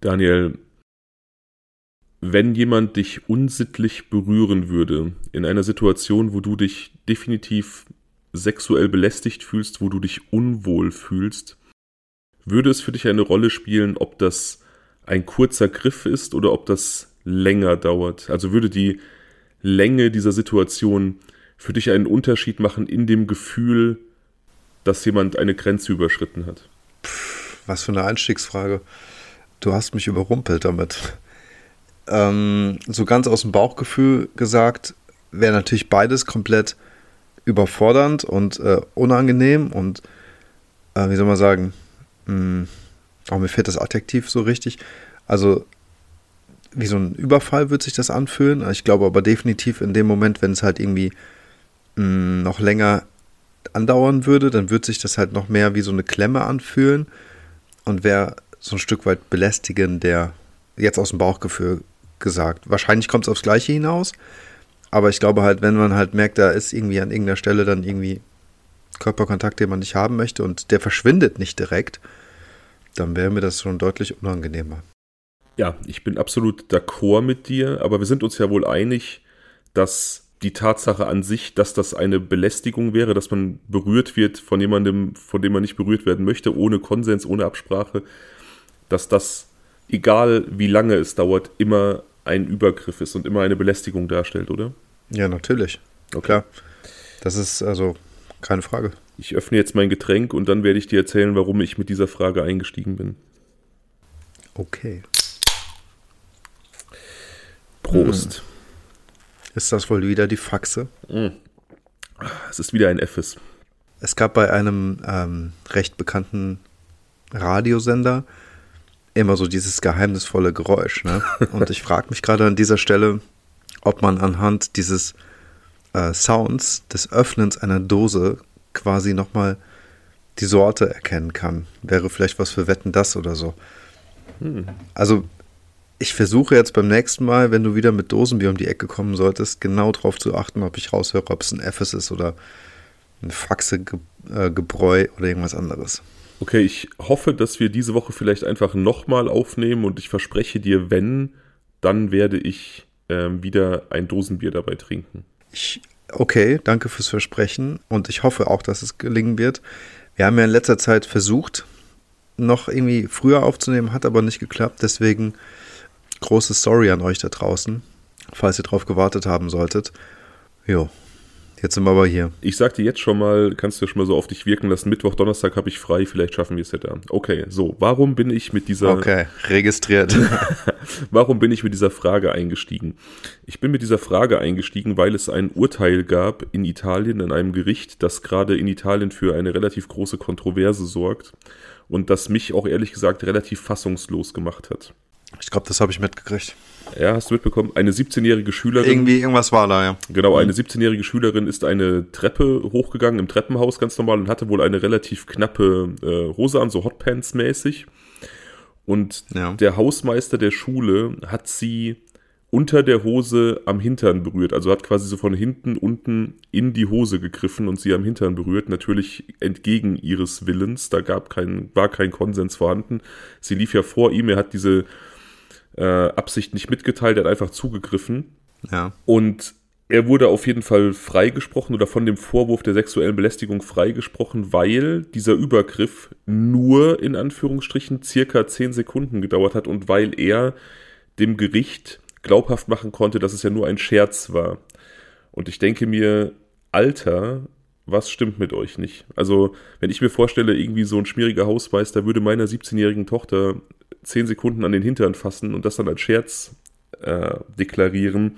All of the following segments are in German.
Daniel, wenn jemand dich unsittlich berühren würde, in einer Situation, wo du dich definitiv sexuell belästigt fühlst, wo du dich unwohl fühlst, würde es für dich eine Rolle spielen, ob das ein kurzer Griff ist oder ob das länger dauert? Also würde die Länge dieser Situation für dich einen Unterschied machen in dem Gefühl, dass jemand eine Grenze überschritten hat? Was für eine Einstiegsfrage. Du hast mich überrumpelt damit. Ähm, so ganz aus dem Bauchgefühl gesagt, wäre natürlich beides komplett überfordernd und äh, unangenehm und äh, wie soll man sagen, hm, oh, mir fehlt das Adjektiv so richtig. Also wie so ein Überfall wird sich das anfühlen. Ich glaube aber definitiv in dem Moment, wenn es halt irgendwie mh, hm, noch länger andauern würde, dann würde sich das halt noch mehr wie so eine Klemme anfühlen und wäre so ein Stück weit belästigend, der jetzt aus dem Bauchgefühl gesagt. Wahrscheinlich kommt es aufs Gleiche hinaus, aber ich glaube halt, wenn man halt merkt, da ist irgendwie an irgendeiner Stelle dann irgendwie Körperkontakt, den man nicht haben möchte und der verschwindet nicht direkt, dann wäre mir das schon deutlich unangenehmer. Ja, ich bin absolut d'accord mit dir, aber wir sind uns ja wohl einig, dass die Tatsache an sich, dass das eine Belästigung wäre, dass man berührt wird von jemandem, von dem man nicht berührt werden möchte, ohne Konsens, ohne Absprache, dass das, egal wie lange es dauert, immer ein Übergriff ist und immer eine Belästigung darstellt, oder? Ja, natürlich. Okay. Klar. Das ist also keine Frage. Ich öffne jetzt mein Getränk und dann werde ich dir erzählen, warum ich mit dieser Frage eingestiegen bin. Okay. Prost. Ist das wohl wieder die Faxe? Mm. Es ist wieder ein Effes. Es gab bei einem ähm, recht bekannten Radiosender immer so dieses geheimnisvolle Geräusch. Ne? Und ich frage mich gerade an dieser Stelle, ob man anhand dieses äh, Sounds des Öffnens einer Dose quasi nochmal die Sorte erkennen kann. Wäre vielleicht was für Wetten das oder so. Hm. Also ich versuche jetzt beim nächsten Mal, wenn du wieder mit Dosenbier um die Ecke kommen solltest, genau darauf zu achten, ob ich raushöre, ob es ein Fs ist oder ein Faxe-Gebräu äh, oder irgendwas anderes. Okay, ich hoffe, dass wir diese Woche vielleicht einfach nochmal aufnehmen und ich verspreche dir, wenn, dann werde ich ähm, wieder ein Dosenbier dabei trinken. Ich, okay, danke fürs Versprechen und ich hoffe auch, dass es gelingen wird. Wir haben ja in letzter Zeit versucht, noch irgendwie früher aufzunehmen, hat aber nicht geklappt. Deswegen große Story an euch da draußen, falls ihr drauf gewartet haben solltet. Jo, jetzt sind wir aber hier. Ich sag dir jetzt schon mal, kannst du schon mal so auf dich wirken lassen. Mittwoch, Donnerstag habe ich frei, vielleicht schaffen wir es ja da. Okay, so, warum bin ich mit dieser. Okay, registriert. warum bin ich mit dieser Frage eingestiegen? Ich bin mit dieser Frage eingestiegen, weil es ein Urteil gab in Italien, in einem Gericht, das gerade in Italien für eine relativ große Kontroverse sorgt und das mich auch ehrlich gesagt relativ fassungslos gemacht hat. Ich glaube, das habe ich mitgekriegt. Ja, hast du mitbekommen? Eine 17-jährige Schülerin. Irgendwie, irgendwas war da, ja. Genau, eine 17-jährige Schülerin ist eine Treppe hochgegangen im Treppenhaus ganz normal und hatte wohl eine relativ knappe äh, Hose an, so Hotpants-mäßig. Und ja. der Hausmeister der Schule hat sie unter der Hose am Hintern berührt. Also hat quasi so von hinten unten in die Hose gegriffen und sie am Hintern berührt. Natürlich entgegen ihres Willens. Da gab kein, war kein Konsens vorhanden. Sie lief ja vor ihm. Er hat diese äh, Absicht nicht mitgeteilt, er hat einfach zugegriffen. Ja. Und er wurde auf jeden Fall freigesprochen oder von dem Vorwurf der sexuellen Belästigung freigesprochen, weil dieser Übergriff nur in Anführungsstrichen circa 10 Sekunden gedauert hat und weil er dem Gericht glaubhaft machen konnte, dass es ja nur ein Scherz war. Und ich denke mir, Alter, was stimmt mit euch nicht? Also, wenn ich mir vorstelle, irgendwie so ein schmieriger Hausmeister würde meiner 17-jährigen Tochter 10 Sekunden an den Hintern fassen und das dann als Scherz äh, deklarieren,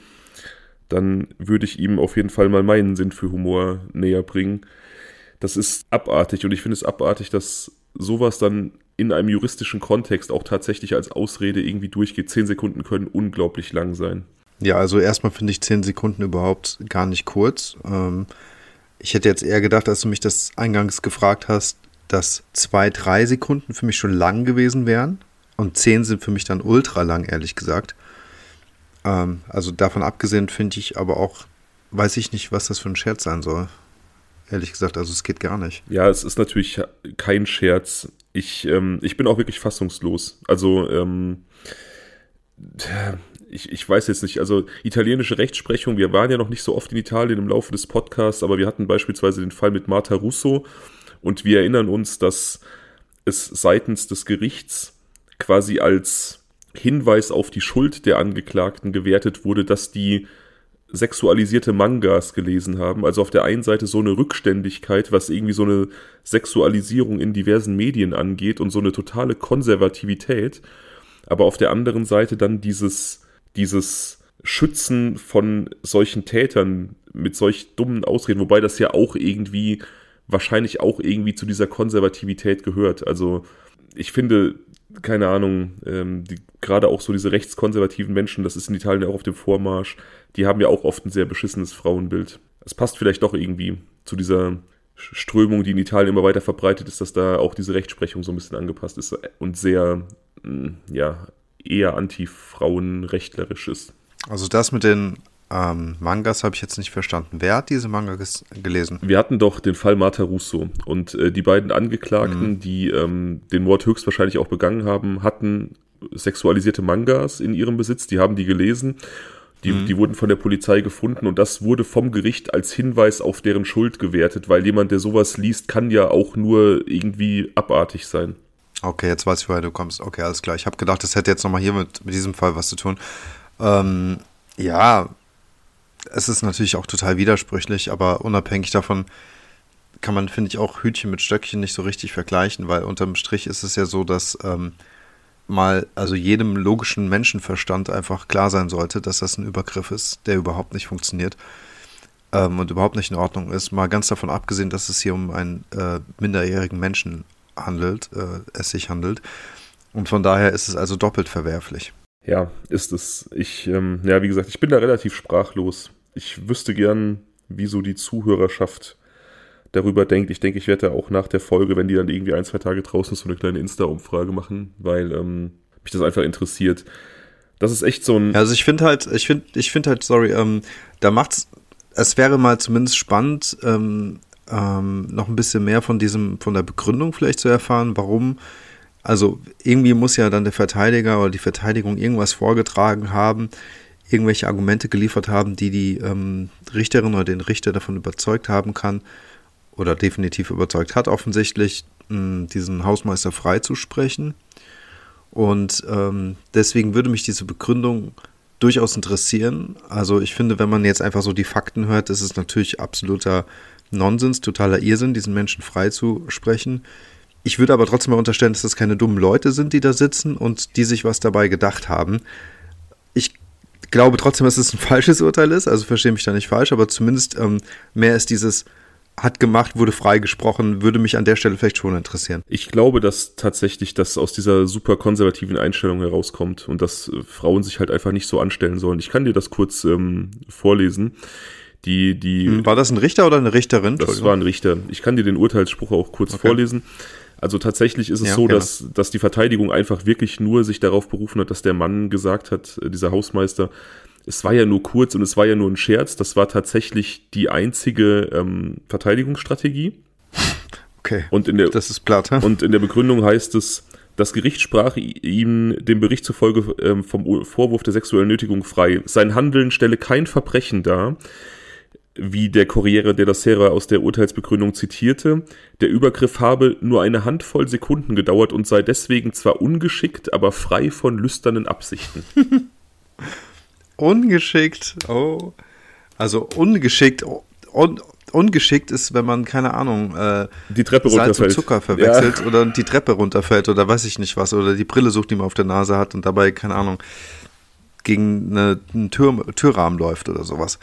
dann würde ich ihm auf jeden Fall mal meinen Sinn für Humor näher bringen. Das ist abartig und ich finde es abartig, dass sowas dann in einem juristischen Kontext auch tatsächlich als Ausrede irgendwie durchgeht. Zehn Sekunden können unglaublich lang sein. Ja, also erstmal finde ich zehn Sekunden überhaupt gar nicht kurz. Ähm, ich hätte jetzt eher gedacht, als du mich das eingangs gefragt hast, dass zwei, drei Sekunden für mich schon lang gewesen wären. Und zehn sind für mich dann ultra lang, ehrlich gesagt. Ähm, also davon abgesehen finde ich aber auch, weiß ich nicht, was das für ein Scherz sein soll. Ehrlich gesagt, also es geht gar nicht. Ja, es ist natürlich kein Scherz, Ich, ähm, ich bin auch wirklich fassungslos. Also, ähm, ich, ich weiß jetzt nicht, also italienische Rechtsprechung, wir waren ja noch nicht so oft in Italien im Laufe des Podcasts, aber wir hatten beispielsweise den Fall mit Marta Russo und wir erinnern uns, dass es seitens des Gerichts quasi als Hinweis auf die Schuld der Angeklagten gewertet wurde, dass die sexualisierte Mangas gelesen haben. Also auf der einen Seite so eine Rückständigkeit, was irgendwie so eine Sexualisierung in diversen Medien angeht und so eine totale Konservativität. Aber auf der anderen Seite dann dieses, dieses Schützen von solchen Tätern mit solch dummen Ausreden, wobei das ja auch irgendwie, wahrscheinlich auch irgendwie zu dieser Konservativität gehört. Also ich finde, keine Ahnung, ähm, die, gerade auch so diese rechtskonservativen Menschen, das ist in Italien auch auf dem Vormarsch, die haben ja auch oft ein sehr beschissenes Frauenbild. Es passt vielleicht doch irgendwie zu dieser Strömung, die in Italien immer weiter verbreitet ist, dass da auch diese Rechtsprechung so ein bisschen angepasst ist und sehr, mm, ja, eher anti-frauenrechtlerisch ist. Also das mit den ähm, Mangas habe ich jetzt nicht verstanden. Wer hat diese Manga gelesen? Wir hatten doch den Fall Marta Russo und äh, die beiden Angeklagten, mhm. die ähm, den Mord höchstwahrscheinlich auch begangen haben, hatten sexualisierte Mangas in ihrem Besitz, die haben die gelesen. Die, mhm. die wurden von der Polizei gefunden und das wurde vom Gericht als Hinweis auf deren Schuld gewertet, weil jemand, der sowas liest, kann ja auch nur irgendwie abartig sein. Okay, jetzt weiß ich, woher du kommst. Okay, alles klar. Ich habe gedacht, das hätte jetzt nochmal hier mit, mit diesem Fall was zu tun. Ähm, ja, es ist natürlich auch total widersprüchlich, aber unabhängig davon kann man, finde ich, auch Hütchen mit Stöckchen nicht so richtig vergleichen, weil unterm Strich ist es ja so, dass ähm, mal, also jedem logischen Menschenverstand einfach klar sein sollte, dass das ein Übergriff ist, der überhaupt nicht funktioniert ähm, und überhaupt nicht in Ordnung ist. Mal ganz davon abgesehen, dass es hier um einen äh, minderjährigen Menschen handelt, äh, es sich handelt. Und von daher ist es also doppelt verwerflich. Ja, ist es. Ich, ähm, ja, wie gesagt, ich bin da relativ sprachlos. Ich wüsste gern, wieso die Zuhörerschaft darüber denkt. Ich denke, ich werde da auch nach der Folge, wenn die dann irgendwie ein, zwei Tage draußen ist, so eine kleine Insta-Umfrage machen, weil ähm, mich das einfach interessiert. Das ist echt so ein. Also ich finde halt, ich finde, ich finde halt, sorry, ähm, da macht's, es wäre mal zumindest spannend, ähm, ähm, noch ein bisschen mehr von diesem, von der Begründung vielleicht zu erfahren, warum also irgendwie muss ja dann der Verteidiger oder die Verteidigung irgendwas vorgetragen haben, irgendwelche Argumente geliefert haben, die die ähm, Richterin oder den Richter davon überzeugt haben kann oder definitiv überzeugt hat, offensichtlich mh, diesen Hausmeister freizusprechen. Und ähm, deswegen würde mich diese Begründung durchaus interessieren. Also ich finde, wenn man jetzt einfach so die Fakten hört, ist es natürlich absoluter Nonsens, totaler Irrsinn, diesen Menschen freizusprechen. Ich würde aber trotzdem mal unterstellen, dass das keine dummen Leute sind, die da sitzen und die sich was dabei gedacht haben. Ich glaube trotzdem, dass es ein falsches Urteil ist, also verstehe mich da nicht falsch, aber zumindest ähm, mehr ist dieses hat gemacht, wurde freigesprochen, würde mich an der Stelle vielleicht schon interessieren. Ich glaube, dass tatsächlich das aus dieser super konservativen Einstellung herauskommt und dass äh, Frauen sich halt einfach nicht so anstellen sollen. Ich kann dir das kurz ähm, vorlesen. Die, die, hm, war das ein Richter oder eine Richterin? Das war ein Richter. Ich kann dir den Urteilsspruch auch kurz okay. vorlesen. Also tatsächlich ist es ja, so, genau. dass, dass die Verteidigung einfach wirklich nur sich darauf berufen hat, dass der Mann gesagt hat, äh, dieser Hausmeister, es war ja nur kurz und es war ja nur ein Scherz. Das war tatsächlich die einzige ähm, Verteidigungsstrategie. Okay. Und in der, das ist platt. Hm? Und in der Begründung heißt es, das Gericht sprach ihm dem Bericht zufolge ähm, vom Vorwurf der sexuellen Nötigung frei. Sein Handeln stelle kein Verbrechen dar wie der Corriere della Sera aus der Urteilsbegründung zitierte, der Übergriff habe nur eine Handvoll Sekunden gedauert und sei deswegen zwar ungeschickt, aber frei von lüsternen Absichten. ungeschickt, oh. Also ungeschickt, un, ungeschickt ist, wenn man, keine Ahnung, äh, die Treppe Salz runterfällt. und Zucker verwechselt ja. oder die Treppe runterfällt oder weiß ich nicht was, oder die Brille sucht, die man auf der Nase hat und dabei, keine Ahnung, gegen eine, einen Tür, Türrahmen läuft oder sowas.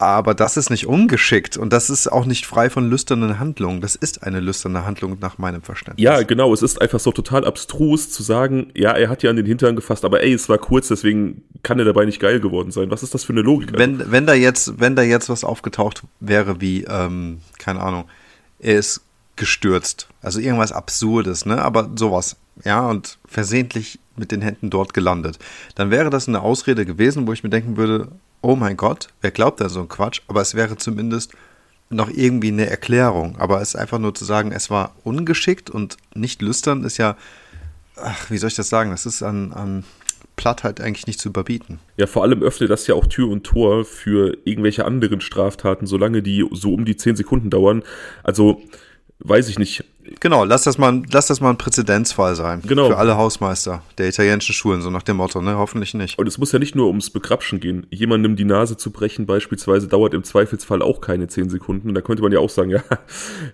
Aber das ist nicht ungeschickt und das ist auch nicht frei von lüsternen Handlungen. Das ist eine lüsterne Handlung nach meinem Verständnis. Ja, genau. Es ist einfach so total abstrus zu sagen, ja, er hat ja an den Hintern gefasst, aber ey, es war kurz, deswegen kann er dabei nicht geil geworden sein. Was ist das für eine Logik? Wenn, wenn, da, jetzt, wenn da jetzt was aufgetaucht wäre wie, ähm, keine Ahnung, er ist gestürzt. Also irgendwas Absurdes, ne? Aber sowas. Ja, und versehentlich mit den Händen dort gelandet. Dann wäre das eine Ausrede gewesen, wo ich mir denken würde, oh mein Gott, wer glaubt da so ein Quatsch? Aber es wäre zumindest noch irgendwie eine Erklärung. Aber es einfach nur zu sagen, es war ungeschickt und nicht lüstern ist ja, ach, wie soll ich das sagen? Das ist an, an Plattheit eigentlich nicht zu überbieten. Ja, vor allem öffnet das ja auch Tür und Tor für irgendwelche anderen Straftaten, solange die so um die 10 Sekunden dauern. Also, weiß ich nicht. Genau, lass das mal, lass das mal ein Präzedenzfall sein. Genau. Für alle Hausmeister der italienischen Schulen, so nach dem Motto, ne? Hoffentlich nicht. Und es muss ja nicht nur ums Begrapschen gehen. Jemandem die Nase zu brechen beispielsweise dauert im Zweifelsfall auch keine 10 Sekunden. Da könnte man ja auch sagen, ja,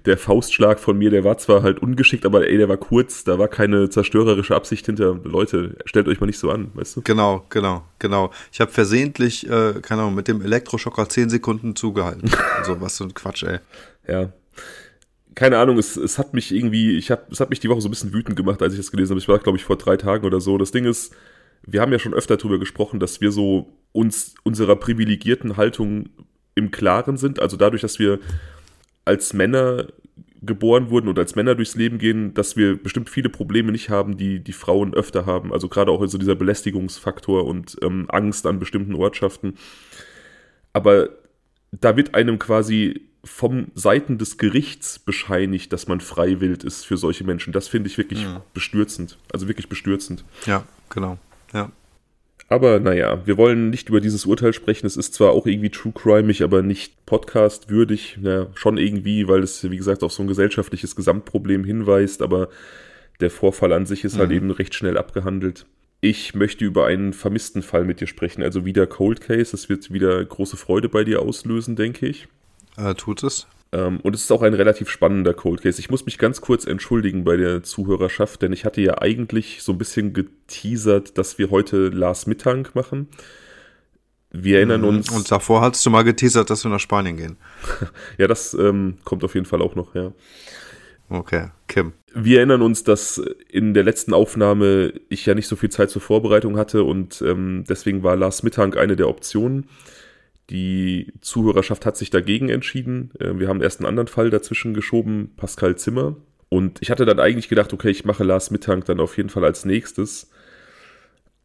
der Faustschlag von mir, der war zwar halt ungeschickt, aber ey, der war kurz, da war keine zerstörerische Absicht hinter. Leute, stellt euch mal nicht so an, weißt du? Genau, genau, genau. Ich habe versehentlich, äh, keine Ahnung, mit dem Elektroschocker 10 Sekunden zugehalten. so, was so ein Quatsch, ey. Ja, keine Ahnung, es, es hat mich irgendwie, ich hab, es hat mich die Woche so ein bisschen wütend gemacht, als ich das gelesen habe. Ich war, glaube ich, vor drei Tagen oder so. Das Ding ist, wir haben ja schon öfter darüber gesprochen, dass wir so uns unserer privilegierten Haltung im Klaren sind. Also dadurch, dass wir als Männer geboren wurden und als Männer durchs Leben gehen, dass wir bestimmt viele Probleme nicht haben, die die Frauen öfter haben. Also gerade auch so dieser Belästigungsfaktor und ähm, Angst an bestimmten Ortschaften. Aber da wird einem quasi vom Seiten des Gerichts bescheinigt, dass man freiwillig ist für solche Menschen. Das finde ich wirklich ja. bestürzend. Also wirklich bestürzend. Ja, genau. Ja. Aber naja, wir wollen nicht über dieses Urteil sprechen. Es ist zwar auch irgendwie true crimeig, aber nicht podcast-würdig. Ja, schon irgendwie, weil es, wie gesagt, auf so ein gesellschaftliches Gesamtproblem hinweist, aber der Vorfall an sich ist halt mhm. halt eben recht schnell abgehandelt. Ich möchte über einen vermissten Fall mit dir sprechen, also wieder Cold Case. Das wird wieder große Freude bei dir auslösen, denke ich. Äh, tut es. Ähm, und es ist auch ein relativ spannender Cold Case. Ich muss mich ganz kurz entschuldigen bei der Zuhörerschaft, denn ich hatte ja eigentlich so ein bisschen geteasert, dass wir heute Lars Mittank machen. Wir erinnern mhm. uns. Und davor hattest du mal geteasert, dass wir nach Spanien gehen. ja, das ähm, kommt auf jeden Fall auch noch, ja. Okay, Kim. Wir erinnern uns, dass in der letzten Aufnahme ich ja nicht so viel Zeit zur Vorbereitung hatte und ähm, deswegen war Lars Mittank eine der Optionen. Die Zuhörerschaft hat sich dagegen entschieden. Äh, wir haben erst einen anderen Fall dazwischen geschoben, Pascal Zimmer. Und ich hatte dann eigentlich gedacht, okay, ich mache Lars Mittank dann auf jeden Fall als nächstes.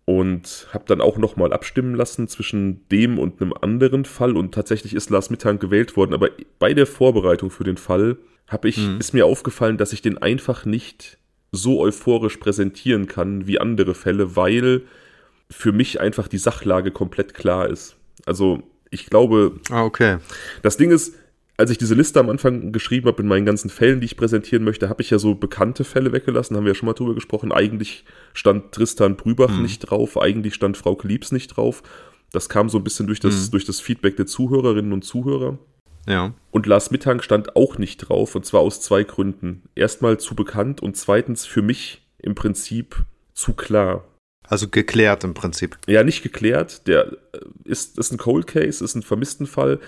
Und habe dann auch nochmal abstimmen lassen zwischen dem und einem anderen Fall. Und tatsächlich ist Lars Mittank gewählt worden. Aber bei der Vorbereitung für den Fall habe ich, mhm. ist mir aufgefallen, dass ich den einfach nicht so euphorisch präsentieren kann wie andere Fälle, weil für mich einfach die Sachlage komplett klar ist. Also ich glaube, ah, okay. das Ding ist, als ich diese Liste am Anfang geschrieben habe in meinen ganzen Fällen, die ich präsentieren möchte, habe ich ja so bekannte Fälle weggelassen, haben wir ja schon mal drüber gesprochen. Eigentlich stand Tristan Brübach hm. nicht drauf, eigentlich stand Frau Kliebs nicht drauf. Das kam so ein bisschen durch das, hm. durch das Feedback der Zuhörerinnen und Zuhörer. Ja. Und Lars Mittag stand auch nicht drauf, und zwar aus zwei Gründen. Erstmal zu bekannt und zweitens für mich im Prinzip zu klar. Also geklärt im Prinzip. Ja, nicht geklärt. Der äh, ist, ist ein Cold Case, ist ein vermissten Fall.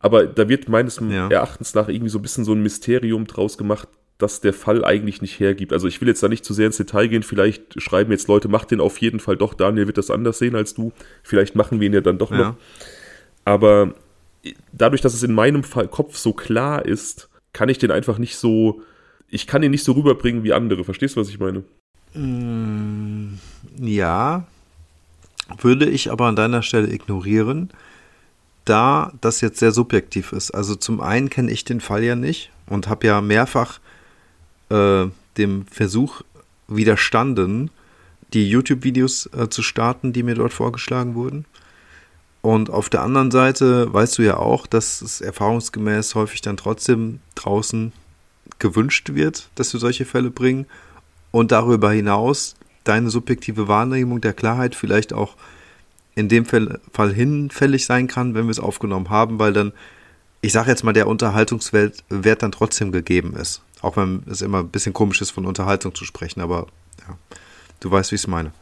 Aber da wird meines ja. Erachtens nach irgendwie so ein bisschen so ein Mysterium draus gemacht, dass der Fall eigentlich nicht hergibt. Also ich will jetzt da nicht zu sehr ins Detail gehen. Vielleicht schreiben jetzt Leute, mach den auf jeden Fall doch. Daniel wird das anders sehen als du. Vielleicht machen wir ihn ja dann doch ja. noch. Aber dadurch, dass es in meinem Fall Kopf so klar ist, kann ich den einfach nicht so, ich kann ihn nicht so rüberbringen wie andere. Verstehst du, was ich meine? Mm, ja, würde ich aber an deiner Stelle ignorieren, da das jetzt sehr subjektiv ist. Also zum einen kenne ich den Fall ja nicht und habe ja mehrfach äh, dem Versuch widerstanden, die YouTube-Videos äh, zu starten, die mir dort vorgeschlagen wurden. Und auf der anderen Seite weißt du ja auch, dass es erfahrungsgemäß häufig dann trotzdem draußen gewünscht wird, dass wir solche Fälle bringen und darüber hinaus deine subjektive Wahrnehmung der Klarheit vielleicht auch in dem Fall, hinfällig sein kann, wenn wir es aufgenommen haben, weil dann, ich sage jetzt mal, der Unterhaltungswert dann trotzdem gegeben ist. Auch wenn es immer ein bisschen komisch ist, von Unterhaltung zu sprechen, aber ja, du weißt, wie ich es meine.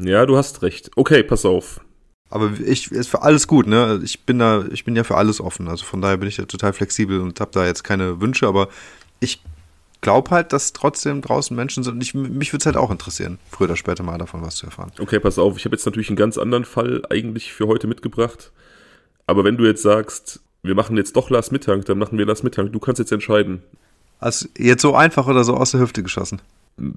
Ja, du hast recht. Okay, pass auf. Aber ich ist für alles gut, ne? Ich bin da, ich bin ja für alles offen. Also von daher bin ich ja total flexibel und habe da jetzt keine Wünsche, aber ich glaube halt, dass trotzdem draußen Menschen sind. Und ich, mich würde es halt auch interessieren, früher oder später mal davon was zu erfahren. Okay, pass auf. Ich habe jetzt natürlich einen ganz anderen Fall eigentlich für heute mitgebracht. Aber wenn du jetzt sagst, wir machen jetzt doch Lars Mittag, dann machen wir Lars Mittag. Du kannst jetzt entscheiden. Also jetzt so einfach oder so aus der Hüfte geschossen?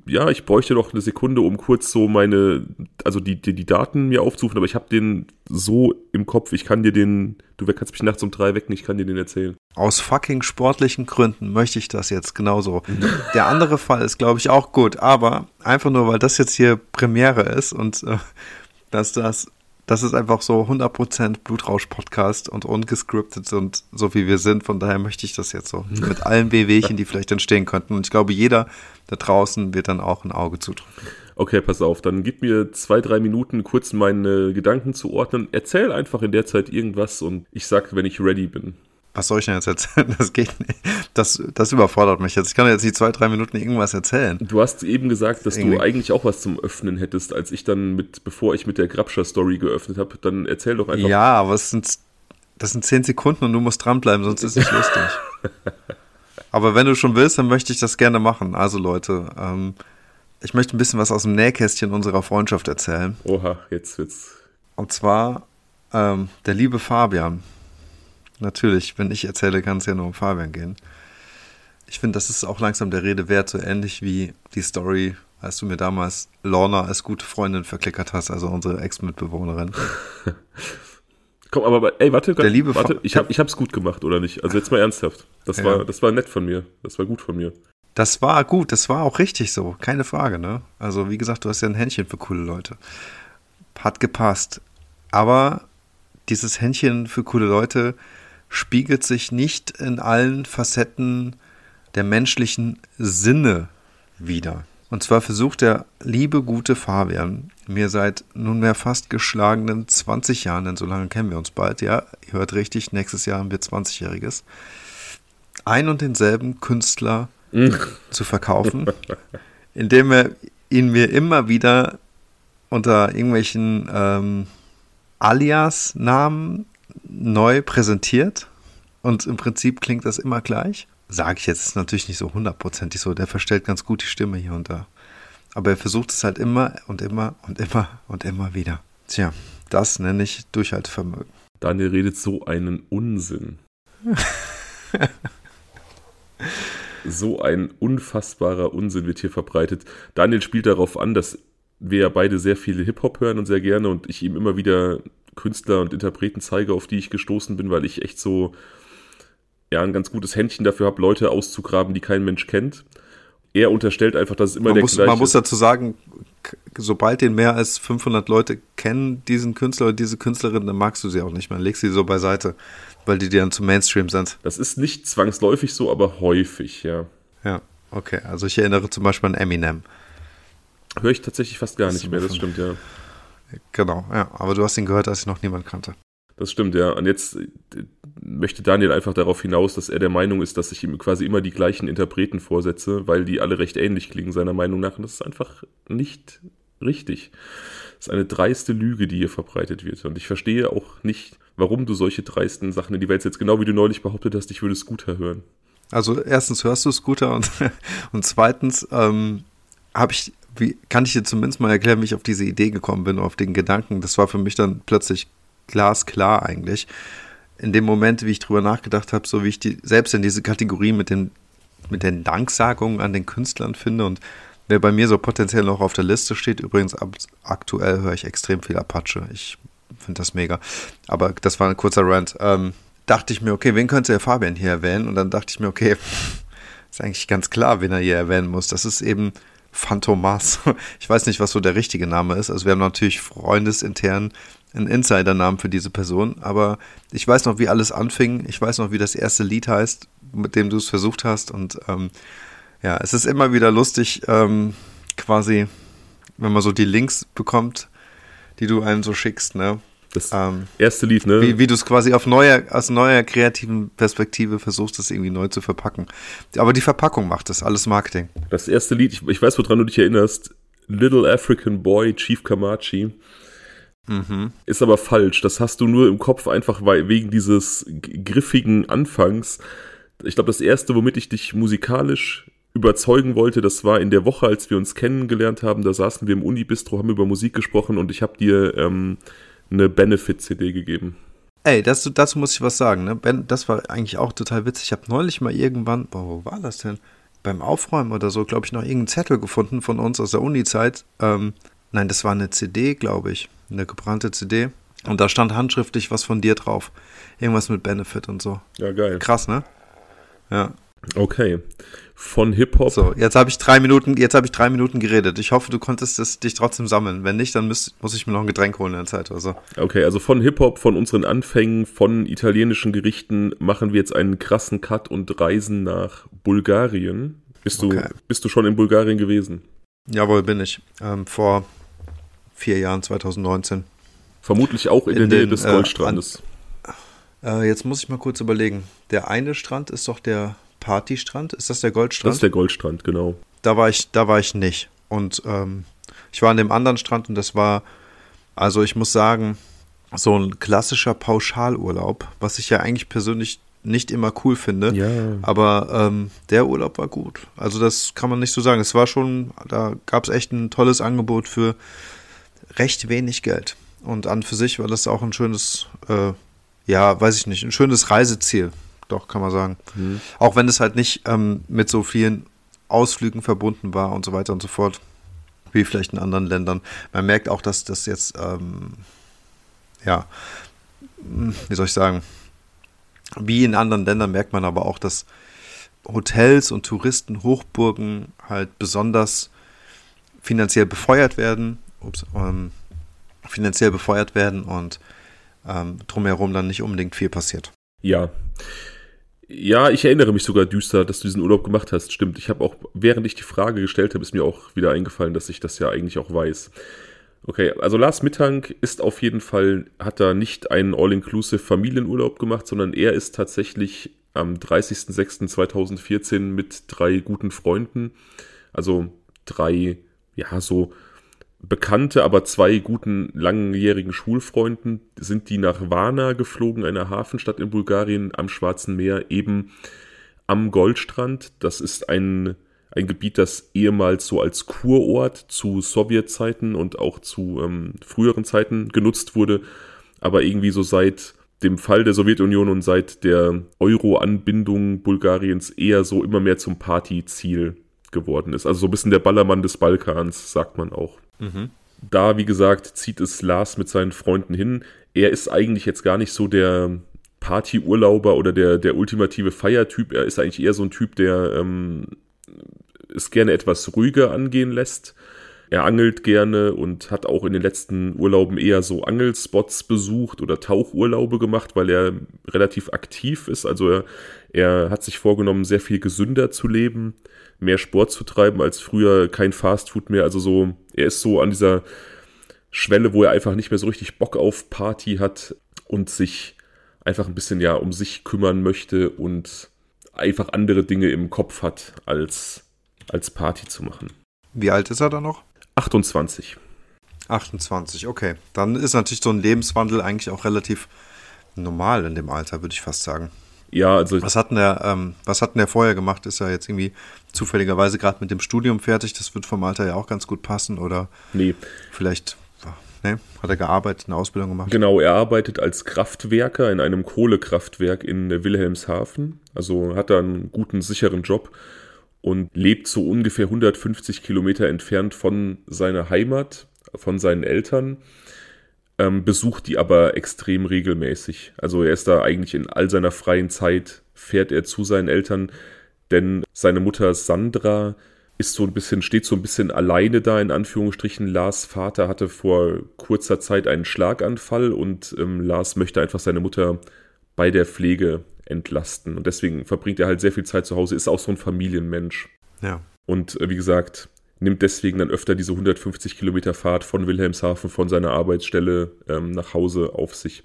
Ja, ich bräuchte noch eine Sekunde, um kurz so meine, also die, die, die Daten mir aufzurufen, aber ich habe den so im Kopf, ich kann dir den, du kannst mich nachts um drei wecken, ich kann dir den erzählen. Aus fucking sportlichen Gründen möchte ich das jetzt genauso. Der andere Fall ist, glaube ich, auch gut, aber einfach nur, weil das jetzt hier Premiere ist und äh, dass das das ist einfach so 100% Blutrausch-Podcast und ungescriptet und so wie wir sind. Von daher möchte ich das jetzt so mit allen Wehwehchen, die vielleicht entstehen könnten. Und ich glaube, jeder da draußen wird dann auch ein Auge zudrücken. Okay, pass auf, dann gib mir zwei, drei Minuten kurz meine Gedanken zu ordnen. Erzähl einfach in der Zeit irgendwas und ich sag, wenn ich ready bin. Was soll ich denn jetzt erzählen? Das geht nicht. Das, das überfordert mich jetzt. Ich kann jetzt die zwei, drei Minuten irgendwas erzählen. Du hast eben gesagt, dass Irgendwie. du eigentlich auch was zum Öffnen hättest, als ich dann mit, bevor ich mit der Grabscher-Story geöffnet habe. Dann erzähl doch einfach. Ja, aber es sind, das sind zehn Sekunden und du musst dranbleiben, sonst ist es nicht lustig. Aber wenn du schon willst, dann möchte ich das gerne machen. Also Leute, ähm, ich möchte ein bisschen was aus dem Nähkästchen unserer Freundschaft erzählen. Oha, jetzt wird's. Und zwar ähm, der liebe Fabian. Natürlich, wenn ich erzähle, kann es ja nur um Fabian gehen. Ich finde, das ist auch langsam der Rede wert, so ähnlich wie die Story, als du mir damals Lorna als gute Freundin verklickert hast, also unsere Ex-Mitbewohnerin. Komm, aber ey, warte, der liebe warte, ich, hab, ich hab's gut gemacht, oder nicht? Also jetzt mal ernsthaft. Das, ja. war, das war nett von mir. Das war gut von mir. Das war gut, das war auch richtig so, keine Frage, ne? Also wie gesagt, du hast ja ein Händchen für coole Leute. Hat gepasst. Aber dieses Händchen für coole Leute spiegelt sich nicht in allen Facetten der menschlichen Sinne wider. Und zwar versucht der liebe, gute Fabian mir seit nunmehr fast geschlagenen 20 Jahren, denn so lange kennen wir uns bald, ja, ihr hört richtig, nächstes Jahr haben wir 20-Jähriges, ein und denselben Künstler zu verkaufen, indem er ihn mir immer wieder unter irgendwelchen ähm, Alias-Namen neu präsentiert. Und im Prinzip klingt das immer gleich. Sage ich jetzt, ist natürlich nicht so hundertprozentig so. Der verstellt ganz gut die Stimme hier und da. Aber er versucht es halt immer und immer und immer und immer wieder. Tja, das nenne ich Durchhaltevermögen. Daniel redet so einen Unsinn. so ein unfassbarer Unsinn wird hier verbreitet. Daniel spielt darauf an, dass wir ja beide sehr viele Hip-Hop hören und sehr gerne und ich ihm immer wieder Künstler und Interpreten zeige, auf die ich gestoßen bin, weil ich echt so ja ein ganz gutes Händchen dafür habe, Leute auszugraben, die kein Mensch kennt er unterstellt einfach, dass es immer man der muss, gleiche Man muss dazu sagen, sobald den mehr als 500 Leute kennen, diesen Künstler oder diese Künstlerin, dann magst du sie auch nicht mehr. Legst sie so beiseite, weil die dann zum Mainstream sind. Das ist nicht zwangsläufig so, aber häufig, ja. Ja, okay. Also ich erinnere zum Beispiel an Eminem. Höre ich tatsächlich fast gar nicht mehr, das stimmt, ja. Genau, ja. Aber du hast ihn gehört, als ich noch niemand kannte. Das stimmt, ja. Und jetzt möchte Daniel einfach darauf hinaus, dass er der Meinung ist, dass ich ihm quasi immer die gleichen Interpreten vorsetze, weil die alle recht ähnlich klingen, seiner Meinung nach. Und das ist einfach nicht richtig. Das ist eine dreiste Lüge, die hier verbreitet wird. Und ich verstehe auch nicht, warum du solche dreisten Sachen in die Welt setzt. Genau wie du neulich behauptet hast, ich würde Scooter hören. Also erstens hörst du Scooter und, und zweitens ähm, habe ich, wie, kann ich dir zumindest mal erklären, wie ich auf diese Idee gekommen bin, auf den Gedanken. Das war für mich dann plötzlich glasklar eigentlich. In dem Moment, wie ich drüber nachgedacht habe, so wie ich die, selbst in diese Kategorie mit den, mit den Danksagungen an den Künstlern finde und wer bei mir so potenziell noch auf der Liste steht, übrigens aktuell höre ich extrem viel Apache. Ich finde das mega. Aber das war ein kurzer Rant. Ähm, dachte ich mir, okay, wen könnte der Fabian hier erwähnen? Und dann dachte ich mir, okay, ist eigentlich ganz klar, wen er hier erwähnen muss. Das ist eben Phantomas. Ich weiß nicht, was so der richtige Name ist. Also wir haben natürlich freundesintern einen Insider-Namen für diese Person, aber ich weiß noch, wie alles anfing. Ich weiß noch, wie das erste Lied heißt, mit dem du es versucht hast. Und ähm, ja, es ist immer wieder lustig, ähm, quasi, wenn man so die Links bekommt, die du einem so schickst, ne? Das ähm, erste Lied, ne? Wie, wie du es quasi auf neuer, aus neuer kreativen Perspektive versuchst, das irgendwie neu zu verpacken. Aber die Verpackung macht das, alles Marketing. Das erste Lied, ich, ich weiß, woran du dich erinnerst. Little African Boy, Chief Kamachi. Mhm. Ist aber falsch. Das hast du nur im Kopf einfach wegen dieses griffigen Anfangs. Ich glaube, das erste, womit ich dich musikalisch überzeugen wollte, das war in der Woche, als wir uns kennengelernt haben. Da saßen wir im Unibistro, haben über Musik gesprochen und ich habe dir ähm, eine Benefit-CD gegeben. Ey, das, dazu muss ich was sagen. Ne? Ben, das war eigentlich auch total witzig. Ich habe neulich mal irgendwann, boah, wo war das denn? beim Aufräumen oder so, glaube ich, noch irgendeinen Zettel gefunden von uns aus der Uni-Zeit. Ähm, nein, das war eine CD, glaube ich. Eine gebrannte CD. Und da stand handschriftlich was von dir drauf. Irgendwas mit Benefit und so. Ja, geil. Krass, ne? Ja. Okay. Von Hip-Hop. So, jetzt habe ich drei Minuten, jetzt habe ich drei Minuten geredet. Ich hoffe, du konntest es, dich trotzdem sammeln. Wenn nicht, dann muss, muss ich mir noch ein Getränk holen in der Zeit oder so. Okay, also von Hip-Hop, von unseren Anfängen, von italienischen Gerichten machen wir jetzt einen krassen Cut und reisen nach Bulgarien. Bist, okay. du, bist du schon in Bulgarien gewesen? Jawohl, bin ich. Ähm, vor vier Jahren, 2019. Vermutlich auch in, in der Nähe des äh, Goldstrandes. Äh, jetzt muss ich mal kurz überlegen. Der eine Strand ist doch der Partystrand. Ist das der Goldstrand? Das ist der Goldstrand, genau. Da war ich, da war ich nicht. Und ähm, ich war an dem anderen Strand und das war, also ich muss sagen, so ein klassischer Pauschalurlaub, was ich ja eigentlich persönlich nicht immer cool finde. Ja. Aber ähm, der Urlaub war gut. Also das kann man nicht so sagen. Es war schon, da gab es echt ein tolles Angebot für recht wenig Geld. Und an für sich war das auch ein schönes, äh, ja, weiß ich nicht, ein schönes Reiseziel doch, kann man sagen. Mhm. Auch wenn es halt nicht ähm, mit so vielen Ausflügen verbunden war und so weiter und so fort, wie vielleicht in anderen Ländern. Man merkt auch, dass das jetzt, ähm, ja, wie soll ich sagen, wie in anderen Ländern merkt man aber auch, dass Hotels und Touristen, Hochburgen halt besonders finanziell befeuert werden, ups, ähm, finanziell befeuert werden und ähm, drumherum dann nicht unbedingt viel passiert. Ja, ja, ich erinnere mich sogar düster, dass du diesen Urlaub gemacht hast. Stimmt. Ich habe auch, während ich die Frage gestellt habe, ist mir auch wieder eingefallen, dass ich das ja eigentlich auch weiß. Okay, also Lars Mittank ist auf jeden Fall, hat da nicht einen All-Inclusive Familienurlaub gemacht, sondern er ist tatsächlich am 30.06.2014 mit drei guten Freunden, also drei, ja, so bekannte, aber zwei guten langjährigen Schulfreunden sind die nach Varna geflogen, einer Hafenstadt in Bulgarien am Schwarzen Meer, eben am Goldstrand. Das ist ein, ein Gebiet, das ehemals so als Kurort zu Sowjetzeiten und auch zu ähm, früheren Zeiten genutzt wurde, aber irgendwie so seit dem Fall der Sowjetunion und seit der Euro-Anbindung Bulgariens eher so immer mehr zum Partyziel geworden ist. Also so ein bisschen der Ballermann des Balkans, sagt man auch. Mhm. Da, wie gesagt, zieht es Lars mit seinen Freunden hin. Er ist eigentlich jetzt gar nicht so der Partyurlauber oder der, der ultimative Feiertyp. Er ist eigentlich eher so ein Typ, der ähm, es gerne etwas ruhiger angehen lässt. Er angelt gerne und hat auch in den letzten Urlauben eher so Angelspots besucht oder Tauchurlaube gemacht, weil er relativ aktiv ist. Also er, er hat sich vorgenommen, sehr viel gesünder zu leben mehr Sport zu treiben als früher, kein Fastfood mehr. Also so, er ist so an dieser Schwelle, wo er einfach nicht mehr so richtig Bock auf Party hat und sich einfach ein bisschen ja um sich kümmern möchte und einfach andere Dinge im Kopf hat, als, als Party zu machen. Wie alt ist er da noch? 28. 28, okay. Dann ist natürlich so ein Lebenswandel eigentlich auch relativ normal in dem Alter, würde ich fast sagen. Ja, also. Was hat denn der, ähm, was hat denn der vorher gemacht? Ist er jetzt irgendwie zufälligerweise gerade mit dem Studium fertig? Das wird vom Alter ja auch ganz gut passen, oder? Nee. Vielleicht, ne? Hat er gearbeitet, eine Ausbildung gemacht? Genau, er arbeitet als Kraftwerker in einem Kohlekraftwerk in Wilhelmshaven. Also hat er einen guten, sicheren Job und lebt so ungefähr 150 Kilometer entfernt von seiner Heimat, von seinen Eltern ähm, besucht die aber extrem regelmäßig. Also er ist da eigentlich in all seiner freien Zeit, fährt er zu seinen Eltern, denn seine Mutter Sandra ist so ein bisschen, steht so ein bisschen alleine da, in Anführungsstrichen. Lars Vater hatte vor kurzer Zeit einen Schlaganfall und ähm, Lars möchte einfach seine Mutter bei der Pflege entlasten. Und deswegen verbringt er halt sehr viel Zeit zu Hause, ist auch so ein Familienmensch. Ja. Und äh, wie gesagt, nimmt deswegen dann öfter diese 150 Kilometer Fahrt von Wilhelmshaven von seiner Arbeitsstelle ähm, nach Hause auf sich.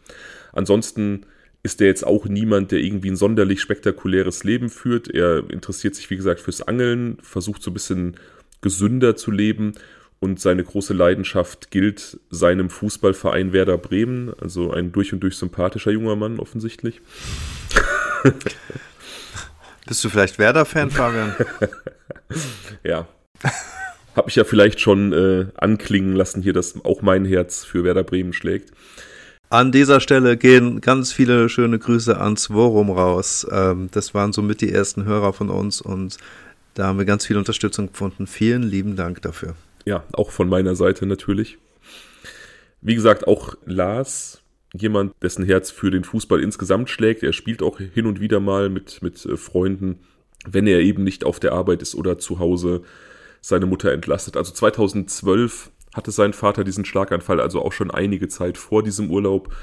Ansonsten ist er jetzt auch niemand, der irgendwie ein sonderlich spektakuläres Leben führt. Er interessiert sich, wie gesagt, fürs Angeln, versucht so ein bisschen gesünder zu leben und seine große Leidenschaft gilt seinem Fußballverein Werder Bremen, also ein durch und durch sympathischer junger Mann offensichtlich. Bist du vielleicht Werder-Fan, Fabian? ja, habe ich ja vielleicht schon äh, anklingen lassen hier, dass auch mein Herz für Werder Bremen schlägt. An dieser Stelle gehen ganz viele schöne Grüße ans Worum raus. Ähm, das waren somit die ersten Hörer von uns und Da haben wir ganz viel Unterstützung gefunden. Vielen lieben Dank dafür. Ja, auch von meiner Seite natürlich. Wie gesagt, auch Lars, jemand, dessen Herz für den Fußball insgesamt schlägt. Er spielt auch hin und wieder mal mit, mit äh, Freunden, wenn er eben nicht auf der Arbeit ist oder zu Hause seine Mutter entlastet. Also 2012 hatte sein Vater diesen Schlaganfall, also auch schon einige Zeit vor diesem Urlaub.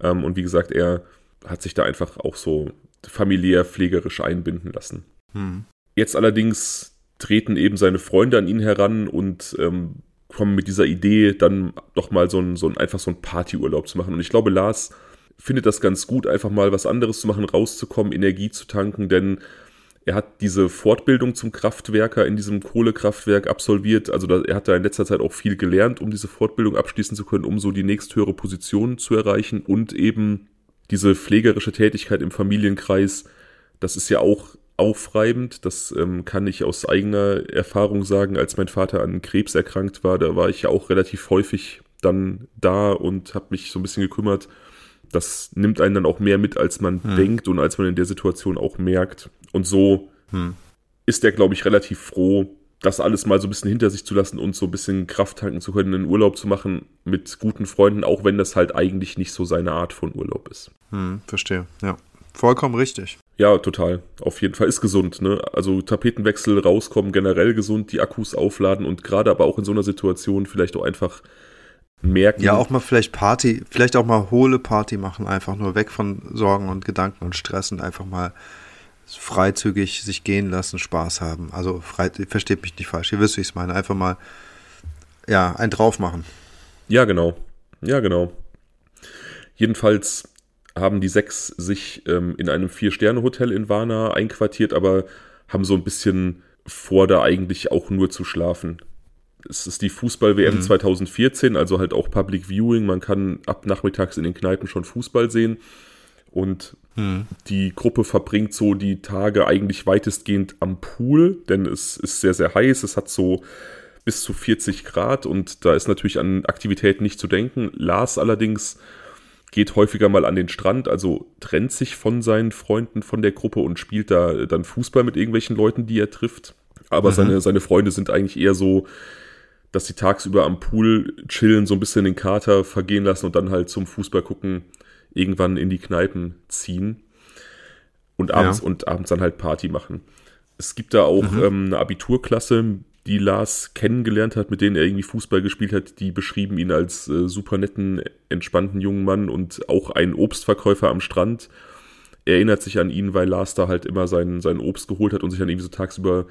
Ähm, und wie gesagt, er hat sich da einfach auch so familiär pflegerisch einbinden lassen. Hm. Jetzt allerdings treten eben seine Freunde an ihn heran und ähm, kommen mit dieser Idee, dann doch mal so ein, so ein einfach so ein Partyurlaub zu machen. Und ich glaube, Lars findet das ganz gut, einfach mal was anderes zu machen, rauszukommen, Energie zu tanken, denn er hat diese Fortbildung zum Kraftwerker in diesem Kohlekraftwerk absolviert. Also da, er hat da in letzter Zeit auch viel gelernt, um diese Fortbildung abschließen zu können, um so die nächsthöhere Position zu erreichen und eben diese pflegerische Tätigkeit im Familienkreis. Das ist ja auch aufreibend. Das ähm, kann ich aus eigener Erfahrung sagen. Als mein Vater an Krebs erkrankt war, da war ich ja auch relativ häufig dann da und habe mich so ein bisschen gekümmert. Das nimmt einen dann auch mehr mit, als man hm. denkt und als man in der Situation auch merkt. Und so hm. ist er, glaube ich, relativ froh, das alles mal so ein bisschen hinter sich zu lassen und so ein bisschen Kraft tanken zu können, einen Urlaub zu machen mit guten Freunden, auch wenn das halt eigentlich nicht so seine Art von Urlaub ist. Hm, verstehe, ja. Vollkommen richtig. Ja, total. Auf jeden Fall ist gesund, ne? Also Tapetenwechsel rauskommen, generell gesund, die Akkus aufladen und gerade aber auch in so einer Situation vielleicht auch einfach merken. Ja, auch mal vielleicht Party, vielleicht auch mal hohle Party machen, einfach nur weg von Sorgen und Gedanken und Stress und einfach mal freizügig sich gehen lassen, Spaß haben. Also frei, versteht mich nicht falsch, ihr wisst, wie ich es meine. Einfach mal, ja, ein drauf machen. Ja, genau. Ja, genau. Jedenfalls haben die sechs sich ähm, in einem Vier-Sterne-Hotel in Varna einquartiert, aber haben so ein bisschen vor, da eigentlich auch nur zu schlafen. Es ist die Fußball-WM mhm. 2014, also halt auch Public Viewing. Man kann ab nachmittags in den Kneipen schon Fußball sehen. Und hm. die Gruppe verbringt so die Tage eigentlich weitestgehend am Pool, denn es ist sehr, sehr heiß. Es hat so bis zu 40 Grad und da ist natürlich an Aktivitäten nicht zu denken. Lars allerdings geht häufiger mal an den Strand, also trennt sich von seinen Freunden, von der Gruppe und spielt da dann Fußball mit irgendwelchen Leuten, die er trifft. Aber mhm. seine, seine Freunde sind eigentlich eher so, dass sie tagsüber am Pool chillen, so ein bisschen den Kater vergehen lassen und dann halt zum Fußball gucken irgendwann in die Kneipen ziehen und abends ja. und abends dann halt Party machen. Es gibt da auch mhm. ähm, eine Abiturklasse, die Lars kennengelernt hat, mit denen er irgendwie Fußball gespielt hat, die beschrieben ihn als äh, super netten, entspannten jungen Mann und auch ein Obstverkäufer am Strand. Er erinnert sich an ihn, weil Lars da halt immer sein, sein Obst geholt hat und sich dann irgendwie so tagsüber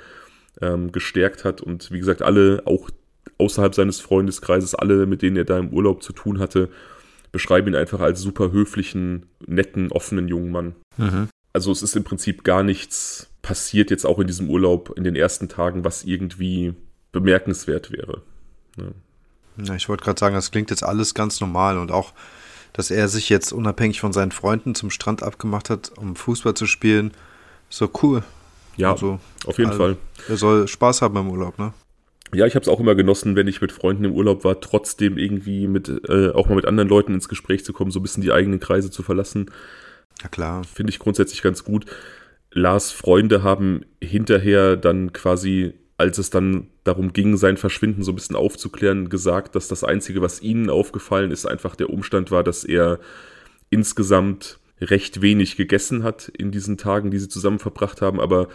ähm, gestärkt hat. Und wie gesagt, alle, auch außerhalb seines Freundeskreises, alle, mit denen er da im Urlaub zu tun hatte, beschreiben ihn einfach als super höflichen, netten, offenen jungen Mann. Mhm. Also es ist im Prinzip gar nichts passiert jetzt auch in diesem Urlaub in den ersten Tagen, was irgendwie bemerkenswert wäre. Ja, ja ich wollte gerade sagen, das klingt jetzt alles ganz normal und auch, dass er sich jetzt unabhängig von seinen Freunden zum Strand abgemacht hat, um Fußball zu spielen, so cool. Ja, also, auf jeden also, Fall. Er soll Spaß haben im Urlaub, ne? Ja, ich habe es auch immer genossen, wenn ich mit Freunden im Urlaub war, trotzdem irgendwie mit äh, auch mal mit anderen Leuten ins Gespräch zu kommen, so ein bisschen die eigenen Kreise zu verlassen. Ja klar. Finde ich grundsätzlich ganz gut. Lars Freunde haben hinterher dann quasi, als es dann darum ging, sein Verschwinden so ein bisschen aufzuklären, gesagt, dass das Einzige, was ihnen aufgefallen ist, einfach der Umstand war, dass er insgesamt recht wenig gegessen hat in diesen Tagen, die sie zusammen verbracht haben, aber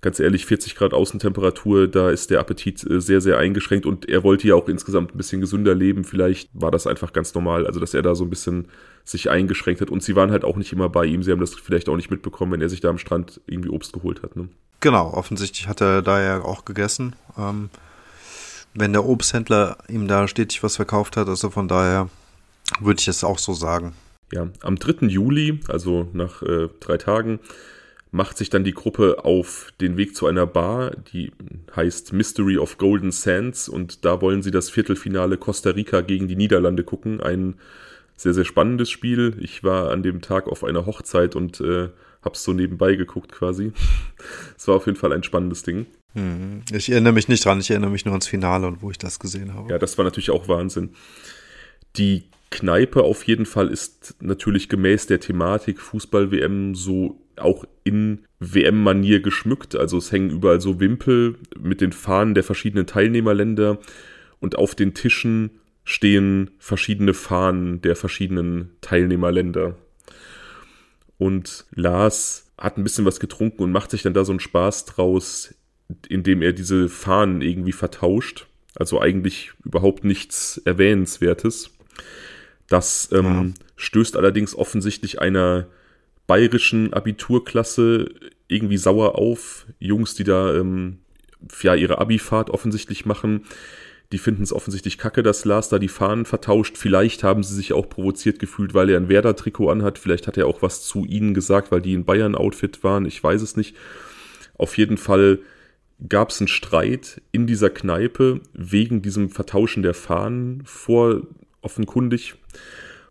ganz ehrlich, 40 Grad Außentemperatur, da ist der Appetit äh, sehr, sehr eingeschränkt und er wollte ja auch insgesamt ein bisschen gesünder leben. Vielleicht war das einfach ganz normal, also dass er da so ein bisschen sich eingeschränkt hat und sie waren halt auch nicht immer bei ihm. Sie haben das vielleicht auch nicht mitbekommen, wenn er sich da am Strand irgendwie Obst geholt hat. Ne? Genau, offensichtlich hat er da ja auch gegessen. Ähm, wenn der Obsthändler ihm da stetig was verkauft hat, also von daher würde ich es auch so sagen. Ja, am 3. Juli, also nach äh, drei Tagen, macht sich dann die Gruppe auf den Weg zu einer Bar, die heißt Mystery of Golden Sands und da wollen sie das Viertelfinale Costa Rica gegen die Niederlande gucken. Ein sehr, sehr spannendes Spiel. Ich war an dem Tag auf einer Hochzeit und äh, hab's so nebenbei geguckt quasi. Es war auf jeden Fall ein spannendes Ding. Mhm. Ich erinnere mich nicht dran, ich erinnere mich nur ans Finale und wo ich das gesehen habe. Ja, das war natürlich auch Wahnsinn. Die Kneipe auf jeden Fall ist natürlich gemäß der Thematik Fußball-WM so auch in WM-Manier geschmückt. Also es hängen überall so Wimpel mit den Fahnen der verschiedenen Teilnehmerländer und auf den Tischen stehen verschiedene Fahnen der verschiedenen Teilnehmerländer. Und Lars hat ein bisschen was getrunken und macht sich dann da so einen Spaß draus, indem er diese Fahnen irgendwie vertauscht. Also eigentlich überhaupt nichts Erwähnenswertes. Das ähm, ja. stößt allerdings offensichtlich einer bayerischen Abiturklasse irgendwie sauer auf. Jungs, die da ähm, ja ihre Abifahrt offensichtlich machen. Die finden es offensichtlich kacke, dass Lars da die Fahnen vertauscht. Vielleicht haben sie sich auch provoziert gefühlt, weil er ein Werder-Trikot anhat. Vielleicht hat er auch was zu ihnen gesagt, weil die in Bayern-Outfit waren. Ich weiß es nicht. Auf jeden Fall gab es einen Streit in dieser Kneipe wegen diesem Vertauschen der Fahnen vor offenkundig.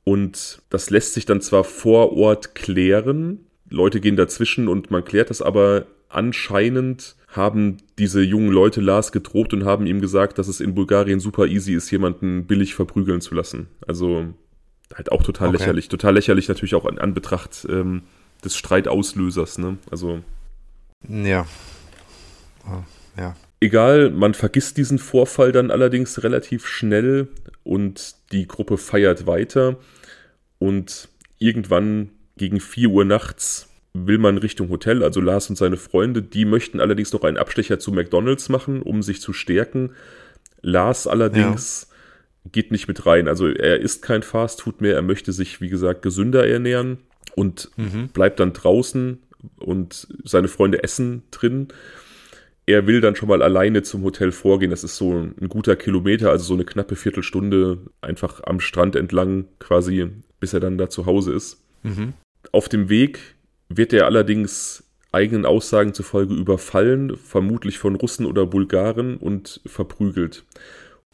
Und das lässt sich dann zwar vor Ort klären, Leute gehen dazwischen und man klärt das, aber anscheinend haben diese jungen Leute Lars gedroht und haben ihm gesagt, dass es in Bulgarien super easy ist, jemanden billig verprügeln zu lassen. Also halt auch total okay. lächerlich. Total lächerlich natürlich auch an Anbetracht ähm, des Streitauslösers, ne? Also. Ja. Ja. Egal, man vergisst diesen Vorfall dann allerdings relativ schnell und die Gruppe feiert weiter. Und irgendwann gegen 4 Uhr nachts will man Richtung Hotel, also Lars und seine Freunde. Die möchten allerdings noch einen Abstecher zu McDonalds machen, um sich zu stärken. Lars allerdings ja. geht nicht mit rein. Also er isst kein Fastfood mehr, er möchte sich, wie gesagt, gesünder ernähren und mhm. bleibt dann draußen und seine Freunde essen drin. Er will dann schon mal alleine zum Hotel vorgehen. Das ist so ein guter Kilometer, also so eine knappe Viertelstunde einfach am Strand entlang quasi, bis er dann da zu Hause ist. Mhm. Auf dem Weg wird er allerdings eigenen Aussagen zufolge überfallen, vermutlich von Russen oder Bulgaren und verprügelt.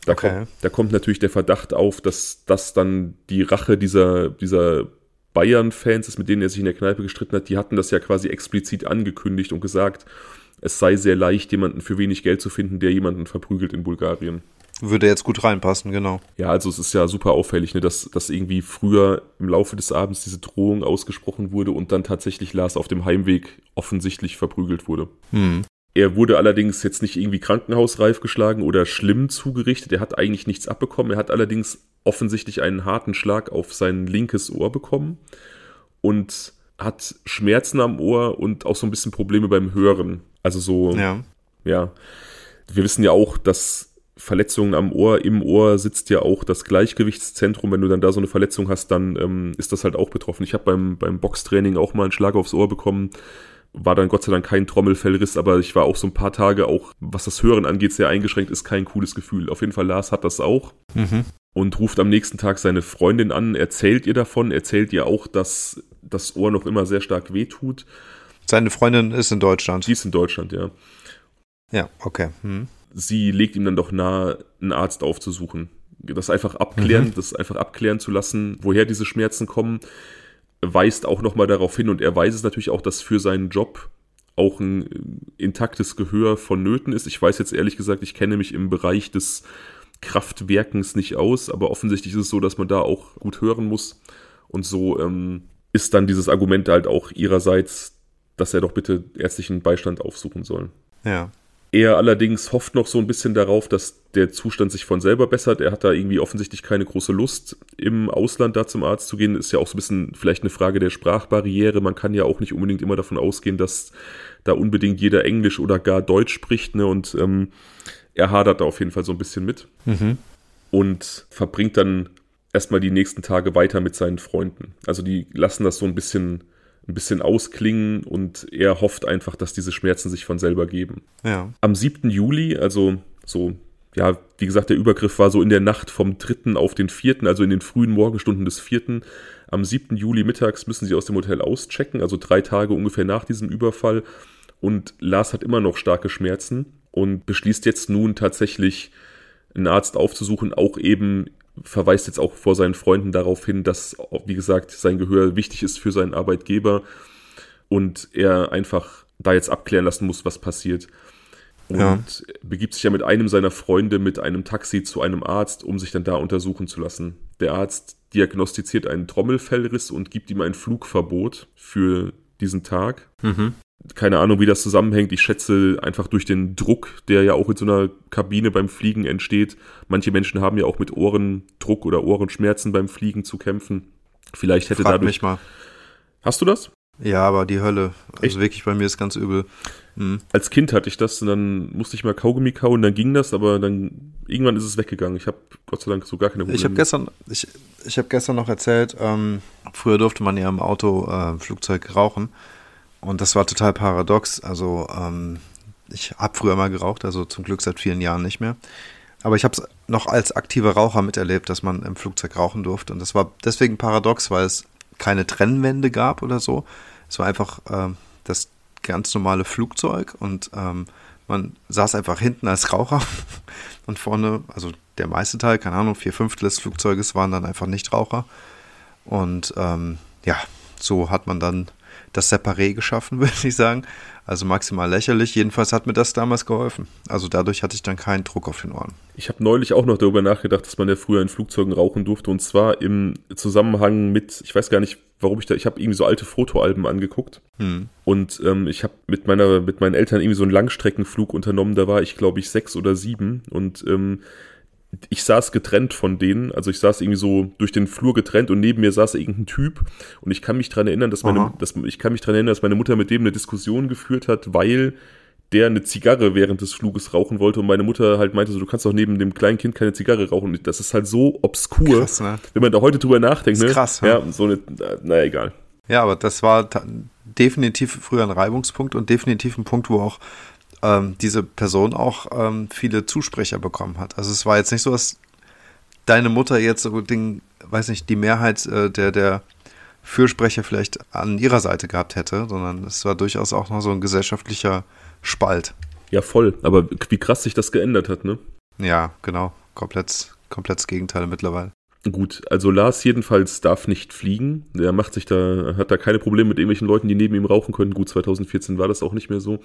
Da, okay. kommt, da kommt natürlich der Verdacht auf, dass das dann die Rache dieser, dieser Bayern-Fans ist, mit denen er sich in der Kneipe gestritten hat. Die hatten das ja quasi explizit angekündigt und gesagt, es sei sehr leicht, jemanden für wenig Geld zu finden, der jemanden verprügelt in Bulgarien. Würde jetzt gut reinpassen, genau. Ja, also es ist ja super auffällig, ne, dass, dass irgendwie früher im Laufe des Abends diese Drohung ausgesprochen wurde und dann tatsächlich Lars auf dem Heimweg offensichtlich verprügelt wurde. Hm. Er wurde allerdings jetzt nicht irgendwie krankenhausreif geschlagen oder schlimm zugerichtet. Er hat eigentlich nichts abbekommen. Er hat allerdings offensichtlich einen harten Schlag auf sein linkes Ohr bekommen und hat Schmerzen am Ohr und auch so ein bisschen Probleme beim Hören. Also so, ja. ja. Wir wissen ja auch, dass Verletzungen am Ohr, im Ohr sitzt ja auch das Gleichgewichtszentrum. Wenn du dann da so eine Verletzung hast, dann ähm, ist das halt auch betroffen. Ich habe beim, beim Boxtraining auch mal einen Schlag aufs Ohr bekommen. War dann Gott sei Dank kein Trommelfellriss, aber ich war auch so ein paar Tage auch, was das Hören angeht, sehr eingeschränkt, ist kein cooles Gefühl. Auf jeden Fall, Lars hat das auch. Mhm. Und ruft am nächsten Tag seine Freundin an, erzählt ihr davon, erzählt ihr auch, dass das Ohr noch immer sehr stark wehtut. Seine Freundin ist in Deutschland. Die ist in Deutschland, ja. Ja, okay. Hm sie legt ihm dann doch nahe, einen Arzt aufzusuchen. Das einfach abklären, mhm. das einfach abklären zu lassen, woher diese Schmerzen kommen, weist auch nochmal darauf hin und er weiß es natürlich auch, dass für seinen Job auch ein intaktes Gehör vonnöten ist. Ich weiß jetzt ehrlich gesagt, ich kenne mich im Bereich des Kraftwerkens nicht aus, aber offensichtlich ist es so, dass man da auch gut hören muss. Und so ähm, ist dann dieses Argument halt auch ihrerseits, dass er doch bitte ärztlichen Beistand aufsuchen soll. Ja. Er allerdings hofft noch so ein bisschen darauf, dass der Zustand sich von selber bessert. Er hat da irgendwie offensichtlich keine große Lust, im Ausland da zum Arzt zu gehen. Ist ja auch so ein bisschen vielleicht eine Frage der Sprachbarriere. Man kann ja auch nicht unbedingt immer davon ausgehen, dass da unbedingt jeder Englisch oder gar Deutsch spricht. Ne? Und ähm, er hadert da auf jeden Fall so ein bisschen mit. Mhm. Und verbringt dann erstmal die nächsten Tage weiter mit seinen Freunden. Also die lassen das so ein bisschen ein bisschen ausklingen und er hofft einfach, dass diese Schmerzen sich von selber geben. Ja. Am 7. Juli, also so, ja, wie gesagt, der Übergriff war so in der Nacht vom 3. auf den 4., also in den frühen Morgenstunden des 4. Am 7. Juli mittags müssen sie aus dem Hotel auschecken, also drei Tage ungefähr nach diesem Überfall. Und Lars hat immer noch starke Schmerzen und beschließt jetzt nun tatsächlich einen Arzt aufzusuchen, auch eben verweist jetzt auch vor seinen Freunden darauf hin, dass, wie gesagt, sein Gehör wichtig ist für seinen Arbeitgeber und er einfach da jetzt abklären lassen muss, was passiert. und ja. begibt sich ja mit einem seiner Freunde mit einem Taxi zu einem Arzt, um sich dann da untersuchen zu lassen. Der Arzt diagnostiziert einen Trommelfellriss und gibt ihm ein Flugverbot für diesen Tag. Mhm. Keine Ahnung, wie das zusammenhängt. Ich schätze einfach durch den Druck, der ja auch in so einer Kabine beim Fliegen entsteht. Manche Menschen haben ja auch mit Ohrendruck oder Ohrenschmerzen beim Fliegen zu kämpfen. Vielleicht hätte Frag dadurch. Mich mal. Hast du das? Ja, aber die Hölle. Also Echt? wirklich bei mir ist ganz übel. Mhm. Als Kind hatte ich das und dann musste ich mal Kaugummi kauen, dann ging das, aber dann irgendwann ist es weggegangen. Ich habe Gott sei Dank so gar keine Probleme. Ich habe gestern, ich, ich habe gestern noch erzählt, ähm, früher durfte man ja im Auto, äh, Flugzeug rauchen und das war total paradox. Also ähm, ich habe früher mal geraucht, also zum Glück seit vielen Jahren nicht mehr. Aber ich habe es noch als aktiver Raucher miterlebt, dass man im Flugzeug rauchen durfte. Und das war deswegen paradox, weil es keine Trennwände gab oder so. Es war einfach äh, das ganz normale Flugzeug und ähm, man saß einfach hinten als Raucher und vorne, also der meiste Teil, keine Ahnung, vier Fünftel des Flugzeuges waren dann einfach Nichtraucher. Und ähm, ja, so hat man dann das Separé geschaffen, würde ich sagen. Also maximal lächerlich. Jedenfalls hat mir das damals geholfen. Also dadurch hatte ich dann keinen Druck auf den Ohren. Ich habe neulich auch noch darüber nachgedacht, dass man ja früher in Flugzeugen rauchen durfte. Und zwar im Zusammenhang mit, ich weiß gar nicht, warum ich da, ich habe irgendwie so alte Fotoalben angeguckt. Hm. Und ähm, ich habe mit meiner, mit meinen Eltern irgendwie so einen Langstreckenflug unternommen. Da war ich, glaube ich, sechs oder sieben. Und ähm, ich saß getrennt von denen, also ich saß irgendwie so durch den Flur getrennt und neben mir saß irgendein Typ und ich kann mich daran erinnern, dass meine, dass, ich kann mich daran erinnern, dass meine Mutter mit dem eine Diskussion geführt hat, weil der eine Zigarre während des Fluges rauchen wollte und meine Mutter halt meinte so, du kannst doch neben dem kleinen Kind keine Zigarre rauchen. Das ist halt so obskur, krass, ne? wenn man da heute drüber nachdenkt. Das ist ne? krass, ne? Ja, so eine, naja, egal. Ja, aber das war definitiv früher ein Reibungspunkt und definitiv ein Punkt, wo auch ähm, diese Person auch ähm, viele Zusprecher bekommen hat. Also es war jetzt nicht so, dass deine Mutter jetzt so den, weiß nicht, die Mehrheit äh, der, der Fürsprecher vielleicht an ihrer Seite gehabt hätte, sondern es war durchaus auch noch so ein gesellschaftlicher Spalt. Ja, voll. Aber wie krass sich das geändert hat, ne? Ja, genau. Komplett, komplett das Gegenteil mittlerweile. Gut, also Lars jedenfalls darf nicht fliegen. Er macht sich da, hat da keine Probleme mit irgendwelchen Leuten, die neben ihm rauchen können. Gut, 2014 war das auch nicht mehr so.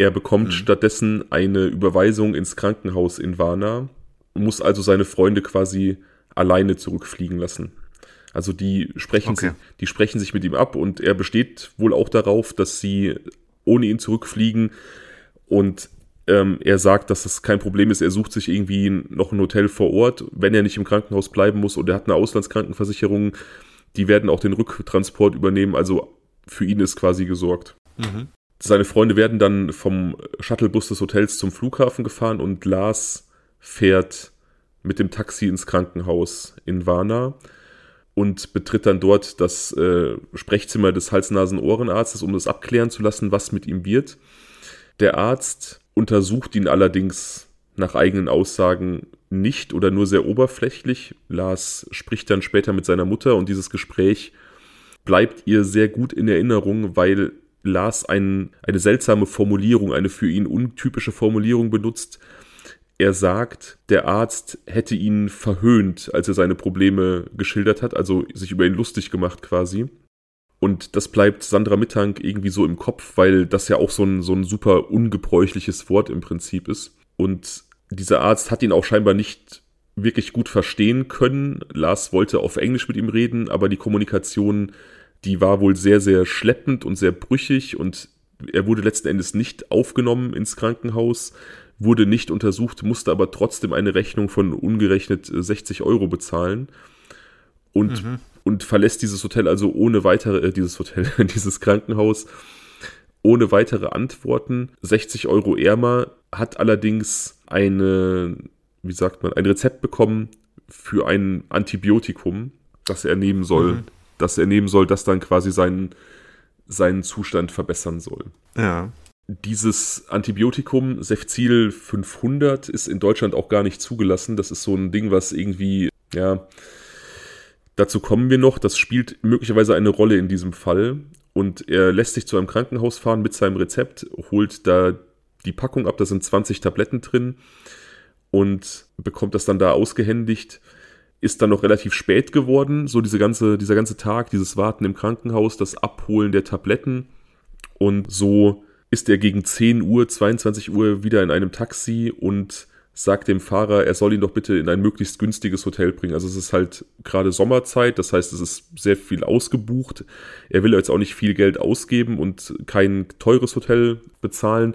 Er bekommt mhm. stattdessen eine Überweisung ins Krankenhaus in Varna, muss also seine Freunde quasi alleine zurückfliegen lassen. Also die sprechen, okay. die sprechen sich mit ihm ab und er besteht wohl auch darauf, dass sie ohne ihn zurückfliegen und ähm, er sagt, dass das kein Problem ist. Er sucht sich irgendwie noch ein Hotel vor Ort, wenn er nicht im Krankenhaus bleiben muss und er hat eine Auslandskrankenversicherung. Die werden auch den Rücktransport übernehmen. Also für ihn ist quasi gesorgt. Mhm. Seine Freunde werden dann vom Shuttlebus des Hotels zum Flughafen gefahren und Lars fährt mit dem Taxi ins Krankenhaus in Varna und betritt dann dort das äh, Sprechzimmer des Hals-Nasen-Ohrenarztes, um das abklären zu lassen, was mit ihm wird. Der Arzt untersucht ihn allerdings nach eigenen Aussagen nicht oder nur sehr oberflächlich. Lars spricht dann später mit seiner Mutter und dieses Gespräch bleibt ihr sehr gut in Erinnerung, weil Lars ein, eine seltsame Formulierung, eine für ihn untypische Formulierung benutzt. Er sagt, der Arzt hätte ihn verhöhnt, als er seine Probleme geschildert hat, also sich über ihn lustig gemacht quasi. Und das bleibt Sandra Mittank irgendwie so im Kopf, weil das ja auch so ein, so ein super ungebräuchliches Wort im Prinzip ist. Und dieser Arzt hat ihn auch scheinbar nicht wirklich gut verstehen können. Lars wollte auf Englisch mit ihm reden, aber die Kommunikation die war wohl sehr, sehr schleppend und sehr brüchig und er wurde letzten Endes nicht aufgenommen ins Krankenhaus, wurde nicht untersucht, musste aber trotzdem eine Rechnung von ungerechnet 60 Euro bezahlen und, mhm. und verlässt dieses Hotel also ohne weitere, äh, dieses Hotel, dieses Krankenhaus ohne weitere Antworten. 60 Euro ärmer, hat allerdings eine, wie sagt man, ein Rezept bekommen für ein Antibiotikum, das er nehmen soll. Mhm das er nehmen soll, das dann quasi seinen, seinen Zustand verbessern soll. Ja. Dieses Antibiotikum Cefzil 500 ist in Deutschland auch gar nicht zugelassen. Das ist so ein Ding, was irgendwie, ja, dazu kommen wir noch. Das spielt möglicherweise eine Rolle in diesem Fall. Und er lässt sich zu einem Krankenhaus fahren mit seinem Rezept, holt da die Packung ab, da sind 20 Tabletten drin und bekommt das dann da ausgehändigt ist dann noch relativ spät geworden, so diese ganze, dieser ganze Tag, dieses Warten im Krankenhaus, das Abholen der Tabletten. Und so ist er gegen 10 Uhr, 22 Uhr wieder in einem Taxi und sagt dem Fahrer, er soll ihn doch bitte in ein möglichst günstiges Hotel bringen. Also es ist halt gerade Sommerzeit, das heißt, es ist sehr viel ausgebucht. Er will jetzt auch nicht viel Geld ausgeben und kein teures Hotel bezahlen,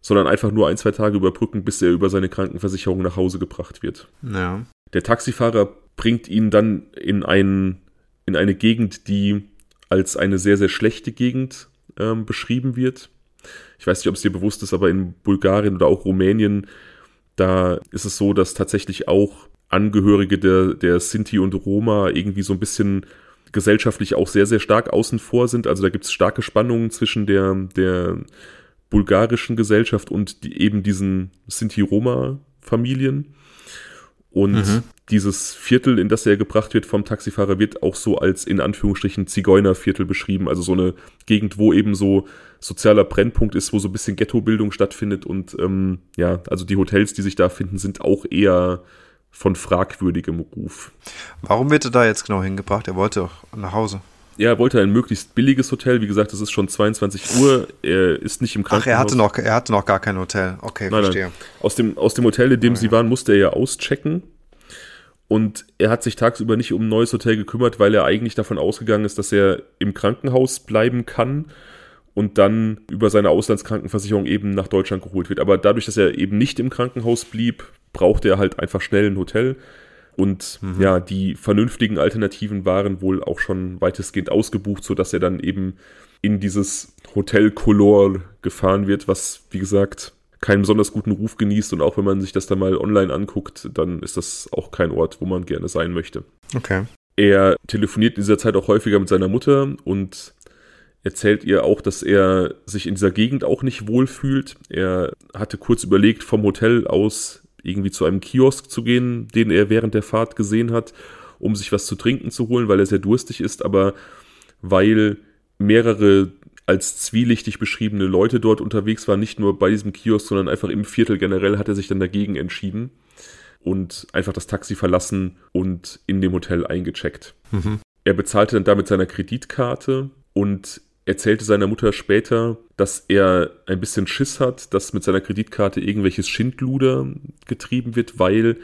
sondern einfach nur ein, zwei Tage überbrücken, bis er über seine Krankenversicherung nach Hause gebracht wird. Ja. Der Taxifahrer bringt ihn dann in, ein, in eine Gegend, die als eine sehr, sehr schlechte Gegend ähm, beschrieben wird. Ich weiß nicht, ob es dir bewusst ist, aber in Bulgarien oder auch Rumänien da ist es so, dass tatsächlich auch Angehörige der, der Sinti und Roma irgendwie so ein bisschen gesellschaftlich auch sehr, sehr stark außen vor sind. Also da gibt es starke Spannungen zwischen der, der bulgarischen Gesellschaft und die, eben diesen Sinti-Roma-Familien. Und mhm. dieses Viertel, in das er gebracht wird vom Taxifahrer, wird auch so als in Anführungsstrichen Zigeunerviertel beschrieben. Also so eine Gegend, wo eben so sozialer Brennpunkt ist, wo so ein bisschen Ghettobildung stattfindet. Und ähm, ja, also die Hotels, die sich da finden, sind auch eher von fragwürdigem Ruf. Warum wird er da jetzt genau hingebracht? Er wollte auch nach Hause. Ja, er wollte ein möglichst billiges Hotel. Wie gesagt, es ist schon 22 Uhr. Er ist nicht im Krankenhaus. Ach, er hatte noch, er hatte noch gar kein Hotel. Okay, nein, verstehe. Nein. Aus, dem, aus dem Hotel, in dem oh, sie ja. waren, musste er ja auschecken. Und er hat sich tagsüber nicht um ein neues Hotel gekümmert, weil er eigentlich davon ausgegangen ist, dass er im Krankenhaus bleiben kann und dann über seine Auslandskrankenversicherung eben nach Deutschland geholt wird. Aber dadurch, dass er eben nicht im Krankenhaus blieb, brauchte er halt einfach schnell ein Hotel. Und mhm. ja, die vernünftigen Alternativen waren wohl auch schon weitestgehend ausgebucht, sodass er dann eben in dieses Hotel Color gefahren wird, was, wie gesagt, keinen besonders guten Ruf genießt. Und auch wenn man sich das dann mal online anguckt, dann ist das auch kein Ort, wo man gerne sein möchte. Okay. Er telefoniert in dieser Zeit auch häufiger mit seiner Mutter und erzählt ihr auch, dass er sich in dieser Gegend auch nicht wohlfühlt. Er hatte kurz überlegt, vom Hotel aus irgendwie zu einem Kiosk zu gehen, den er während der Fahrt gesehen hat, um sich was zu trinken zu holen, weil er sehr durstig ist, aber weil mehrere als zwielichtig beschriebene Leute dort unterwegs waren, nicht nur bei diesem Kiosk, sondern einfach im Viertel generell, hat er sich dann dagegen entschieden und einfach das Taxi verlassen und in dem Hotel eingecheckt. Mhm. Er bezahlte dann damit seiner Kreditkarte und erzählte seiner Mutter später, dass er ein bisschen Schiss hat, dass mit seiner Kreditkarte irgendwelches Schindluder getrieben wird, weil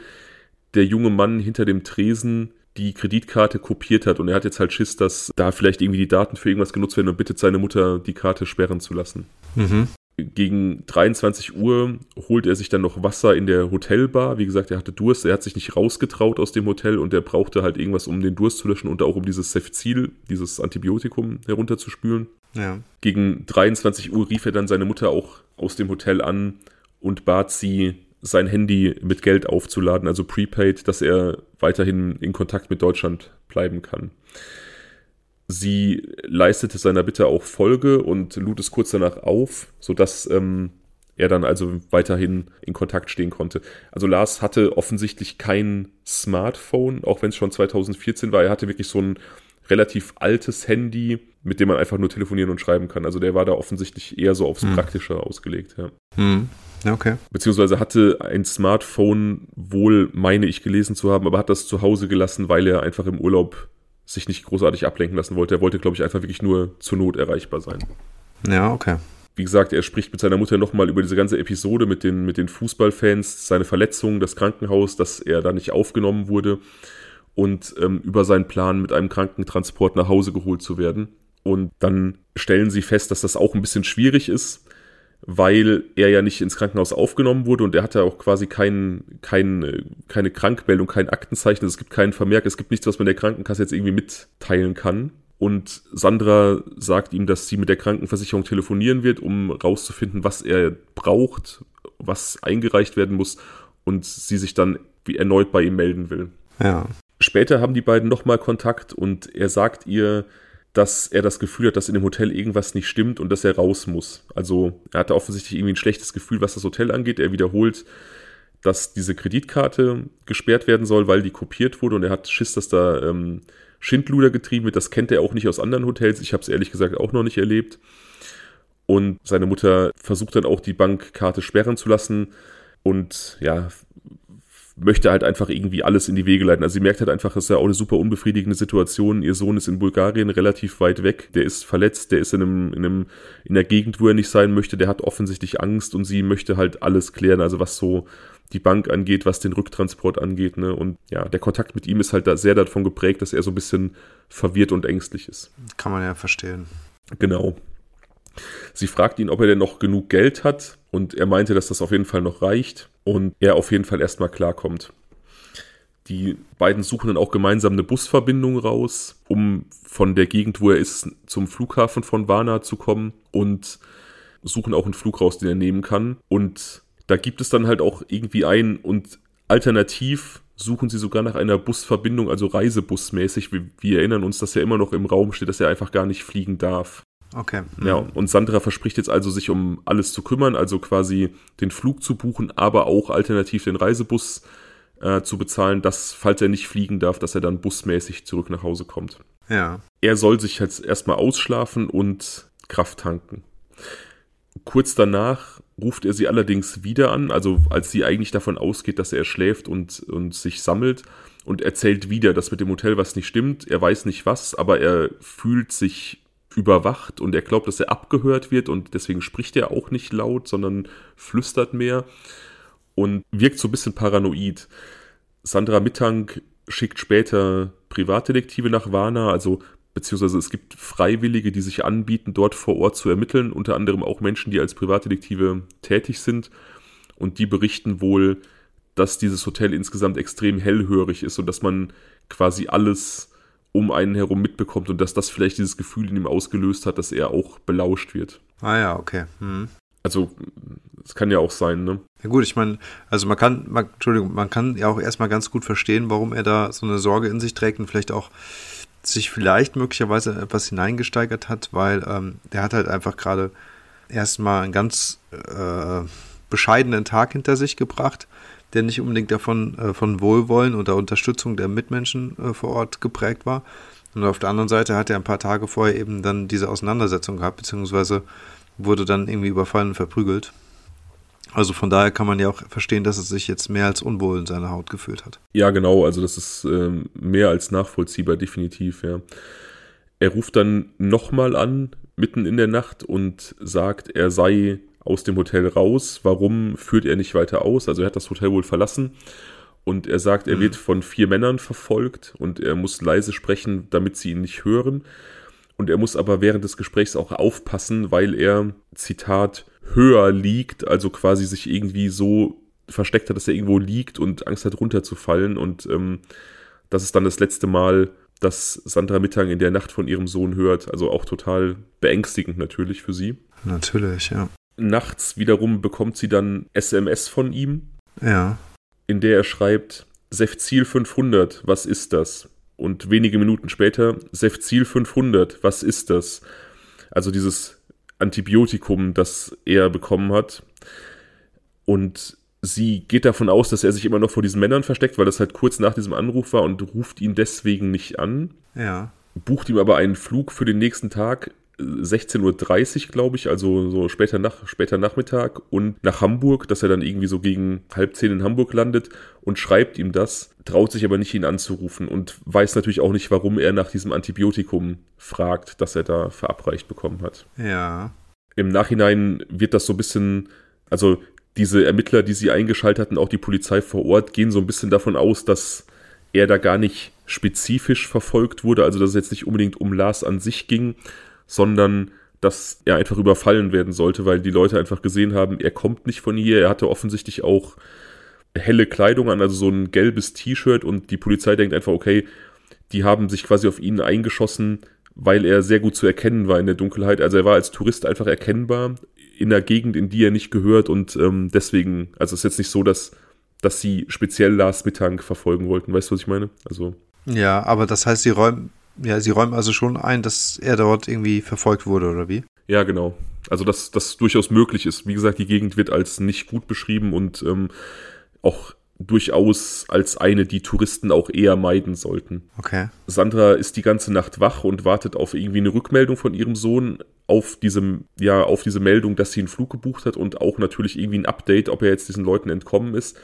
der junge Mann hinter dem Tresen die Kreditkarte kopiert hat und er hat jetzt halt Schiss, dass da vielleicht irgendwie die Daten für irgendwas genutzt werden und bittet seine Mutter, die Karte sperren zu lassen. Mhm. Gegen 23 Uhr holt er sich dann noch Wasser in der Hotelbar. Wie gesagt, er hatte Durst, er hat sich nicht rausgetraut aus dem Hotel und er brauchte halt irgendwas, um den Durst zu löschen und auch um dieses Cefzil, dieses Antibiotikum herunterzuspülen. Ja. Gegen 23 Uhr rief er dann seine Mutter auch aus dem Hotel an und bat sie, sein Handy mit Geld aufzuladen, also prepaid, dass er weiterhin in Kontakt mit Deutschland bleiben kann. Sie leistete seiner Bitte auch Folge und lud es kurz danach auf, sodass ähm, er dann also weiterhin in Kontakt stehen konnte. Also Lars hatte offensichtlich kein Smartphone, auch wenn es schon 2014 war. Er hatte wirklich so ein relativ altes Handy, mit dem man einfach nur telefonieren und schreiben kann. Also der war da offensichtlich eher so aufs hm. Praktische ausgelegt. Ja. Hm. Okay. Beziehungsweise hatte ein Smartphone wohl, meine ich gelesen zu haben, aber hat das zu Hause gelassen, weil er einfach im Urlaub sich nicht großartig ablenken lassen wollte. Er wollte, glaube ich, einfach wirklich nur zur Not erreichbar sein. Ja, okay. Wie gesagt, er spricht mit seiner Mutter nochmal über diese ganze Episode mit den, mit den Fußballfans, seine Verletzungen, das Krankenhaus, dass er da nicht aufgenommen wurde und ähm, über seinen Plan, mit einem Krankentransport nach Hause geholt zu werden. Und dann stellen sie fest, dass das auch ein bisschen schwierig ist, weil er ja nicht ins Krankenhaus aufgenommen wurde und er hatte auch quasi kein, kein, keine Krankmeldung, kein Aktenzeichen, es gibt keinen Vermerk, es gibt nichts, was man der Krankenkasse jetzt irgendwie mitteilen kann. Und Sandra sagt ihm, dass sie mit der Krankenversicherung telefonieren wird, um rauszufinden, was er braucht, was eingereicht werden muss und sie sich dann wie erneut bei ihm melden will. Ja. Später haben die beiden nochmal Kontakt und er sagt ihr, dass er das Gefühl hat, dass in dem Hotel irgendwas nicht stimmt und dass er raus muss. Also er hatte offensichtlich irgendwie ein schlechtes Gefühl, was das Hotel angeht. Er wiederholt, dass diese Kreditkarte gesperrt werden soll, weil die kopiert wurde und er hat Schiss, dass da ähm, Schindluder getrieben wird. Das kennt er auch nicht aus anderen Hotels. Ich habe es ehrlich gesagt auch noch nicht erlebt. Und seine Mutter versucht dann auch die Bankkarte sperren zu lassen und ja, möchte halt einfach irgendwie alles in die Wege leiten. Also sie merkt halt einfach, es ist ja auch eine super unbefriedigende Situation. Ihr Sohn ist in Bulgarien relativ weit weg, der ist verletzt, der ist in einem, in einem, in der Gegend, wo er nicht sein möchte, der hat offensichtlich Angst und sie möchte halt alles klären, also was so die Bank angeht, was den Rücktransport angeht, ne? Und ja, der Kontakt mit ihm ist halt da sehr davon geprägt, dass er so ein bisschen verwirrt und ängstlich ist. Kann man ja verstehen. Genau. Sie fragt ihn, ob er denn noch genug Geld hat und er meinte, dass das auf jeden Fall noch reicht und er auf jeden Fall erstmal klarkommt. Die beiden suchen dann auch gemeinsam eine Busverbindung raus, um von der Gegend, wo er ist, zum Flughafen von Varna zu kommen und suchen auch einen Flug raus, den er nehmen kann. Und da gibt es dann halt auch irgendwie einen und alternativ suchen sie sogar nach einer Busverbindung, also Reisebusmäßig. Wir, wir erinnern uns, dass er immer noch im Raum steht, dass er einfach gar nicht fliegen darf. Okay. Ja, und Sandra verspricht jetzt also, sich um alles zu kümmern, also quasi den Flug zu buchen, aber auch alternativ den Reisebus äh, zu bezahlen, dass, falls er nicht fliegen darf, dass er dann busmäßig zurück nach Hause kommt. Ja. Er soll sich jetzt erstmal ausschlafen und Kraft tanken. Kurz danach ruft er sie allerdings wieder an, also als sie eigentlich davon ausgeht, dass er schläft und, und sich sammelt und erzählt wieder, dass mit dem Hotel was nicht stimmt. Er weiß nicht was, aber er fühlt sich überwacht und er glaubt, dass er abgehört wird und deswegen spricht er auch nicht laut, sondern flüstert mehr und wirkt so ein bisschen paranoid. Sandra Mittank schickt später Privatdetektive nach Warna, also beziehungsweise es gibt Freiwillige, die sich anbieten, dort vor Ort zu ermitteln, unter anderem auch Menschen, die als Privatdetektive tätig sind und die berichten wohl, dass dieses Hotel insgesamt extrem hellhörig ist und dass man quasi alles um einen herum mitbekommt und dass das vielleicht dieses Gefühl in ihm ausgelöst hat, dass er auch belauscht wird. Ah ja, okay. Hm. Also, es kann ja auch sein, ne? Ja gut, ich meine, also man kann, man, Entschuldigung, man kann ja auch erstmal ganz gut verstehen, warum er da so eine Sorge in sich trägt und vielleicht auch sich vielleicht möglicherweise etwas hineingesteigert hat, weil ähm, der hat halt einfach gerade erstmal einen ganz äh, bescheidenen Tag hinter sich gebracht der nicht unbedingt davon äh, von Wohlwollen oder Unterstützung der Mitmenschen äh, vor Ort geprägt war. Und auf der anderen Seite hat er ein paar Tage vorher eben dann diese Auseinandersetzung gehabt, beziehungsweise wurde dann irgendwie überfallen und verprügelt. Also von daher kann man ja auch verstehen, dass er sich jetzt mehr als unwohl in seiner Haut gefühlt hat. Ja, genau, also das ist ähm, mehr als nachvollziehbar, definitiv, ja. Er ruft dann nochmal an, mitten in der Nacht, und sagt, er sei aus dem Hotel raus. Warum führt er nicht weiter aus? Also er hat das Hotel wohl verlassen und er sagt, er mhm. wird von vier Männern verfolgt und er muss leise sprechen, damit sie ihn nicht hören. Und er muss aber während des Gesprächs auch aufpassen, weil er, Zitat, höher liegt, also quasi sich irgendwie so versteckt hat, dass er irgendwo liegt und Angst hat runterzufallen. Und ähm, das ist dann das letzte Mal, dass Sandra Mittag in der Nacht von ihrem Sohn hört. Also auch total beängstigend natürlich für sie. Natürlich, ja. Nachts wiederum bekommt sie dann SMS von ihm. Ja. In der er schreibt, Sefzil 500, was ist das? Und wenige Minuten später, Sefzil 500, was ist das? Also dieses Antibiotikum, das er bekommen hat. Und sie geht davon aus, dass er sich immer noch vor diesen Männern versteckt, weil das halt kurz nach diesem Anruf war und ruft ihn deswegen nicht an. Ja. Bucht ihm aber einen Flug für den nächsten Tag 16.30 Uhr, glaube ich, also so später, nach, später Nachmittag und nach Hamburg, dass er dann irgendwie so gegen halb zehn in Hamburg landet und schreibt ihm das, traut sich aber nicht, ihn anzurufen und weiß natürlich auch nicht, warum er nach diesem Antibiotikum fragt, das er da verabreicht bekommen hat. Ja. Im Nachhinein wird das so ein bisschen, also diese Ermittler, die sie eingeschaltet hatten, auch die Polizei vor Ort, gehen so ein bisschen davon aus, dass er da gar nicht spezifisch verfolgt wurde, also dass es jetzt nicht unbedingt um Lars an sich ging, sondern dass er einfach überfallen werden sollte, weil die Leute einfach gesehen haben, er kommt nicht von hier. Er hatte offensichtlich auch helle Kleidung an, also so ein gelbes T-Shirt und die Polizei denkt einfach, okay, die haben sich quasi auf ihn eingeschossen, weil er sehr gut zu erkennen war in der Dunkelheit. Also er war als Tourist einfach erkennbar in der Gegend, in die er nicht gehört und ähm, deswegen, also es ist jetzt nicht so, dass, dass sie speziell Lars Mittank verfolgen wollten. Weißt du, was ich meine? Also. Ja, aber das heißt, sie räumen, ja, sie räumen also schon ein, dass er dort irgendwie verfolgt wurde, oder wie? Ja, genau. Also, dass das durchaus möglich ist. Wie gesagt, die Gegend wird als nicht gut beschrieben und ähm, auch durchaus als eine, die Touristen auch eher meiden sollten. Okay. Sandra ist die ganze Nacht wach und wartet auf irgendwie eine Rückmeldung von ihrem Sohn auf diesem, ja, auf diese Meldung, dass sie einen Flug gebucht hat und auch natürlich irgendwie ein Update, ob er jetzt diesen Leuten entkommen ist.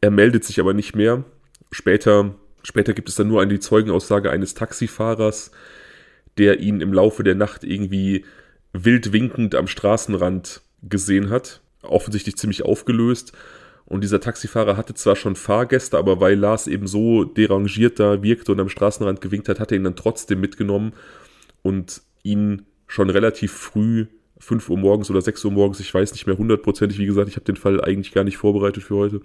Er meldet sich aber nicht mehr. Später, später gibt es dann nur eine Zeugenaussage eines Taxifahrers, der ihn im Laufe der Nacht irgendwie wild winkend am Straßenrand gesehen hat. Offensichtlich ziemlich aufgelöst. Und dieser Taxifahrer hatte zwar schon Fahrgäste, aber weil Lars eben so derangiert da wirkte und am Straßenrand gewinkt hat, hat er ihn dann trotzdem mitgenommen und ihn schon relativ früh, 5 Uhr morgens oder 6 Uhr morgens, ich weiß nicht mehr hundertprozentig, wie gesagt, ich habe den Fall eigentlich gar nicht vorbereitet für heute.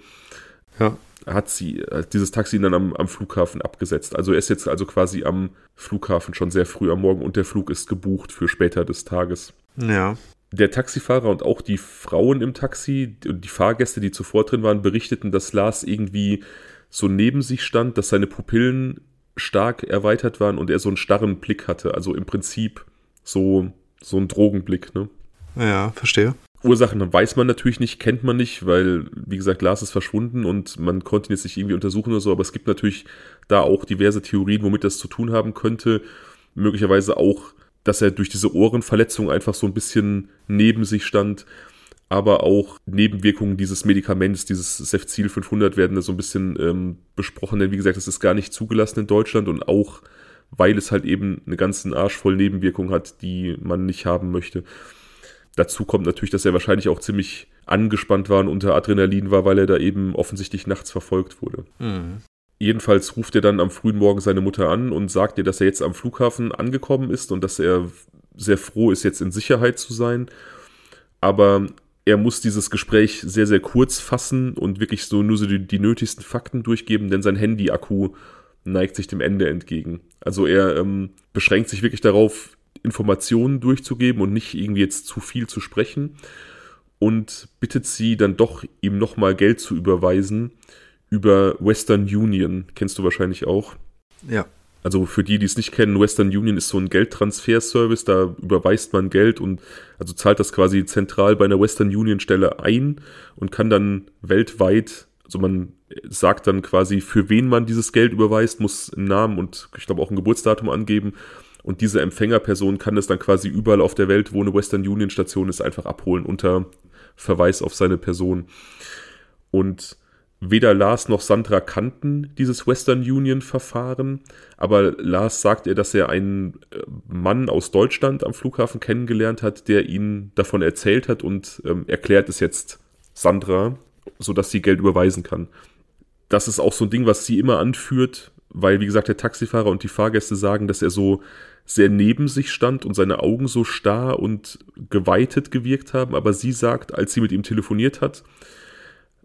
Ja. Hat sie, hat dieses Taxi ihn dann am, am Flughafen abgesetzt. Also er ist jetzt also quasi am Flughafen schon sehr früh am Morgen und der Flug ist gebucht für später des Tages. Ja der Taxifahrer und auch die Frauen im Taxi und die Fahrgäste, die zuvor drin waren, berichteten, dass Lars irgendwie so neben sich stand, dass seine Pupillen stark erweitert waren und er so einen starren Blick hatte. Also im Prinzip so, so ein Drogenblick, ne? Ja, verstehe. Ursachen weiß man natürlich nicht, kennt man nicht, weil, wie gesagt, Lars ist verschwunden und man konnte ihn jetzt nicht irgendwie untersuchen oder so, aber es gibt natürlich da auch diverse Theorien, womit das zu tun haben könnte. Möglicherweise auch dass er durch diese Ohrenverletzung einfach so ein bisschen neben sich stand. Aber auch Nebenwirkungen dieses Medikaments, dieses Cefzil 500 werden da so ein bisschen ähm, besprochen, denn wie gesagt, das ist gar nicht zugelassen in Deutschland und auch weil es halt eben eine ganzen Arsch voll Nebenwirkungen hat, die man nicht haben möchte. Dazu kommt natürlich, dass er wahrscheinlich auch ziemlich angespannt war und unter Adrenalin war, weil er da eben offensichtlich nachts verfolgt wurde. Mhm. Jedenfalls ruft er dann am frühen Morgen seine Mutter an und sagt ihr, dass er jetzt am Flughafen angekommen ist und dass er sehr froh ist, jetzt in Sicherheit zu sein. Aber er muss dieses Gespräch sehr, sehr kurz fassen und wirklich so nur so die, die nötigsten Fakten durchgeben, denn sein Handy-Akku neigt sich dem Ende entgegen. Also er ähm, beschränkt sich wirklich darauf, Informationen durchzugeben und nicht irgendwie jetzt zu viel zu sprechen und bittet sie dann doch, ihm nochmal Geld zu überweisen über Western Union. Kennst du wahrscheinlich auch. Ja. Also für die, die es nicht kennen, Western Union ist so ein Geldtransferservice, da überweist man Geld und also zahlt das quasi zentral bei einer Western Union Stelle ein und kann dann weltweit, also man sagt dann quasi, für wen man dieses Geld überweist, muss einen Namen und ich glaube auch ein Geburtsdatum angeben und diese Empfängerperson kann es dann quasi überall auf der Welt, wo eine Western Union Station ist, einfach abholen unter Verweis auf seine Person. Und Weder Lars noch Sandra kannten dieses Western Union Verfahren, aber Lars sagt ihr, dass er einen äh, Mann aus Deutschland am Flughafen kennengelernt hat, der ihn davon erzählt hat und ähm, erklärt es jetzt Sandra, sodass sie Geld überweisen kann. Das ist auch so ein Ding, was sie immer anführt, weil, wie gesagt, der Taxifahrer und die Fahrgäste sagen, dass er so sehr neben sich stand und seine Augen so starr und geweitet gewirkt haben, aber sie sagt, als sie mit ihm telefoniert hat,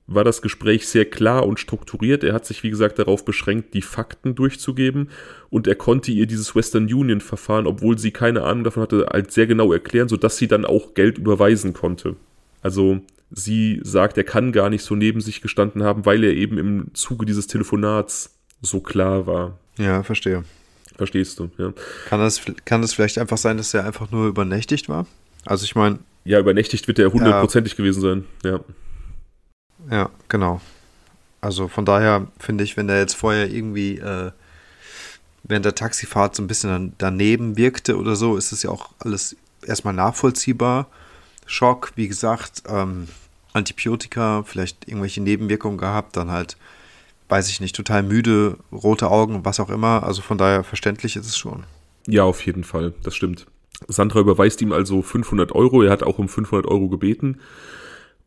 war das Gespräch sehr klar und strukturiert. Er hat sich, wie gesagt, darauf beschränkt, die Fakten durchzugeben und er konnte ihr dieses Western Union Verfahren, obwohl sie keine Ahnung davon hatte, als sehr genau erklären, sodass sie dann auch Geld überweisen konnte. Also sie sagt, er kann gar nicht so neben sich gestanden haben, weil er eben im Zuge dieses Telefonats so klar war. Ja, verstehe. Verstehst du, ja. Kann das, kann das vielleicht einfach sein, dass er einfach nur übernächtigt war? Also ich meine. Ja, übernächtigt wird er hundertprozentig ja. gewesen sein, ja. Ja, genau. Also von daher finde ich, wenn der jetzt vorher irgendwie äh, während der Taxifahrt so ein bisschen daneben wirkte oder so, ist es ja auch alles erstmal nachvollziehbar. Schock, wie gesagt, ähm, Antibiotika, vielleicht irgendwelche Nebenwirkungen gehabt, dann halt, weiß ich nicht, total müde, rote Augen, was auch immer. Also von daher verständlich ist es schon. Ja, auf jeden Fall, das stimmt. Sandra überweist ihm also 500 Euro. Er hat auch um 500 Euro gebeten.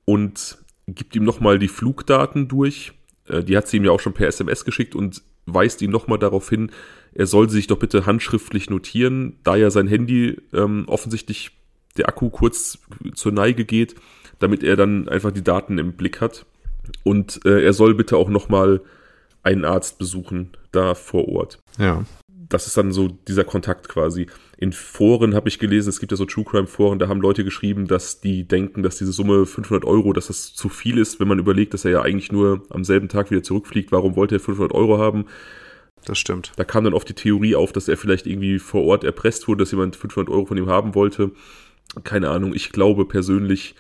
Und gibt ihm nochmal die Flugdaten durch. Äh, die hat sie ihm ja auch schon per SMS geschickt und weist ihn nochmal darauf hin, er soll sich doch bitte handschriftlich notieren, da ja sein Handy ähm, offensichtlich der Akku kurz zur Neige geht, damit er dann einfach die Daten im Blick hat. Und äh, er soll bitte auch nochmal einen Arzt besuchen, da vor Ort. Ja das ist dann so dieser Kontakt quasi. In Foren habe ich gelesen, es gibt ja so True Crime Foren, da haben Leute geschrieben, dass die denken, dass diese Summe 500 Euro, dass das zu viel ist, wenn man überlegt, dass er ja eigentlich nur am selben Tag wieder zurückfliegt. Warum wollte er 500 Euro haben? Das stimmt. Da kam dann oft die Theorie auf, dass er vielleicht irgendwie vor Ort erpresst wurde, dass jemand 500 Euro von ihm haben wollte. Keine Ahnung. Ich glaube persönlich,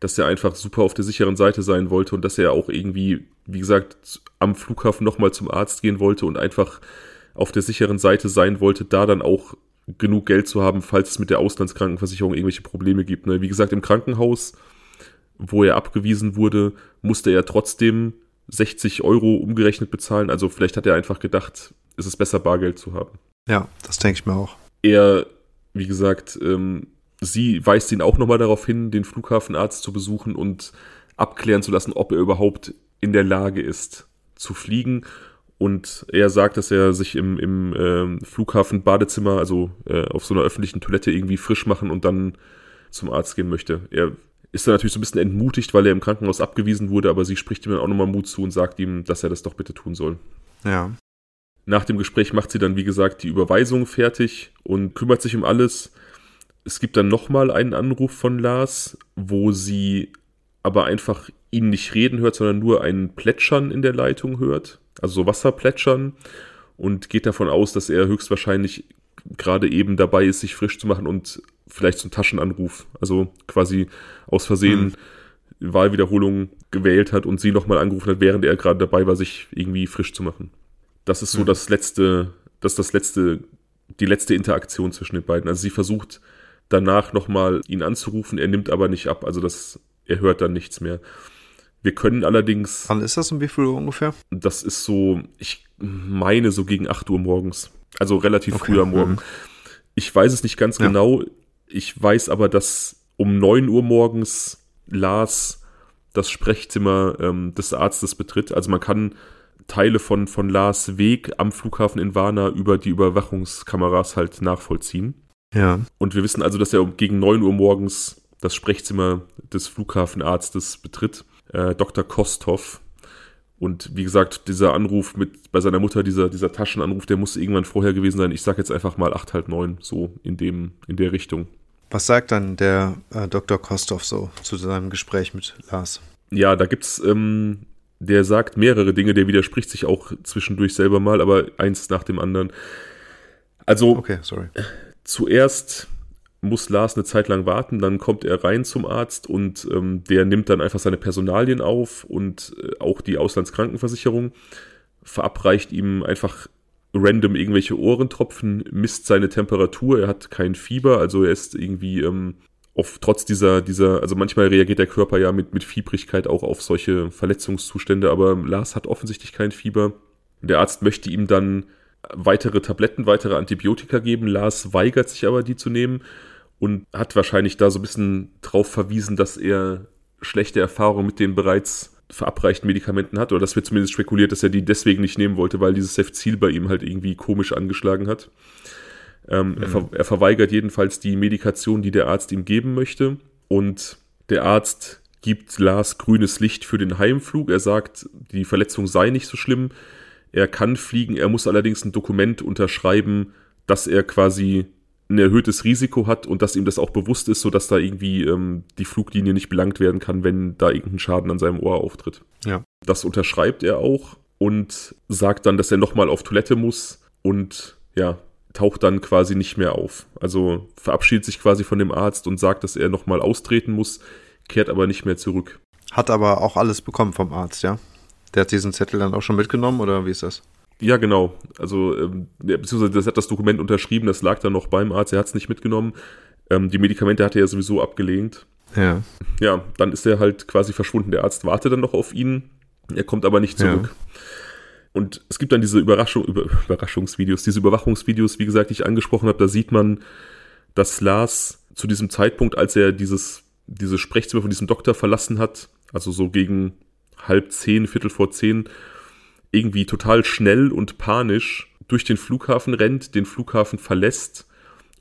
dass er einfach super auf der sicheren Seite sein wollte und dass er auch irgendwie, wie gesagt, am Flughafen nochmal zum Arzt gehen wollte und einfach auf der sicheren Seite sein wollte, da dann auch genug Geld zu haben, falls es mit der Auslandskrankenversicherung irgendwelche Probleme gibt. Ne? Wie gesagt, im Krankenhaus, wo er abgewiesen wurde, musste er trotzdem 60 Euro umgerechnet bezahlen. Also vielleicht hat er einfach gedacht, es ist besser, Bargeld zu haben. Ja, das denke ich mir auch. Er, wie gesagt, ähm, sie weist ihn auch nochmal darauf hin, den Flughafenarzt zu besuchen und abklären zu lassen, ob er überhaupt in der Lage ist zu fliegen. Und er sagt, dass er sich im, im äh, Flughafen-Badezimmer, also äh, auf so einer öffentlichen Toilette irgendwie frisch machen und dann zum Arzt gehen möchte. Er ist dann natürlich so ein bisschen entmutigt, weil er im Krankenhaus abgewiesen wurde, aber sie spricht ihm dann auch nochmal Mut zu und sagt ihm, dass er das doch bitte tun soll. Ja. Nach dem Gespräch macht sie dann, wie gesagt, die Überweisung fertig und kümmert sich um alles. Es gibt dann nochmal einen Anruf von Lars, wo sie aber einfach ihn nicht reden hört, sondern nur ein Plätschern in der Leitung hört, also so Wasserplätschern und geht davon aus, dass er höchstwahrscheinlich gerade eben dabei ist, sich frisch zu machen und vielleicht einen Taschenanruf, also quasi aus Versehen hm. Wahlwiederholung gewählt hat und sie nochmal angerufen hat, während er gerade dabei war, sich irgendwie frisch zu machen. Das ist so hm. das letzte, das ist das letzte, die letzte Interaktion zwischen den beiden. Also sie versucht danach nochmal ihn anzurufen, er nimmt aber nicht ab, also das, er hört dann nichts mehr. Wir können allerdings. Wann ist das um wie viel Uhr ungefähr? Das ist so, ich meine so gegen 8 Uhr morgens. Also relativ okay. früh am Morgen. Mhm. Ich weiß es nicht ganz ja. genau. Ich weiß aber, dass um 9 Uhr morgens Lars das Sprechzimmer ähm, des Arztes betritt. Also man kann Teile von, von Lars Weg am Flughafen in Varna über die Überwachungskameras halt nachvollziehen. Ja. Und wir wissen also, dass er gegen 9 Uhr morgens das Sprechzimmer des Flughafenarztes betritt, äh, Dr. Kosthoff. Und wie gesagt, dieser Anruf mit bei seiner Mutter, dieser, dieser Taschenanruf, der muss irgendwann vorher gewesen sein. Ich sage jetzt einfach mal acht, halb neun, so in dem, in der Richtung. Was sagt dann der äh, Dr. Kosthoff so zu seinem Gespräch mit Lars? Ja, da gibt's, ähm, der sagt mehrere Dinge, der widerspricht sich auch zwischendurch selber mal, aber eins nach dem anderen. Also, okay, sorry. Zuerst muss Lars eine Zeit lang warten, dann kommt er rein zum Arzt und ähm, der nimmt dann einfach seine Personalien auf und äh, auch die Auslandskrankenversicherung, verabreicht ihm einfach random irgendwelche Ohrentropfen, misst seine Temperatur, er hat kein Fieber, also er ist irgendwie ähm, auf, trotz dieser, dieser, also manchmal reagiert der Körper ja mit, mit Fiebrigkeit auch auf solche Verletzungszustände, aber Lars hat offensichtlich kein Fieber. Der Arzt möchte ihm dann weitere Tabletten, weitere Antibiotika geben. Lars weigert sich aber, die zu nehmen und hat wahrscheinlich da so ein bisschen drauf verwiesen, dass er schlechte Erfahrungen mit den bereits verabreichten Medikamenten hat, oder das wird zumindest spekuliert, dass er die deswegen nicht nehmen wollte, weil dieses Cefzil bei ihm halt irgendwie komisch angeschlagen hat. Ähm, mhm. er, ver er verweigert jedenfalls die Medikation, die der Arzt ihm geben möchte. Und der Arzt gibt Lars grünes Licht für den Heimflug. Er sagt, die Verletzung sei nicht so schlimm. Er kann fliegen, er muss allerdings ein Dokument unterschreiben, dass er quasi ein erhöhtes Risiko hat und dass ihm das auch bewusst ist, sodass da irgendwie ähm, die Fluglinie nicht belangt werden kann, wenn da irgendein Schaden an seinem Ohr auftritt. Ja. Das unterschreibt er auch und sagt dann, dass er nochmal auf Toilette muss und ja, taucht dann quasi nicht mehr auf. Also verabschiedet sich quasi von dem Arzt und sagt, dass er nochmal austreten muss, kehrt aber nicht mehr zurück. Hat aber auch alles bekommen vom Arzt, ja? Der hat diesen Zettel dann auch schon mitgenommen oder wie ist das? Ja, genau. Also, ähm, beziehungsweise das hat das Dokument unterschrieben, das lag dann noch beim Arzt, er hat es nicht mitgenommen. Ähm, die Medikamente hat er ja sowieso abgelehnt. Ja. Ja, dann ist er halt quasi verschwunden. Der Arzt wartet dann noch auf ihn, er kommt aber nicht zurück. Ja. Und es gibt dann diese Überraschung, Über, Überraschungsvideos, diese Überwachungsvideos, wie gesagt, die ich angesprochen habe, da sieht man, dass Lars zu diesem Zeitpunkt, als er dieses, dieses Sprechzimmer von diesem Doktor verlassen hat, also so gegen halb zehn, Viertel vor zehn, irgendwie total schnell und panisch durch den Flughafen rennt, den Flughafen verlässt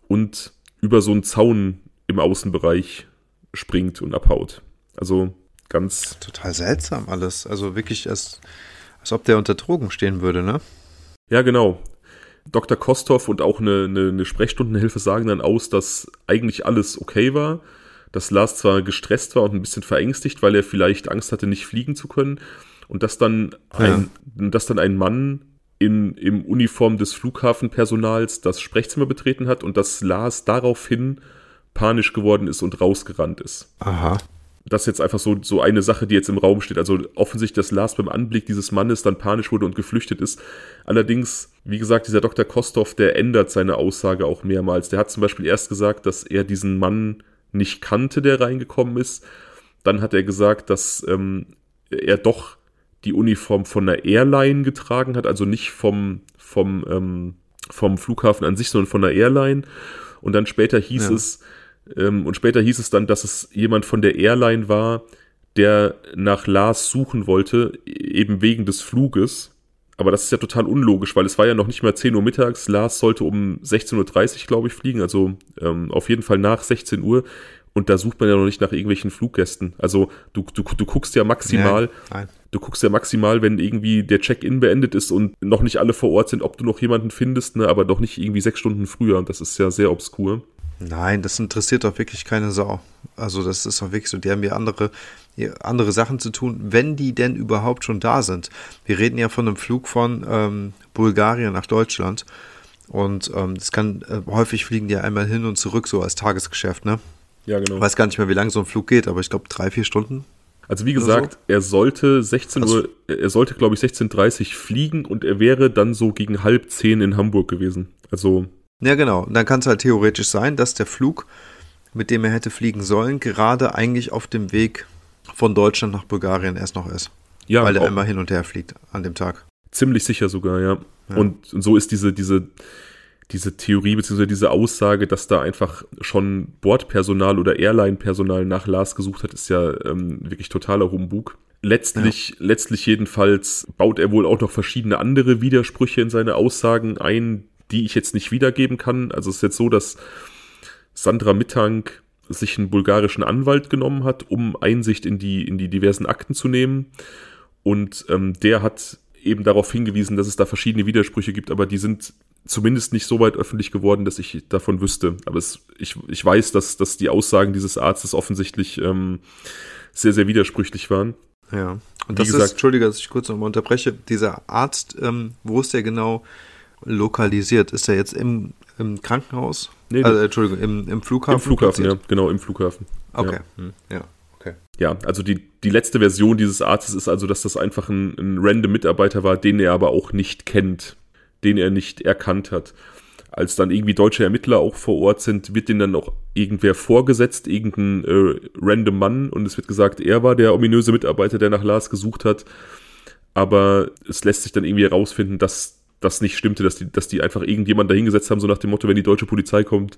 und über so einen Zaun im Außenbereich springt und abhaut. Also ganz. Total seltsam alles. Also wirklich, als, als ob der unter Drogen stehen würde, ne? Ja, genau. Dr. Kostov und auch eine, eine, eine Sprechstundenhilfe sagen dann aus, dass eigentlich alles okay war, dass Lars zwar gestresst war und ein bisschen verängstigt, weil er vielleicht Angst hatte, nicht fliegen zu können, und dass dann ein, ja. dass dann ein Mann in, im Uniform des Flughafenpersonals das Sprechzimmer betreten hat und dass Lars daraufhin panisch geworden ist und rausgerannt ist. Aha. Das ist jetzt einfach so, so eine Sache, die jetzt im Raum steht. Also offensichtlich, dass Lars beim Anblick dieses Mannes dann panisch wurde und geflüchtet ist. Allerdings, wie gesagt, dieser Dr. Kostov, der ändert seine Aussage auch mehrmals. Der hat zum Beispiel erst gesagt, dass er diesen Mann nicht kannte, der reingekommen ist. Dann hat er gesagt, dass ähm, er doch die Uniform von einer Airline getragen hat, also nicht vom, vom, ähm, vom Flughafen an sich, sondern von einer Airline. Und dann später hieß ja. es, ähm, und später hieß es dann, dass es jemand von der Airline war, der nach Lars suchen wollte, eben wegen des Fluges. Aber das ist ja total unlogisch, weil es war ja noch nicht mal 10 Uhr mittags. Lars sollte um 16.30 Uhr, glaube ich, fliegen, also ähm, auf jeden Fall nach 16 Uhr. Und da sucht man ja noch nicht nach irgendwelchen Fluggästen. Also du, du, du guckst ja maximal, nee, du guckst ja maximal, wenn irgendwie der Check-in beendet ist und noch nicht alle vor Ort sind, ob du noch jemanden findest, ne, aber doch nicht irgendwie sechs Stunden früher. Das ist ja sehr obskur. Nein, das interessiert doch wirklich keine Sau. Also das ist doch wirklich so, die haben ja andere, andere Sachen zu tun, wenn die denn überhaupt schon da sind. Wir reden ja von einem Flug von ähm, Bulgarien nach Deutschland und ähm, das kann, äh, häufig fliegen die ja einmal hin und zurück so als Tagesgeschäft, ne? Ja, genau. Ich weiß gar nicht mehr, wie lange so ein Flug geht, aber ich glaube drei, vier Stunden. Also wie gesagt, so? er sollte 16 also, Uhr, er sollte glaube ich 16.30 Uhr fliegen und er wäre dann so gegen halb zehn in Hamburg gewesen. Also ja, genau. Und dann kann es halt theoretisch sein, dass der Flug, mit dem er hätte fliegen sollen, gerade eigentlich auf dem Weg von Deutschland nach Bulgarien erst noch ist. Ja, weil er immer hin und her fliegt an dem Tag. Ziemlich sicher sogar, ja. ja. Und, und so ist diese, diese, diese Theorie bzw. diese Aussage, dass da einfach schon Bordpersonal oder Airline-Personal nach Lars gesucht hat, ist ja ähm, wirklich totaler Humbug. Letztlich, ja. letztlich jedenfalls baut er wohl auch noch verschiedene andere Widersprüche in seine Aussagen ein, die ich jetzt nicht wiedergeben kann. Also es ist jetzt so, dass Sandra Mittank sich einen bulgarischen Anwalt genommen hat, um Einsicht in die, in die diversen Akten zu nehmen. Und ähm, der hat eben darauf hingewiesen, dass es da verschiedene Widersprüche gibt, aber die sind zumindest nicht so weit öffentlich geworden, dass ich davon wüsste. Aber es, ich, ich weiß, dass, dass die Aussagen dieses Arztes offensichtlich ähm, sehr, sehr widersprüchlich waren. Ja, und Wie das gesagt, ist, Entschuldige, dass ich kurz nochmal unterbreche, dieser Arzt, ähm, wo ist der genau lokalisiert? Ist er jetzt im, im Krankenhaus? Nee, also, Entschuldigung, im, im Flughafen? Im Flughafen, ja, genau, im Flughafen. Okay, ja. Hm, ja. Okay. Ja, also die, die letzte Version dieses Arztes ist also, dass das einfach ein, ein random Mitarbeiter war, den er aber auch nicht kennt, den er nicht erkannt hat. Als dann irgendwie deutsche Ermittler auch vor Ort sind, wird denen dann auch irgendwer vorgesetzt, irgendein äh, random Mann und es wird gesagt, er war der ominöse Mitarbeiter, der nach Lars gesucht hat. Aber es lässt sich dann irgendwie herausfinden, dass das nicht stimmte, dass die, dass die einfach irgendjemand da hingesetzt haben, so nach dem Motto, wenn die deutsche Polizei kommt,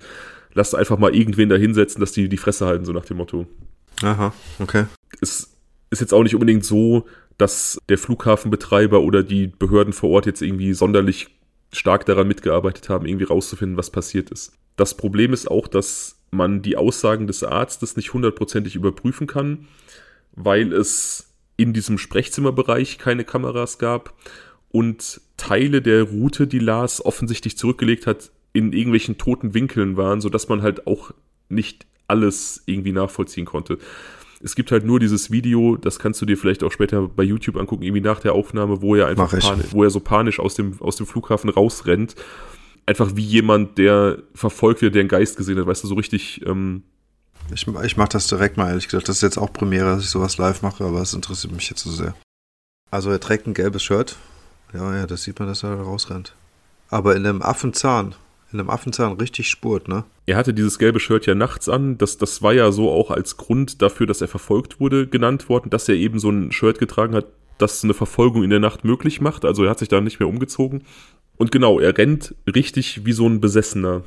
lasst einfach mal irgendwen da hinsetzen, dass die die Fresse halten, so nach dem Motto. Aha, okay. Es ist jetzt auch nicht unbedingt so, dass der Flughafenbetreiber oder die Behörden vor Ort jetzt irgendwie sonderlich stark daran mitgearbeitet haben, irgendwie rauszufinden, was passiert ist. Das Problem ist auch, dass man die Aussagen des Arztes nicht hundertprozentig überprüfen kann, weil es in diesem Sprechzimmerbereich keine Kameras gab und Teile der Route, die Lars offensichtlich zurückgelegt hat, in irgendwelchen toten Winkeln waren, sodass man halt auch nicht alles irgendwie nachvollziehen konnte. Es gibt halt nur dieses Video, das kannst du dir vielleicht auch später bei YouTube angucken, irgendwie nach der Aufnahme, wo er einfach wo er so panisch aus dem, aus dem Flughafen rausrennt. Einfach wie jemand, der verfolgt wird, der einen Geist gesehen hat, weißt du, so richtig. Ähm ich, ich mache das direkt mal, ehrlich gesagt. Das ist jetzt auch Premiere, dass ich sowas live mache, aber es interessiert mich jetzt so sehr. Also er trägt ein gelbes Shirt, ja, ja, das sieht man, dass er da rausrennt. Aber in einem Affenzahn, in einem Affenzahn richtig spurt, ne? Er hatte dieses gelbe Shirt ja nachts an. Das, das war ja so auch als Grund dafür, dass er verfolgt wurde, genannt worden, dass er eben so ein Shirt getragen hat, das eine Verfolgung in der Nacht möglich macht. Also er hat sich da nicht mehr umgezogen. Und genau, er rennt richtig wie so ein Besessener.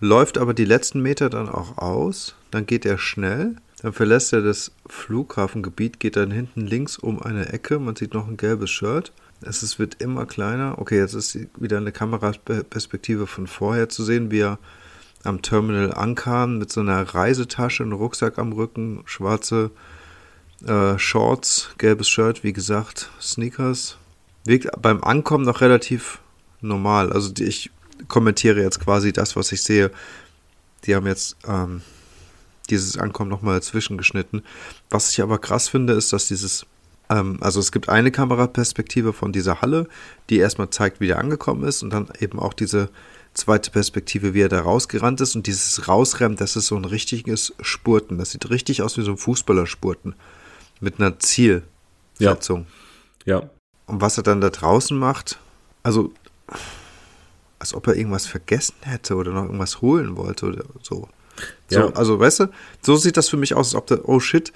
Läuft aber die letzten Meter dann auch aus, dann geht er schnell, dann verlässt er das Flughafengebiet, geht dann hinten links um eine Ecke, man sieht noch ein gelbes Shirt es ist, wird immer kleiner. Okay, jetzt ist wieder eine Kameraperspektive von vorher zu sehen, wie er am Terminal ankam mit so einer Reisetasche, einem Rucksack am Rücken, schwarze äh, Shorts, gelbes Shirt, wie gesagt, Sneakers. Wirkt beim Ankommen noch relativ normal. Also ich kommentiere jetzt quasi das, was ich sehe. Die haben jetzt ähm, dieses Ankommen nochmal zwischengeschnitten. Was ich aber krass finde, ist, dass dieses also es gibt eine Kameraperspektive von dieser Halle, die erstmal zeigt, wie er angekommen ist und dann eben auch diese zweite Perspektive, wie er da rausgerannt ist und dieses Rausrennen, das ist so ein richtiges Spurten. Das sieht richtig aus wie so ein Fußballerspurten mit einer Zielsetzung. Ja. ja. Und was er dann da draußen macht, also als ob er irgendwas vergessen hätte oder noch irgendwas holen wollte oder so. so ja. Also, weißt du, so sieht das für mich aus, als ob der, oh shit,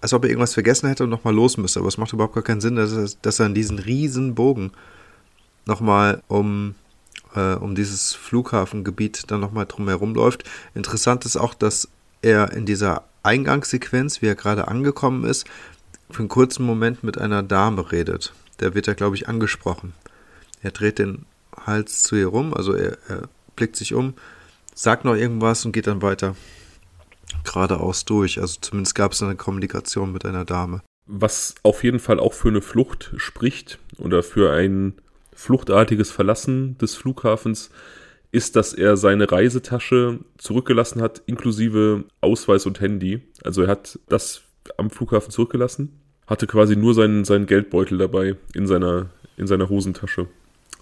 als ob er irgendwas vergessen hätte und nochmal los müsste. Aber es macht überhaupt gar keinen Sinn, dass er, dass er in diesen riesen Bogen nochmal um, äh, um dieses Flughafengebiet dann nochmal drumherum läuft. Interessant ist auch, dass er in dieser Eingangssequenz, wie er gerade angekommen ist, für einen kurzen Moment mit einer Dame redet. Da wird er, glaube ich, angesprochen. Er dreht den Hals zu ihr rum, also er, er blickt sich um, sagt noch irgendwas und geht dann weiter geradeaus durch. Also zumindest gab es eine Kommunikation mit einer Dame. Was auf jeden Fall auch für eine Flucht spricht oder für ein fluchtartiges Verlassen des Flughafens, ist, dass er seine Reisetasche zurückgelassen hat, inklusive Ausweis und Handy. Also er hat das am Flughafen zurückgelassen, hatte quasi nur seinen, seinen Geldbeutel dabei in seiner, in seiner Hosentasche.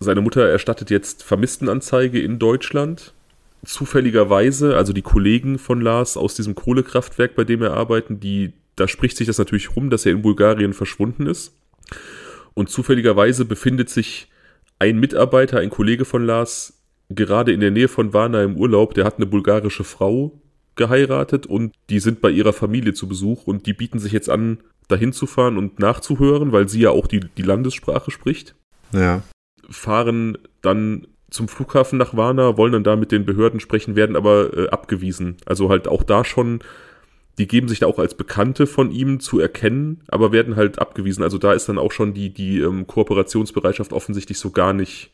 Seine Mutter erstattet jetzt Vermisstenanzeige in Deutschland. Zufälligerweise, also die Kollegen von Lars aus diesem Kohlekraftwerk, bei dem er arbeitet, die, da spricht sich das natürlich rum, dass er in Bulgarien verschwunden ist. Und zufälligerweise befindet sich ein Mitarbeiter, ein Kollege von Lars, gerade in der Nähe von Varna im Urlaub. Der hat eine bulgarische Frau geheiratet und die sind bei ihrer Familie zu Besuch und die bieten sich jetzt an, dahin zu fahren und nachzuhören, weil sie ja auch die, die Landessprache spricht. Ja fahren dann zum Flughafen nach Varna, wollen dann da mit den Behörden sprechen, werden aber äh, abgewiesen. Also halt auch da schon, die geben sich da auch als Bekannte von ihm zu erkennen, aber werden halt abgewiesen. Also da ist dann auch schon die, die ähm, Kooperationsbereitschaft offensichtlich so gar nicht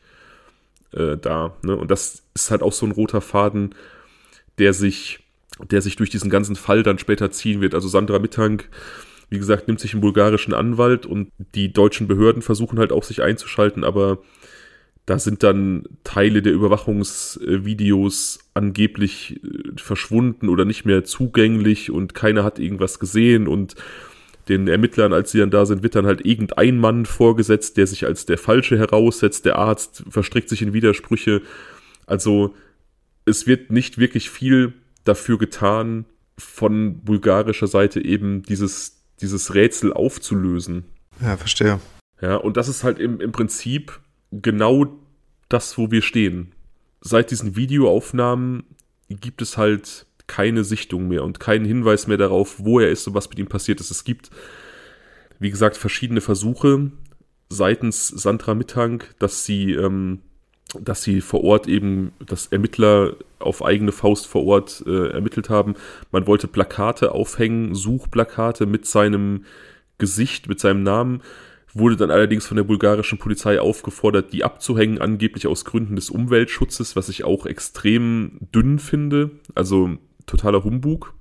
äh, da. Ne? Und das ist halt auch so ein roter Faden, der sich, der sich durch diesen ganzen Fall dann später ziehen wird. Also Sandra Mittank wie gesagt, nimmt sich einen bulgarischen Anwalt und die deutschen Behörden versuchen halt auch sich einzuschalten, aber da sind dann Teile der Überwachungsvideos angeblich äh, verschwunden oder nicht mehr zugänglich und keiner hat irgendwas gesehen und den Ermittlern, als sie dann da sind, wird dann halt irgendein Mann vorgesetzt, der sich als der Falsche heraussetzt. Der Arzt verstrickt sich in Widersprüche. Also es wird nicht wirklich viel dafür getan, von bulgarischer Seite eben dieses dieses Rätsel aufzulösen. Ja, verstehe. Ja, und das ist halt im, im Prinzip genau das, wo wir stehen. Seit diesen Videoaufnahmen gibt es halt keine Sichtung mehr und keinen Hinweis mehr darauf, wo er ist und was mit ihm passiert ist. Es gibt, wie gesagt, verschiedene Versuche seitens Sandra Mittank, dass sie ähm, dass sie vor Ort eben, dass Ermittler auf eigene Faust vor Ort äh, ermittelt haben. Man wollte Plakate aufhängen, Suchplakate mit seinem Gesicht, mit seinem Namen, wurde dann allerdings von der bulgarischen Polizei aufgefordert, die abzuhängen, angeblich aus Gründen des Umweltschutzes, was ich auch extrem dünn finde, also totaler Humbug.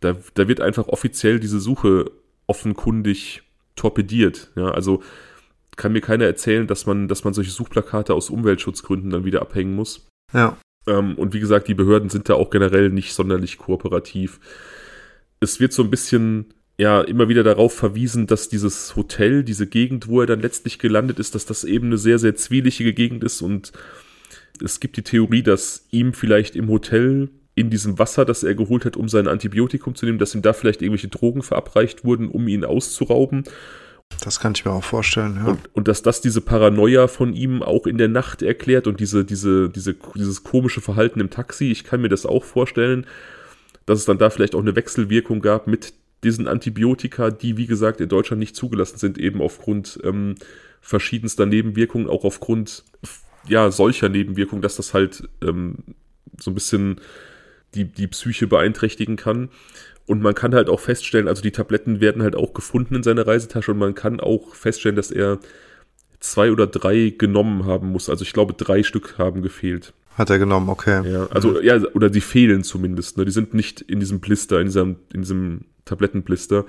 Da, da wird einfach offiziell diese Suche offenkundig torpediert. Ja, also kann mir keiner erzählen, dass man, dass man solche Suchplakate aus Umweltschutzgründen dann wieder abhängen muss. Ja. Ähm, und wie gesagt, die Behörden sind da auch generell nicht sonderlich kooperativ. Es wird so ein bisschen ja immer wieder darauf verwiesen, dass dieses Hotel, diese Gegend, wo er dann letztlich gelandet ist, dass das eben eine sehr, sehr zwielichere Gegend ist. Und es gibt die Theorie, dass ihm vielleicht im Hotel in diesem Wasser, das er geholt hat, um sein Antibiotikum zu nehmen, dass ihm da vielleicht irgendwelche Drogen verabreicht wurden, um ihn auszurauben. Das kann ich mir auch vorstellen, ja. Und, und, dass das diese Paranoia von ihm auch in der Nacht erklärt und diese, diese, diese, dieses komische Verhalten im Taxi, ich kann mir das auch vorstellen, dass es dann da vielleicht auch eine Wechselwirkung gab mit diesen Antibiotika, die, wie gesagt, in Deutschland nicht zugelassen sind, eben aufgrund ähm, verschiedenster Nebenwirkungen, auch aufgrund ja, solcher Nebenwirkungen, dass das halt ähm, so ein bisschen die, die Psyche beeinträchtigen kann. Und man kann halt auch feststellen, also die Tabletten werden halt auch gefunden in seiner Reisetasche und man kann auch feststellen, dass er zwei oder drei genommen haben muss. Also ich glaube, drei Stück haben gefehlt. Hat er genommen, okay. Ja, also, ja, oder die fehlen zumindest. Ne? Die sind nicht in diesem Blister, in diesem, in diesem Tablettenblister.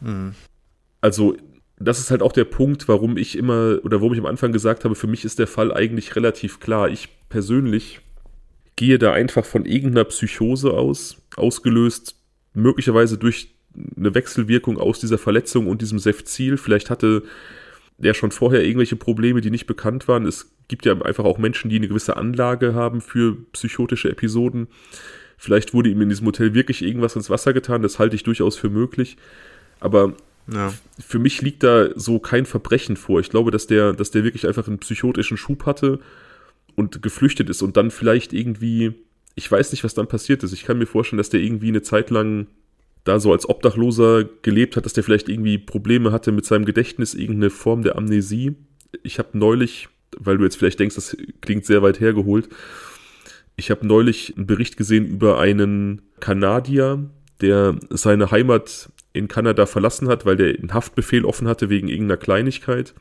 Mhm. Also, das ist halt auch der Punkt, warum ich immer, oder warum ich am Anfang gesagt habe, für mich ist der Fall eigentlich relativ klar. Ich persönlich gehe da einfach von irgendeiner Psychose aus, ausgelöst möglicherweise durch eine Wechselwirkung aus dieser Verletzung und diesem Sefzil. Vielleicht hatte der schon vorher irgendwelche Probleme, die nicht bekannt waren. Es gibt ja einfach auch Menschen, die eine gewisse Anlage haben für psychotische Episoden. Vielleicht wurde ihm in diesem Hotel wirklich irgendwas ins Wasser getan, das halte ich durchaus für möglich. Aber ja. für mich liegt da so kein Verbrechen vor. Ich glaube, dass der, dass der wirklich einfach einen psychotischen Schub hatte und geflüchtet ist und dann vielleicht irgendwie ich weiß nicht, was dann passiert ist. Ich kann mir vorstellen, dass der irgendwie eine Zeit lang da so als Obdachloser gelebt hat, dass der vielleicht irgendwie Probleme hatte mit seinem Gedächtnis, irgendeine Form der Amnesie. Ich habe neulich, weil du jetzt vielleicht denkst, das klingt sehr weit hergeholt, ich habe neulich einen Bericht gesehen über einen Kanadier, der seine Heimat in Kanada verlassen hat, weil der einen Haftbefehl offen hatte wegen irgendeiner Kleinigkeit.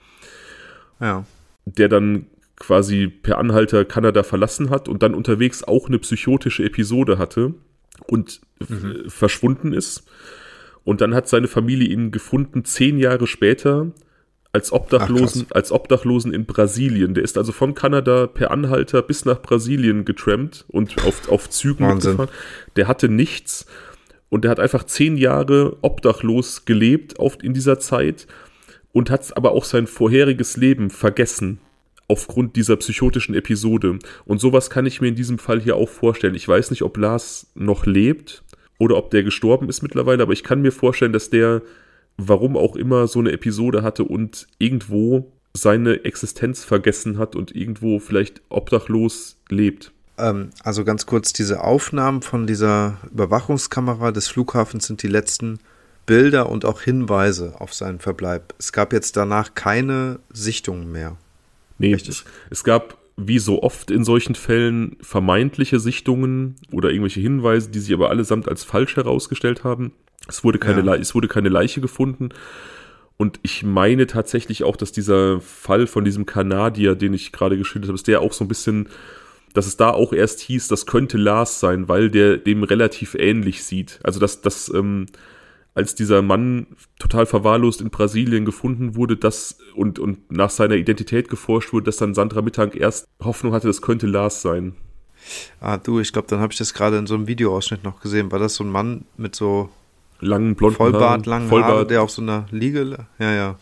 Ja. Der dann quasi per Anhalter Kanada verlassen hat und dann unterwegs auch eine psychotische Episode hatte und mhm. verschwunden ist. Und dann hat seine Familie ihn gefunden, zehn Jahre später, als Obdachlosen, Ach, als Obdachlosen in Brasilien. Der ist also von Kanada per Anhalter bis nach Brasilien getrampt und auf, auf Zügen Wahnsinn. mitgefahren. Der hatte nichts und der hat einfach zehn Jahre obdachlos gelebt auf, in dieser Zeit und hat aber auch sein vorheriges Leben vergessen aufgrund dieser psychotischen Episode. Und sowas kann ich mir in diesem Fall hier auch vorstellen. Ich weiß nicht, ob Lars noch lebt oder ob der gestorben ist mittlerweile, aber ich kann mir vorstellen, dass der, warum auch immer, so eine Episode hatte und irgendwo seine Existenz vergessen hat und irgendwo vielleicht obdachlos lebt. Ähm, also ganz kurz, diese Aufnahmen von dieser Überwachungskamera des Flughafens sind die letzten Bilder und auch Hinweise auf seinen Verbleib. Es gab jetzt danach keine Sichtungen mehr. Nee, es, es gab wie so oft in solchen Fällen vermeintliche Sichtungen oder irgendwelche Hinweise, die sich aber allesamt als falsch herausgestellt haben. Es wurde keine, ja. es wurde keine Leiche gefunden. Und ich meine tatsächlich auch, dass dieser Fall von diesem Kanadier, den ich gerade geschildert habe, dass der auch so ein bisschen, dass es da auch erst hieß, das könnte Lars sein, weil der dem relativ ähnlich sieht. Also dass das ähm, als dieser Mann total verwahrlost in Brasilien gefunden wurde, dass und, und nach seiner Identität geforscht wurde, dass dann Sandra Mittag erst Hoffnung hatte, das könnte Lars sein. Ah, du, ich glaube, dann habe ich das gerade in so einem Videoausschnitt noch gesehen. War das so ein Mann mit so langen blonden Vollbart, Haaren, langen Vollbart. Haare, der auf so einer Liege. Ja, ja.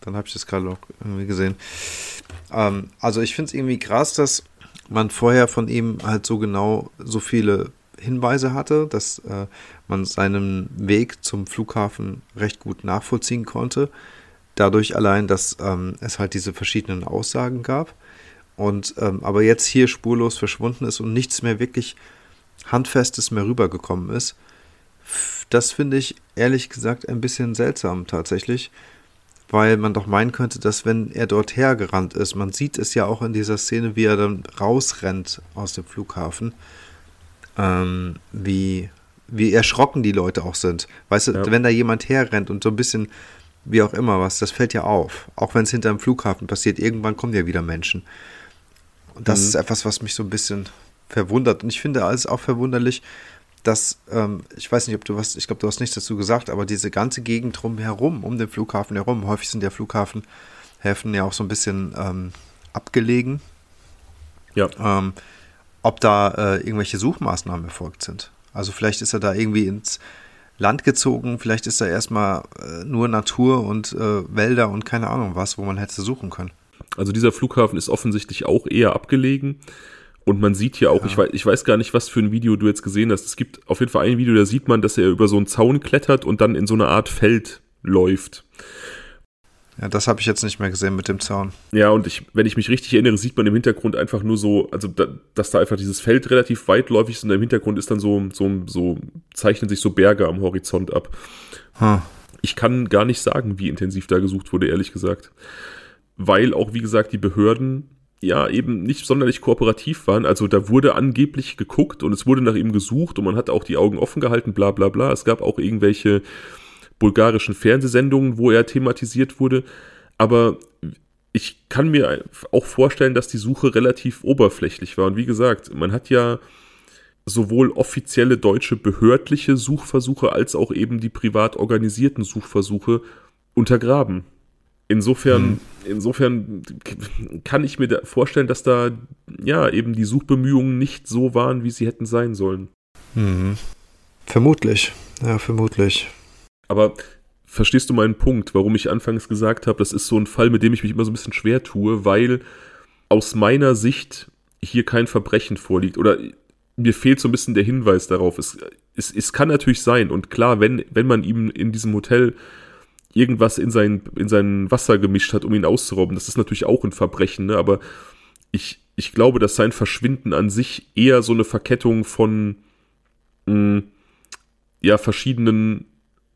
Dann habe ich das gerade noch irgendwie gesehen. Ähm, also ich finde es irgendwie krass, dass man vorher von ihm halt so genau so viele Hinweise hatte, dass äh, man seinen Weg zum Flughafen recht gut nachvollziehen konnte. Dadurch allein, dass ähm, es halt diese verschiedenen Aussagen gab. Und ähm, aber jetzt hier spurlos verschwunden ist und nichts mehr wirklich Handfestes mehr rübergekommen ist. Das finde ich ehrlich gesagt ein bisschen seltsam tatsächlich, weil man doch meinen könnte, dass wenn er dort hergerannt ist, man sieht es ja auch in dieser Szene, wie er dann rausrennt aus dem Flughafen, ähm, wie, wie erschrocken die Leute auch sind. Weißt du, ja. wenn da jemand herrennt und so ein bisschen, wie auch immer was, das fällt ja auf. Auch wenn es hinter dem Flughafen passiert, irgendwann kommen ja wieder Menschen. Und das mhm. ist etwas, was mich so ein bisschen verwundert. Und ich finde alles auch verwunderlich, dass, ähm, ich weiß nicht, ob du was, ich glaube, du hast nichts dazu gesagt, aber diese ganze Gegend drumherum, um den Flughafen herum, häufig sind ja Flughafenhäfen ja auch so ein bisschen ähm, abgelegen. Ja. Ähm, ob da äh, irgendwelche Suchmaßnahmen erfolgt sind. Also vielleicht ist er da irgendwie ins Land gezogen, vielleicht ist da erstmal äh, nur Natur und äh, Wälder und keine Ahnung was, wo man hätte suchen können. Also dieser Flughafen ist offensichtlich auch eher abgelegen. Und man sieht hier auch, ja. ich, weiß, ich weiß gar nicht, was für ein Video du jetzt gesehen hast. Es gibt auf jeden Fall ein Video, da sieht man, dass er über so einen Zaun klettert und dann in so eine Art Feld läuft. Ja, das habe ich jetzt nicht mehr gesehen mit dem Zaun. Ja, und ich, wenn ich mich richtig erinnere, sieht man im Hintergrund einfach nur so, also da, dass da einfach dieses Feld relativ weitläufig ist und im Hintergrund ist dann so, so, so zeichnen sich so Berge am Horizont ab. Hm. Ich kann gar nicht sagen, wie intensiv da gesucht wurde, ehrlich gesagt. Weil auch, wie gesagt, die Behörden ja eben nicht sonderlich kooperativ waren. Also da wurde angeblich geguckt und es wurde nach ihm gesucht und man hat auch die Augen offen gehalten, bla bla bla. Es gab auch irgendwelche bulgarischen Fernsehsendungen, wo er thematisiert wurde. Aber ich kann mir auch vorstellen, dass die Suche relativ oberflächlich war. Und wie gesagt, man hat ja sowohl offizielle deutsche behördliche Suchversuche als auch eben die privat organisierten Suchversuche untergraben. Insofern, mhm. insofern kann ich mir vorstellen, dass da ja eben die Suchbemühungen nicht so waren, wie sie hätten sein sollen. Mhm. Vermutlich, ja, vermutlich. Aber verstehst du meinen Punkt, warum ich anfangs gesagt habe, das ist so ein Fall, mit dem ich mich immer so ein bisschen schwer tue, weil aus meiner Sicht hier kein Verbrechen vorliegt oder mir fehlt so ein bisschen der Hinweis darauf. Es, es, es kann natürlich sein und klar, wenn, wenn man ihm in diesem Hotel irgendwas in sein, in sein Wasser gemischt hat, um ihn auszurauben, das ist natürlich auch ein Verbrechen, ne? aber ich, ich glaube, dass sein Verschwinden an sich eher so eine Verkettung von mh, hm, ja, verschiedenen,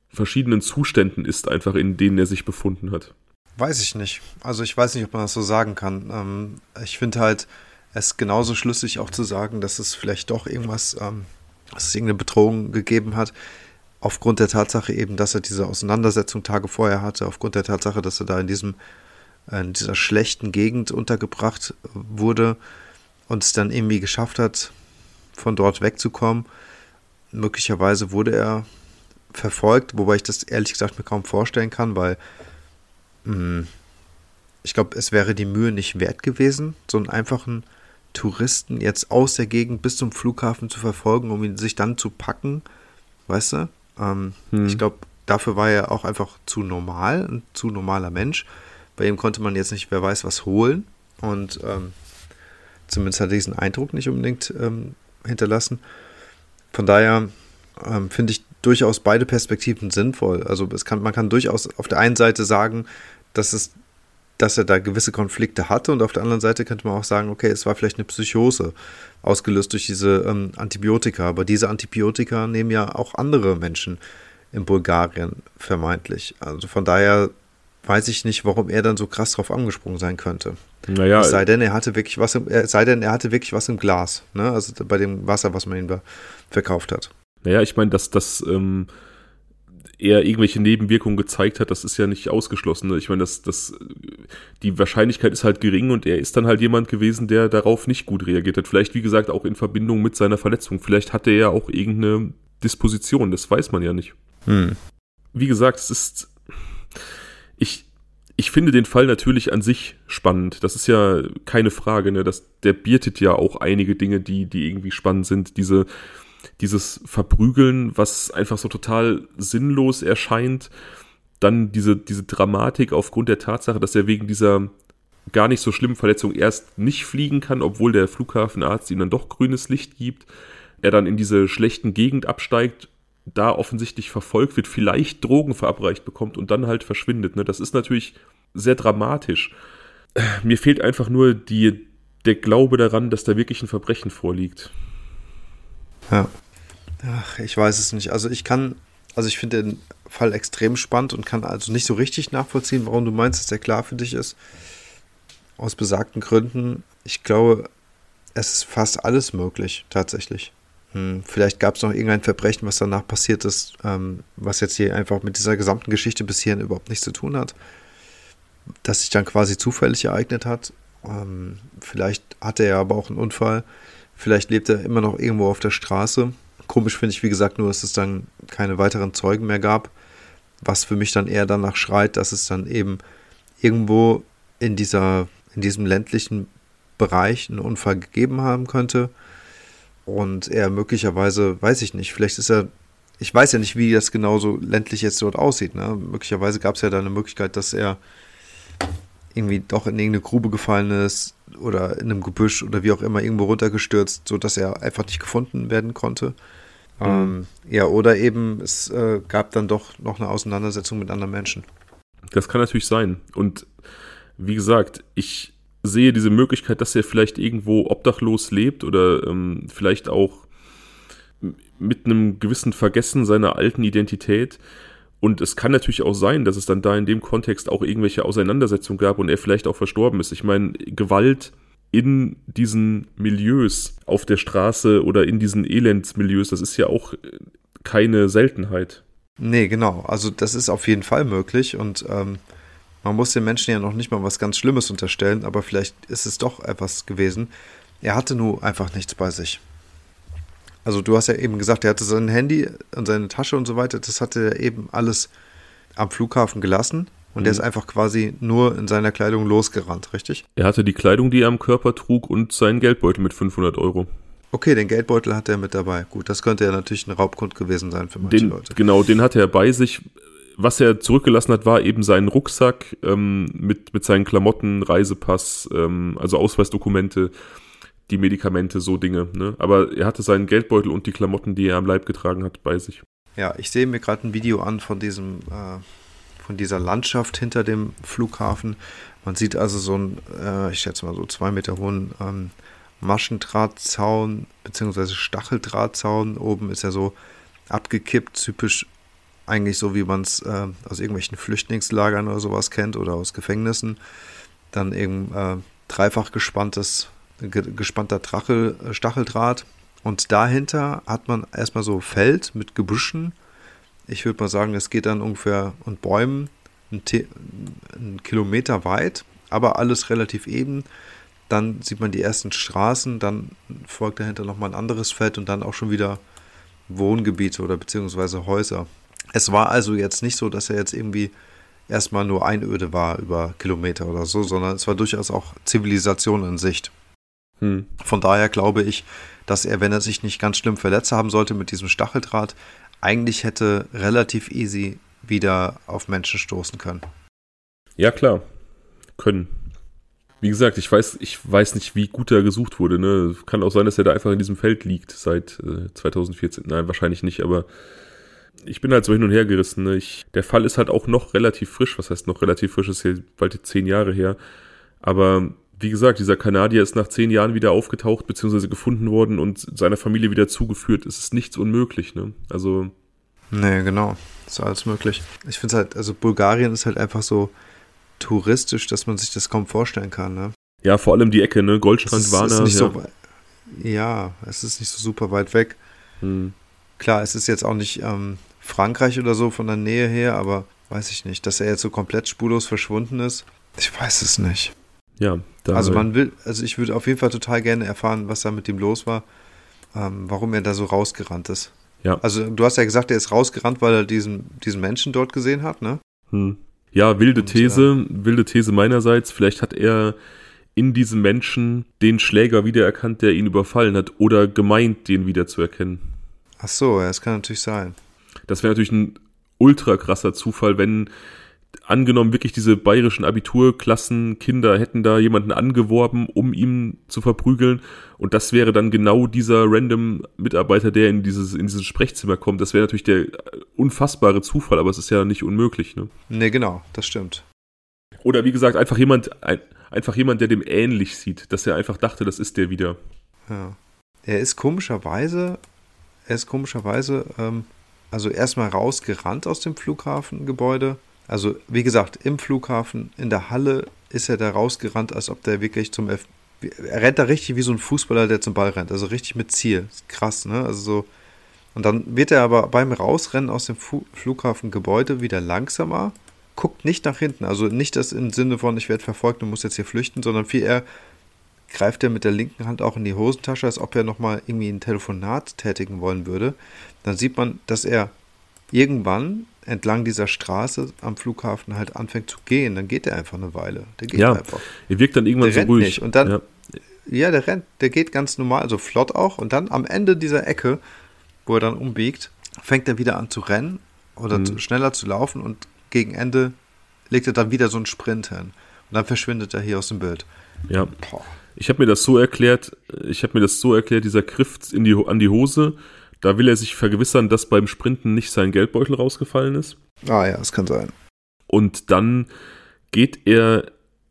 verschiedenen Zuständen ist, einfach in denen er sich befunden hat. Weiß ich nicht. Also ich weiß nicht, ob man das so sagen kann. Ähm, ich finde halt, es genauso schlüssig auch zu sagen, dass es vielleicht doch irgendwas, ähm, dass es irgendeine Bedrohung gegeben hat, aufgrund der Tatsache eben, dass er diese Auseinandersetzung Tage vorher hatte, aufgrund der Tatsache, dass er da in diesem in dieser schlechten Gegend untergebracht wurde und es dann irgendwie geschafft hat, von dort wegzukommen. Möglicherweise wurde er verfolgt, wobei ich das ehrlich gesagt mir kaum vorstellen kann, weil mh, hm, ich glaube, es wäre die Mühe nicht wert gewesen, so einen einfachen Touristen jetzt aus der Gegend bis zum Flughafen zu verfolgen, um ihn sich dann zu packen. Weißt du? Ähm, hm. Ich glaube, dafür war er auch einfach zu normal, ein zu normaler Mensch. Bei ihm konnte man jetzt nicht, wer weiß, was holen. Und ähm, zumindest hat er diesen Eindruck nicht unbedingt ähm, hinterlassen. Von daher ähm, finde ich durchaus beide Perspektiven sinnvoll. Also kann, man kann durchaus auf der einen Seite sagen, dass es dass er da gewisse Konflikte hatte und auf der anderen Seite könnte man auch sagen, okay, es war vielleicht eine Psychose, ausgelöst durch diese ähm, Antibiotika. Aber diese Antibiotika nehmen ja auch andere Menschen in Bulgarien vermeintlich. Also von daher weiß ich nicht, warum er dann so krass drauf angesprungen sein könnte. Naja, es sei denn, er hatte wirklich was im, es sei denn, er hatte wirklich was im Glas, ne? Also bei dem Wasser, was man ihm da verkauft hat. Naja, ich meine, dass das ähm, er irgendwelche Nebenwirkungen gezeigt hat, das ist ja nicht ausgeschlossen. Ne? Ich meine, das, das, die Wahrscheinlichkeit ist halt gering und er ist dann halt jemand gewesen, der darauf nicht gut reagiert hat. Vielleicht, wie gesagt, auch in Verbindung mit seiner Verletzung. Vielleicht hatte er ja auch irgendeine Disposition, das weiß man ja nicht. Hm. Wie gesagt, es ist. Ich, ich finde den Fall natürlich an sich spannend. Das ist ja keine Frage, ne? Das, der bietet ja auch einige Dinge, die, die irgendwie spannend sind. Diese, dieses Verprügeln, was einfach so total sinnlos erscheint. Dann diese, diese Dramatik aufgrund der Tatsache, dass er wegen dieser gar nicht so schlimmen Verletzung erst nicht fliegen kann, obwohl der Flughafenarzt ihm dann doch grünes Licht gibt. Er dann in diese schlechten Gegend absteigt, da offensichtlich verfolgt wird, vielleicht Drogen verabreicht bekommt und dann halt verschwindet. Ne? Das ist natürlich sehr dramatisch. Mir fehlt einfach nur die, der Glaube daran, dass da wirklich ein Verbrechen vorliegt. Ja. Ach, ich weiß es nicht. Also ich kann, also ich finde den Fall extrem spannend und kann also nicht so richtig nachvollziehen, warum du meinst, dass der klar für dich ist. Aus besagten Gründen. Ich glaube, es ist fast alles möglich, tatsächlich. Hm, vielleicht gab es noch irgendein Verbrechen, was danach passiert ist, ähm, was jetzt hier einfach mit dieser gesamten Geschichte bis hierhin überhaupt nichts zu tun hat. Das sich dann quasi zufällig ereignet hat. Ähm, vielleicht hatte er aber auch einen Unfall Vielleicht lebt er immer noch irgendwo auf der Straße. Komisch finde ich, wie gesagt, nur, dass es dann keine weiteren Zeugen mehr gab. Was für mich dann eher danach schreit, dass es dann eben irgendwo in, dieser, in diesem ländlichen Bereich einen Unfall gegeben haben könnte. Und er möglicherweise, weiß ich nicht, vielleicht ist er, ich weiß ja nicht, wie das genauso ländlich jetzt dort aussieht. Ne? Möglicherweise gab es ja da eine Möglichkeit, dass er irgendwie doch in irgendeine Grube gefallen ist oder in einem Gebüsch oder wie auch immer irgendwo runtergestürzt, sodass er einfach nicht gefunden werden konnte. Mhm. Ähm, ja, oder eben es äh, gab dann doch noch eine Auseinandersetzung mit anderen Menschen. Das kann natürlich sein. Und wie gesagt, ich sehe diese Möglichkeit, dass er vielleicht irgendwo obdachlos lebt oder ähm, vielleicht auch mit einem gewissen Vergessen seiner alten Identität und es kann natürlich auch sein, dass es dann da in dem Kontext auch irgendwelche Auseinandersetzungen gab und er vielleicht auch verstorben ist. Ich meine, Gewalt in diesen Milieus auf der Straße oder in diesen Elendsmilieus, das ist ja auch keine Seltenheit. Nee, genau. Also das ist auf jeden Fall möglich und ähm, man muss den Menschen ja noch nicht mal was ganz Schlimmes unterstellen, aber vielleicht ist es doch etwas gewesen. Er hatte nur einfach nichts bei sich. Also du hast ja eben gesagt, er hatte sein Handy und seine Tasche und so weiter, das hatte er eben alles am Flughafen gelassen und mhm. er ist einfach quasi nur in seiner Kleidung losgerannt, richtig? Er hatte die Kleidung, die er am Körper trug und seinen Geldbeutel mit 500 Euro. Okay, den Geldbeutel hat er mit dabei. Gut, das könnte ja natürlich ein Raubgrund gewesen sein für manche den, Leute. Genau, den hatte er bei sich. Was er zurückgelassen hat, war eben sein Rucksack ähm, mit, mit seinen Klamotten, Reisepass, ähm, also Ausweisdokumente die Medikamente, so Dinge. Ne? Aber er hatte seinen Geldbeutel und die Klamotten, die er am Leib getragen hat, bei sich. Ja, ich sehe mir gerade ein Video an von diesem, äh, von dieser Landschaft hinter dem Flughafen. Man sieht also so einen, äh, ich schätze mal so zwei Meter hohen ähm, Maschendrahtzaun bzw. Stacheldrahtzaun. Oben ist ja so abgekippt, typisch eigentlich so, wie man es äh, aus irgendwelchen Flüchtlingslagern oder sowas kennt oder aus Gefängnissen. Dann eben äh, dreifach gespanntes, ge gespannter Drachel, äh, Stacheldraht. Und dahinter hat man erstmal so Feld mit Gebüschen. Ich würde mal sagen, es geht dann ungefähr und Bäumen einen Kilometer weit, aber alles relativ eben. Dann sieht man die ersten Straßen, dann folgt dahinter nochmal ein anderes Feld und dann auch schon wieder Wohngebiete oder beziehungsweise Häuser. Es war also jetzt nicht so, dass er jetzt irgendwie erstmal nur Einöde war über Kilometer oder so, sondern es war durchaus auch Zivilisation in Sicht. Hm. Von daher glaube ich, dass er, wenn er sich nicht ganz schlimm verletzt haben sollte mit diesem Stacheldraht, eigentlich hätte relativ easy wieder auf Menschen stoßen können. Ja, klar. Können. Wie gesagt, ich weiß, ich weiß nicht, wie gut er gesucht wurde. Ne? Kann auch sein, dass er da einfach in diesem Feld liegt seit äh, 2014. Nein, wahrscheinlich nicht, aber ich bin halt so hin und her gerissen. Ne? Ich, der Fall ist halt auch noch relativ frisch. Was heißt noch relativ frisch? Ist hier bald zehn Jahre her. Aber wie gesagt, dieser Kanadier ist nach zehn Jahren wieder aufgetaucht bzw. gefunden worden und seiner Familie wieder zugeführt. Es ist nichts unmöglich. Ne? Also. Nee, genau. Ist alles möglich. Ich finde es halt, also Bulgarien ist halt einfach so touristisch, dass man sich das kaum vorstellen kann. Ne? Ja, vor allem die Ecke, ne? Goldstrand, ist. Ist ja. So, ja, es ist nicht so super weit weg. Hm. Klar, es ist jetzt auch nicht ähm, Frankreich oder so von der Nähe her, aber weiß ich nicht, dass er jetzt so komplett spurlos verschwunden ist. Ich weiß es nicht. Ja, also man will, also ich würde auf jeden Fall total gerne erfahren, was da mit ihm los war, ähm, warum er da so rausgerannt ist. Ja. Also du hast ja gesagt, er ist rausgerannt, weil er diesen, diesen Menschen dort gesehen hat, ne? Hm. Ja, wilde These, ja. wilde These meinerseits. Vielleicht hat er in diesem Menschen den Schläger wiedererkannt, der ihn überfallen hat, oder gemeint, den wiederzuerkennen. Ach so, ja, das kann natürlich sein. Das wäre natürlich ein ultra krasser Zufall, wenn angenommen wirklich diese bayerischen Abiturklassen Kinder hätten da jemanden angeworben, um ihn zu verprügeln und das wäre dann genau dieser random Mitarbeiter, der in dieses in dieses Sprechzimmer kommt. Das wäre natürlich der unfassbare Zufall, aber es ist ja nicht unmöglich, ne? Nee, genau, das stimmt. Oder wie gesagt, einfach jemand ein, einfach jemand, der dem ähnlich sieht, dass er einfach dachte, das ist der wieder. Ja. Er ist komischerweise er ist komischerweise ähm, also erstmal rausgerannt aus dem Flughafengebäude. Also wie gesagt, im Flughafen, in der Halle ist er da rausgerannt, als ob der wirklich zum F er rennt da richtig wie so ein Fußballer, der zum Ball rennt. Also richtig mit Ziel. Krass, ne? Also so. Und dann wird er aber beim Rausrennen aus dem Fu Flughafengebäude wieder langsamer, guckt nicht nach hinten. Also nicht das im Sinne von, ich werde verfolgt und muss jetzt hier flüchten, sondern viel eher greift er mit der linken Hand auch in die Hosentasche, als ob er nochmal irgendwie ein Telefonat tätigen wollen würde. Dann sieht man, dass er irgendwann entlang dieser Straße am Flughafen halt anfängt zu gehen. Dann geht er einfach eine Weile. Der geht ja, einfach. Er wirkt dann irgendwann der so ruhig. Nicht. Und dann, ja. ja, der rennt, der geht ganz normal, also flott auch. Und dann am Ende dieser Ecke, wo er dann umbiegt, fängt er wieder an zu rennen oder mhm. zu, schneller zu laufen und gegen Ende legt er dann wieder so einen Sprint hin. Und dann verschwindet er hier aus dem Bild. Ja. Boah. Ich habe mir das so erklärt, ich habe mir das so erklärt, dieser Griff in die, an die Hose, da will er sich vergewissern, dass beim Sprinten nicht sein Geldbeutel rausgefallen ist. Ah ja, das kann sein. Und dann geht er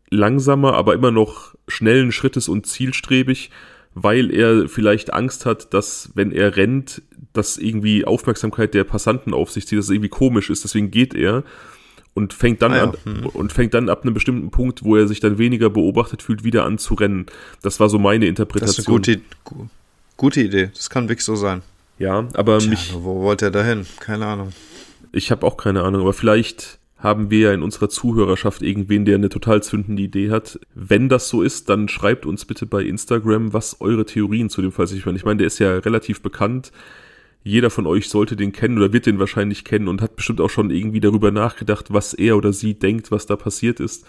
langsamer, aber immer noch schnellen Schrittes und zielstrebig, weil er vielleicht Angst hat, dass wenn er rennt, dass irgendwie Aufmerksamkeit der Passanten auf sich zieht, dass es irgendwie komisch ist. Deswegen geht er und fängt dann ah, ja. an hm. und fängt dann ab einem bestimmten Punkt, wo er sich dann weniger beobachtet fühlt, wieder an zu rennen. Das war so meine Interpretation. Das ist eine gute, gute Idee. Das kann wirklich so sein. Ja, aber Tja, mich. Wo wollte er dahin? Keine Ahnung. Ich habe auch keine Ahnung, aber vielleicht haben wir ja in unserer Zuhörerschaft irgendwen, der eine total zündende Idee hat. Wenn das so ist, dann schreibt uns bitte bei Instagram, was eure Theorien zu dem Fall sind. Ich meine, der ist ja relativ bekannt jeder von euch sollte den kennen oder wird den wahrscheinlich kennen und hat bestimmt auch schon irgendwie darüber nachgedacht, was er oder sie denkt, was da passiert ist.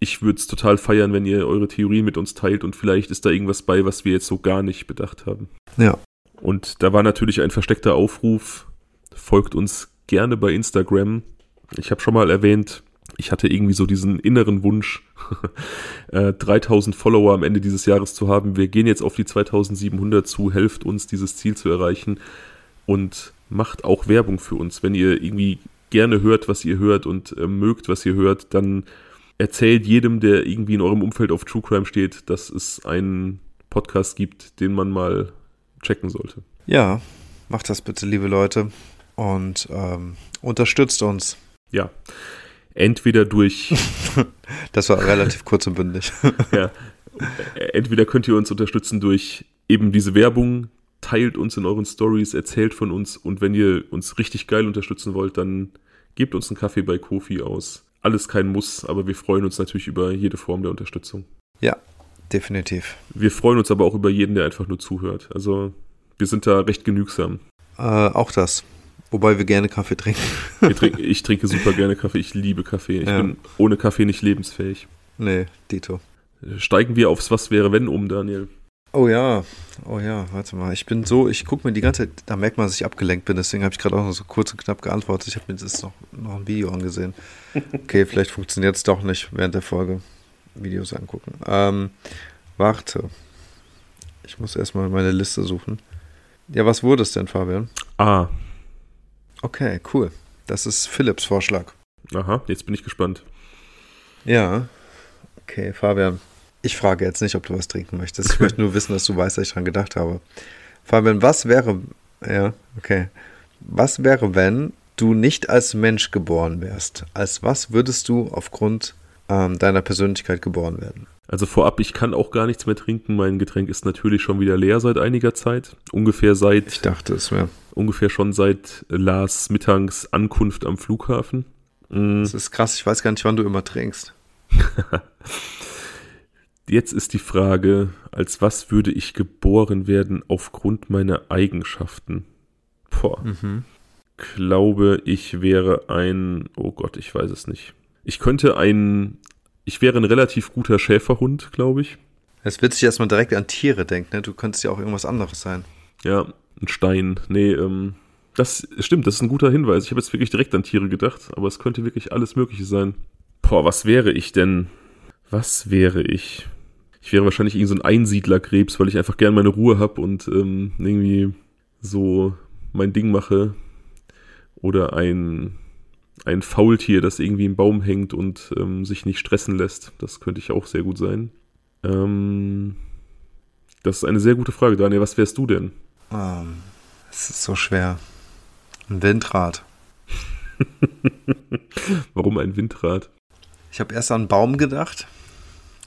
Ich würde es total feiern, wenn ihr eure Theorien mit uns teilt und vielleicht ist da irgendwas bei, was wir jetzt so gar nicht bedacht haben. Ja. Und da war natürlich ein versteckter Aufruf. Folgt uns gerne bei Instagram. Ich habe schon mal erwähnt, ich hatte irgendwie so diesen inneren Wunsch, 3000 äh, Follower am Ende dieses Jahres zu haben. Wir gehen jetzt auf die 2700 zu, helft uns, dieses Ziel zu erreichen und macht auch Werbung für uns. Wenn ihr irgendwie gerne hört, was ihr hört und äh, mögt, was ihr hört, dann erzählt jedem, der irgendwie in eurem Umfeld auf True Crime steht, dass es einen Podcast gibt, den man mal checken sollte. Ja, macht das bitte, liebe Leute. und ähm, unterstützt uns. Ja. Entweder durch. das war relativ kurz und bündig. ja. Entweder könnt ihr uns unterstützen durch eben diese Werbung, teilt uns in euren Stories, erzählt von uns und wenn ihr uns richtig geil unterstützen wollt, dann gebt uns einen Kaffee bei Kofi aus. Alles kein Muss, aber wir freuen uns natürlich über jede Form der Unterstützung. Ja, definitiv. Wir freuen uns aber auch über jeden, der einfach nur zuhört. Also wir sind da recht genügsam. Äh, auch das. Wobei wir gerne Kaffee trinken. trinken ich trinke super gerne Kaffee. Ich liebe Kaffee. Ich ja. bin ohne Kaffee nicht lebensfähig. Nee, Dito. Steigen wir aufs Was wäre wenn um, Daniel. Oh ja, oh ja, warte mal. Ich bin so, ich gucke mir die ganze Zeit, da merkt man, dass ich abgelenkt bin, deswegen habe ich gerade auch noch so kurz und knapp geantwortet. Ich habe mir das noch, noch ein Video angesehen. Okay, vielleicht funktioniert es doch nicht während der Folge. Videos angucken. Ähm, warte. Ich muss erstmal meine Liste suchen. Ja, was wurde es denn, Fabian? Ah. Okay, cool. Das ist Philips Vorschlag. Aha, jetzt bin ich gespannt. Ja. Okay, Fabian. Ich frage jetzt nicht, ob du was trinken möchtest. Ich möchte nur wissen, dass du weißt, dass ich dran gedacht habe. Fabian, was wäre, ja, okay. Was wäre, wenn du nicht als Mensch geboren wärst? Als was würdest du aufgrund ähm, deiner Persönlichkeit geboren werden? Also vorab, ich kann auch gar nichts mehr trinken. Mein Getränk ist natürlich schon wieder leer seit einiger Zeit. Ungefähr seit. Ich dachte es wäre. Ungefähr schon seit Lars Mittags Ankunft am Flughafen. Mhm. Das ist krass, ich weiß gar nicht, wann du immer trinkst. Jetzt ist die Frage, als was würde ich geboren werden aufgrund meiner Eigenschaften? Boah. Mhm. Glaube, ich wäre ein, oh Gott, ich weiß es nicht. Ich könnte ein, ich wäre ein relativ guter Schäferhund, glaube ich. Es wird sich erstmal direkt an Tiere denken, ne? Du könntest ja auch irgendwas anderes sein. Ja, ein Stein. Nee, ähm, das stimmt, das ist ein guter Hinweis. Ich habe jetzt wirklich direkt an Tiere gedacht, aber es könnte wirklich alles Mögliche sein. Boah, was wäre ich denn? Was wäre ich? Ich wäre wahrscheinlich irgend so ein Einsiedlerkrebs, weil ich einfach gern meine Ruhe habe und ähm, irgendwie so mein Ding mache. Oder ein, ein Faultier, das irgendwie im Baum hängt und ähm, sich nicht stressen lässt. Das könnte ich auch sehr gut sein. Ähm, das ist eine sehr gute Frage, Daniel. Was wärst du denn? Um, ähm, es ist so schwer. Ein Windrad. Warum ein Windrad? Ich habe erst an einen Baum gedacht.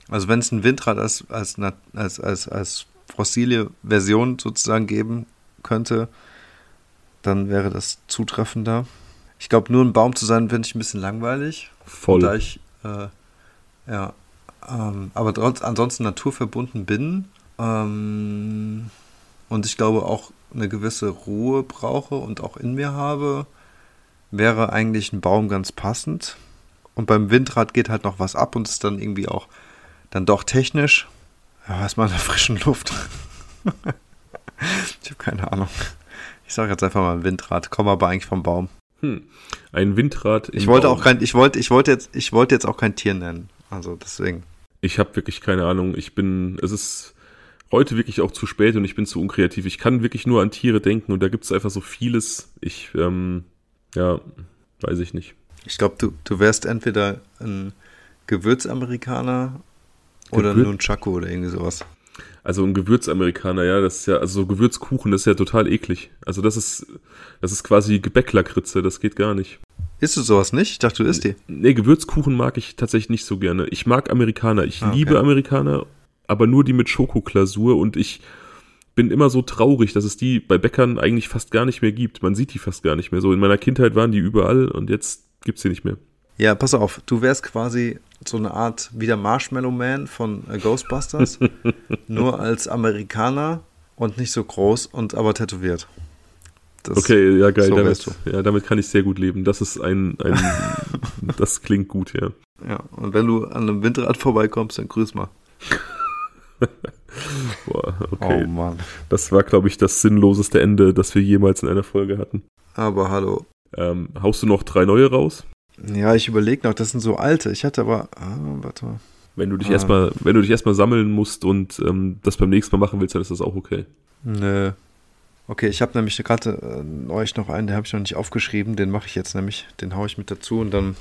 Also wenn es ein Windrad als, als, als, als, als fossile Version sozusagen geben könnte, dann wäre das zutreffender. Ich glaube, nur ein Baum zu sein, finde ich ein bisschen langweilig. Voll. Da ich, äh, ja, ähm, aber trotz, ansonsten naturverbunden bin ähm, und ich glaube auch eine gewisse Ruhe brauche und auch in mir habe, wäre eigentlich ein Baum ganz passend. Und beim Windrad geht halt noch was ab und ist dann irgendwie auch dann doch technisch. Ja, erstmal in der frischen Luft. ich habe keine Ahnung. Ich sage jetzt einfach mal ein Windrad, komme aber eigentlich vom Baum. Hm. Ein Windrad. Ich wollte Baum. auch kein, ich wollte, ich wollte jetzt, ich wollte jetzt auch kein Tier nennen. Also deswegen. Ich habe wirklich keine Ahnung. Ich bin, es ist heute wirklich auch zu spät und ich bin zu unkreativ. Ich kann wirklich nur an Tiere denken und da gibt es einfach so vieles. Ich, ähm, ja, weiß ich nicht. Ich glaube, du, du wärst entweder ein Gewürzamerikaner oder Gewür Nunchaku oder irgendwie sowas. Also ein Gewürzamerikaner, ja, das ist ja, also so Gewürzkuchen, das ist ja total eklig. Also das ist, das ist quasi Gebäcklakritze, das geht gar nicht. Isst du sowas nicht? Ich dachte, du isst die. Nee, Gewürzkuchen mag ich tatsächlich nicht so gerne. Ich mag Amerikaner, ich ah, okay. liebe Amerikaner, aber nur die mit Schokoklasur und ich bin immer so traurig, dass es die bei Bäckern eigentlich fast gar nicht mehr gibt. Man sieht die fast gar nicht mehr so. In meiner Kindheit waren die überall und jetzt gibt's sie nicht mehr. Ja, pass auf, du wärst quasi so eine Art wie der Marshmallow Man von äh, Ghostbusters, nur als Amerikaner und nicht so groß und aber tätowiert. Das, okay, ja geil, so damit, ja, damit kann ich sehr gut leben. Das ist ein, ein das klingt gut, ja. Ja, und wenn du an einem Windrad vorbeikommst, dann grüß mal. Boah, okay. Oh Mann. Das war, glaube ich, das sinnloseste Ende, das wir jemals in einer Folge hatten. Aber hallo. Ähm, haust du noch drei neue raus? Ja, ich überlege noch, das sind so alte. Ich hatte aber, ah, warte mal. Wenn du dich ah. erstmal, wenn du dich erstmal sammeln musst und ähm, das beim nächsten Mal machen willst, dann ist das auch okay. Nö. Okay, ich habe nämlich gerade äh, euch noch einen, den habe ich noch nicht aufgeschrieben, den mache ich jetzt nämlich, den haue ich mit dazu und dann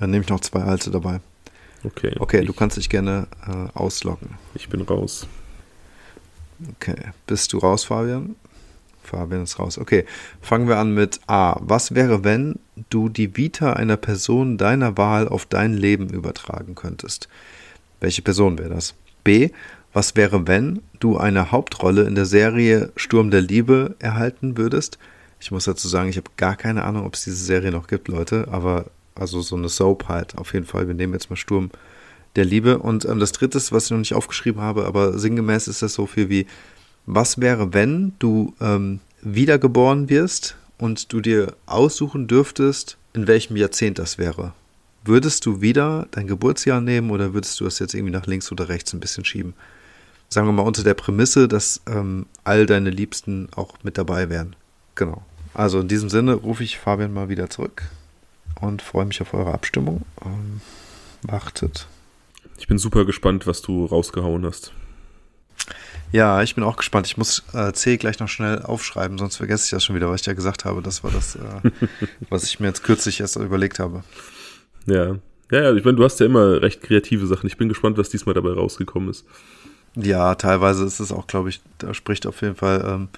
äh, nehme ich noch zwei alte dabei. Okay. Okay, ich, du kannst dich gerne äh, ausloggen. Ich bin raus. Okay, bist du raus, Fabian? Fabian ist raus. Okay, fangen wir an mit A. Was wäre, wenn du die Vita einer Person deiner Wahl auf dein Leben übertragen könntest? Welche Person wäre das? B. Was wäre, wenn du eine Hauptrolle in der Serie Sturm der Liebe erhalten würdest? Ich muss dazu sagen, ich habe gar keine Ahnung, ob es diese Serie noch gibt, Leute, aber also so eine Soap halt, auf jeden Fall. Wir nehmen jetzt mal Sturm der Liebe. Und ähm, das dritte, was ich noch nicht aufgeschrieben habe, aber sinngemäß ist das so viel wie, was wäre, wenn du ähm, wiedergeboren wirst und du dir aussuchen dürftest, in welchem Jahrzehnt das wäre? Würdest du wieder dein Geburtsjahr nehmen oder würdest du es jetzt irgendwie nach links oder rechts ein bisschen schieben? Sagen wir mal unter der Prämisse, dass ähm, all deine Liebsten auch mit dabei wären. Genau. Also in diesem Sinne rufe ich Fabian mal wieder zurück und freue mich auf eure Abstimmung. Ähm, wartet. Ich bin super gespannt, was du rausgehauen hast. Ja, ich bin auch gespannt. Ich muss äh, C gleich noch schnell aufschreiben, sonst vergesse ich das schon wieder, was ich ja gesagt habe. Das war das, äh, was ich mir jetzt kürzlich erst überlegt habe. Ja. Ja, ja, ich meine, du hast ja immer recht kreative Sachen. Ich bin gespannt, was diesmal dabei rausgekommen ist. Ja, teilweise ist es auch, glaube ich, da spricht auf jeden Fall ähm,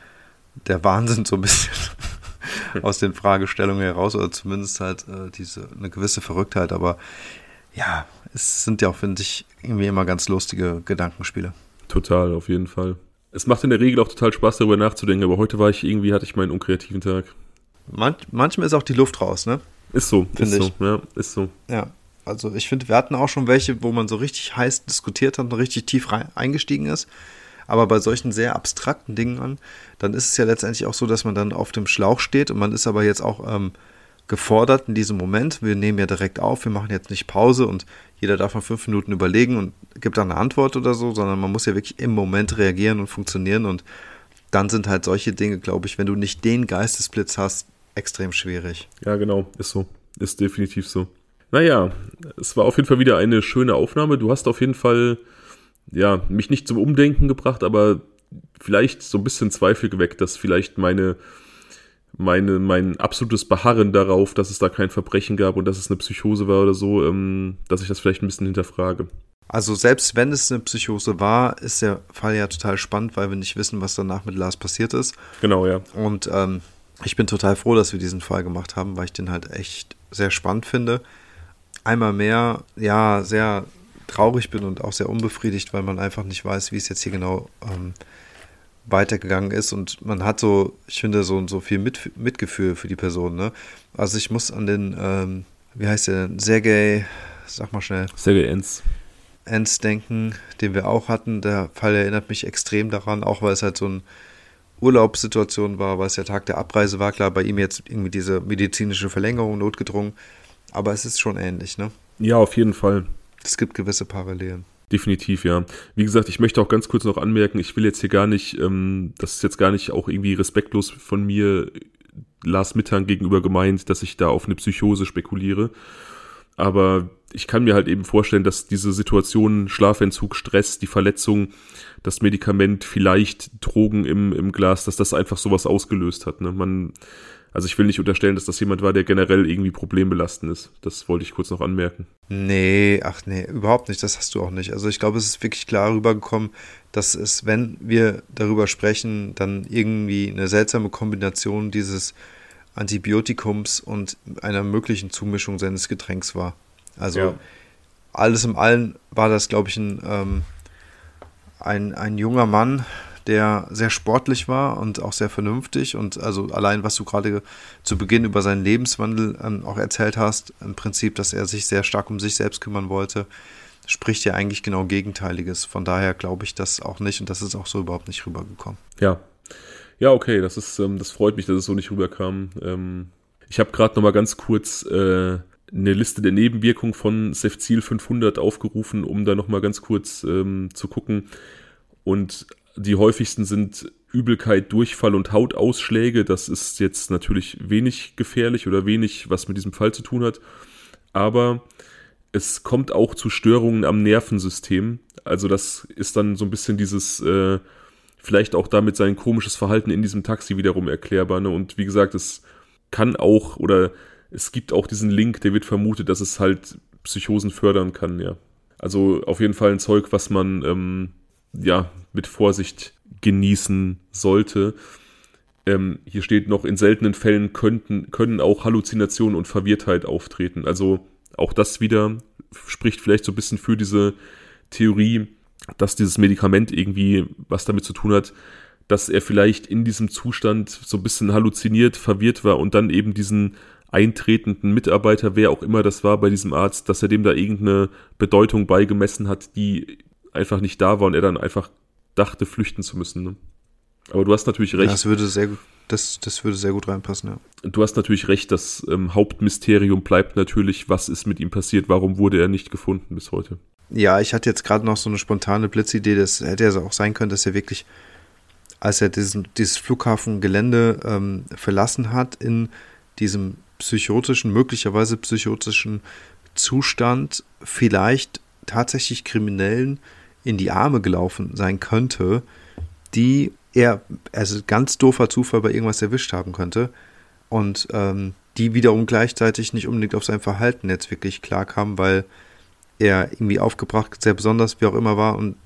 der Wahnsinn so ein bisschen aus den Fragestellungen heraus, oder zumindest halt äh, diese eine gewisse Verrücktheit, aber ja, es sind ja auch, finde ich, irgendwie immer ganz lustige Gedankenspiele. Total, auf jeden Fall. Es macht in der Regel auch total Spaß, darüber nachzudenken, aber heute war ich irgendwie, hatte ich meinen unkreativen Tag. Manch, manchmal ist auch die Luft raus, ne? Ist so, finde ich. So, ja, ist so. Ja, also ich finde, wir hatten auch schon welche, wo man so richtig heiß diskutiert hat und richtig tief rein, eingestiegen ist. Aber bei solchen sehr abstrakten Dingen dann ist es ja letztendlich auch so, dass man dann auf dem Schlauch steht und man ist aber jetzt auch ähm, gefordert in diesem Moment. Wir nehmen ja direkt auf, wir machen jetzt nicht Pause und jeder darf mal fünf Minuten überlegen und gibt dann eine Antwort oder so, sondern man muss ja wirklich im Moment reagieren und funktionieren und dann sind halt solche Dinge, glaube ich, wenn du nicht den Geistesblitz hast, extrem schwierig. Ja, genau, ist so. Ist definitiv so. Naja, es war auf jeden Fall wieder eine schöne Aufnahme. Du hast auf jeden Fall, ja, mich nicht zum Umdenken gebracht, aber vielleicht so ein bisschen Zweifel geweckt, dass vielleicht meine meine, mein absolutes Beharren darauf, dass es da kein Verbrechen gab und dass es eine Psychose war oder so, ähm, dass ich das vielleicht ein bisschen hinterfrage. Also selbst wenn es eine Psychose war, ist der Fall ja total spannend, weil wir nicht wissen, was danach mit Lars passiert ist. Genau, ja. Und ähm, ich bin total froh, dass wir diesen Fall gemacht haben, weil ich den halt echt sehr spannend finde. Einmal mehr, ja, sehr traurig bin und auch sehr unbefriedigt, weil man einfach nicht weiß, wie es jetzt hier genau ähm, weitergegangen ist und man hat so, ich finde, so, so viel Mit, Mitgefühl für die Person. Ne? Also ich muss an den, ähm, wie heißt der denn, Sergei, sag mal schnell. Sergei Enz. Enz denken, den wir auch hatten. Der Fall erinnert mich extrem daran, auch weil es halt so eine Urlaubssituation war, weil es der Tag der Abreise war. Klar, bei ihm jetzt irgendwie diese medizinische Verlängerung notgedrungen, aber es ist schon ähnlich, ne? Ja, auf jeden Fall. Es gibt gewisse Parallelen. Definitiv, ja. Wie gesagt, ich möchte auch ganz kurz noch anmerken, ich will jetzt hier gar nicht, ähm, das ist jetzt gar nicht auch irgendwie respektlos von mir Lars Mittag gegenüber gemeint, dass ich da auf eine Psychose spekuliere. Aber ich kann mir halt eben vorstellen, dass diese Situation, Schlafentzug, Stress, die Verletzung, das Medikament, vielleicht Drogen im, im Glas, dass das einfach sowas ausgelöst hat. Ne? Man, also ich will nicht unterstellen, dass das jemand war, der generell irgendwie problembelastend ist. Das wollte ich kurz noch anmerken. Nee, ach nee, überhaupt nicht. Das hast du auch nicht. Also ich glaube, es ist wirklich klar rübergekommen, dass es, wenn wir darüber sprechen, dann irgendwie eine seltsame Kombination dieses Antibiotikums und einer möglichen Zumischung seines Getränks war. Also ja. alles im Allen war das, glaube ich, ein, ähm, ein, ein junger Mann, der sehr sportlich war und auch sehr vernünftig. Und also allein, was du gerade zu Beginn über seinen Lebenswandel ähm, auch erzählt hast, im Prinzip, dass er sich sehr stark um sich selbst kümmern wollte, spricht ja eigentlich genau Gegenteiliges. Von daher glaube ich das auch nicht und das ist auch so überhaupt nicht rübergekommen. Ja. Ja, okay, das ist, ähm, das freut mich, dass es so nicht rüberkam. Ähm, ich habe gerade noch mal ganz kurz äh, eine Liste der Nebenwirkungen von Cefzil 500 aufgerufen, um da noch mal ganz kurz ähm, zu gucken. Und die häufigsten sind Übelkeit, Durchfall und Hautausschläge. Das ist jetzt natürlich wenig gefährlich oder wenig, was mit diesem Fall zu tun hat. Aber es kommt auch zu Störungen am Nervensystem. Also das ist dann so ein bisschen dieses, äh, vielleicht auch damit sein komisches Verhalten in diesem Taxi wiederum erklärbar. Ne? Und wie gesagt, es kann auch oder es gibt auch diesen Link, der wird vermutet, dass es halt Psychosen fördern kann, ja. Also auf jeden Fall ein Zeug, was man ähm, ja, mit Vorsicht genießen sollte. ähm, hier steht noch, in seltenen Fällen könnten, können auch Halluzinationen und Verwirrtheit auftreten. Also auch das wieder spricht vielleicht so ein bisschen für diese Theorie, dass dieses Medikament irgendwie was damit zu tun hat, dass er vielleicht in diesem Zustand so ein bisschen halluziniert, verwirrt war und dann eben diesen eintretenden Mitarbeiter, wer auch immer das war bei diesem Arzt, dass er dem da irgendeine Bedeutung beigemessen hat, die einfach nicht da war und er dann einfach dachte, flüchten zu müssen. Ne? Aber du hast natürlich recht. Das würde sehr gut, das, das würde sehr gut reinpassen, ja. Du hast natürlich recht, das ähm, Hauptmysterium bleibt natürlich, was ist mit ihm passiert, warum wurde er nicht gefunden bis heute. Ja, ich hatte jetzt gerade noch so eine spontane Blitzidee, das hätte ja auch sein können, dass er wirklich, als er diesen, dieses Flughafengelände ähm, verlassen hat, in diesem psychotischen, möglicherweise psychotischen Zustand vielleicht tatsächlich Kriminellen in die Arme gelaufen sein könnte, die er, also ganz doofer Zufall bei irgendwas erwischt haben könnte und ähm, die wiederum gleichzeitig nicht unbedingt auf sein Verhalten jetzt wirklich klar kam, weil er irgendwie aufgebracht, sehr besonders, wie auch immer war und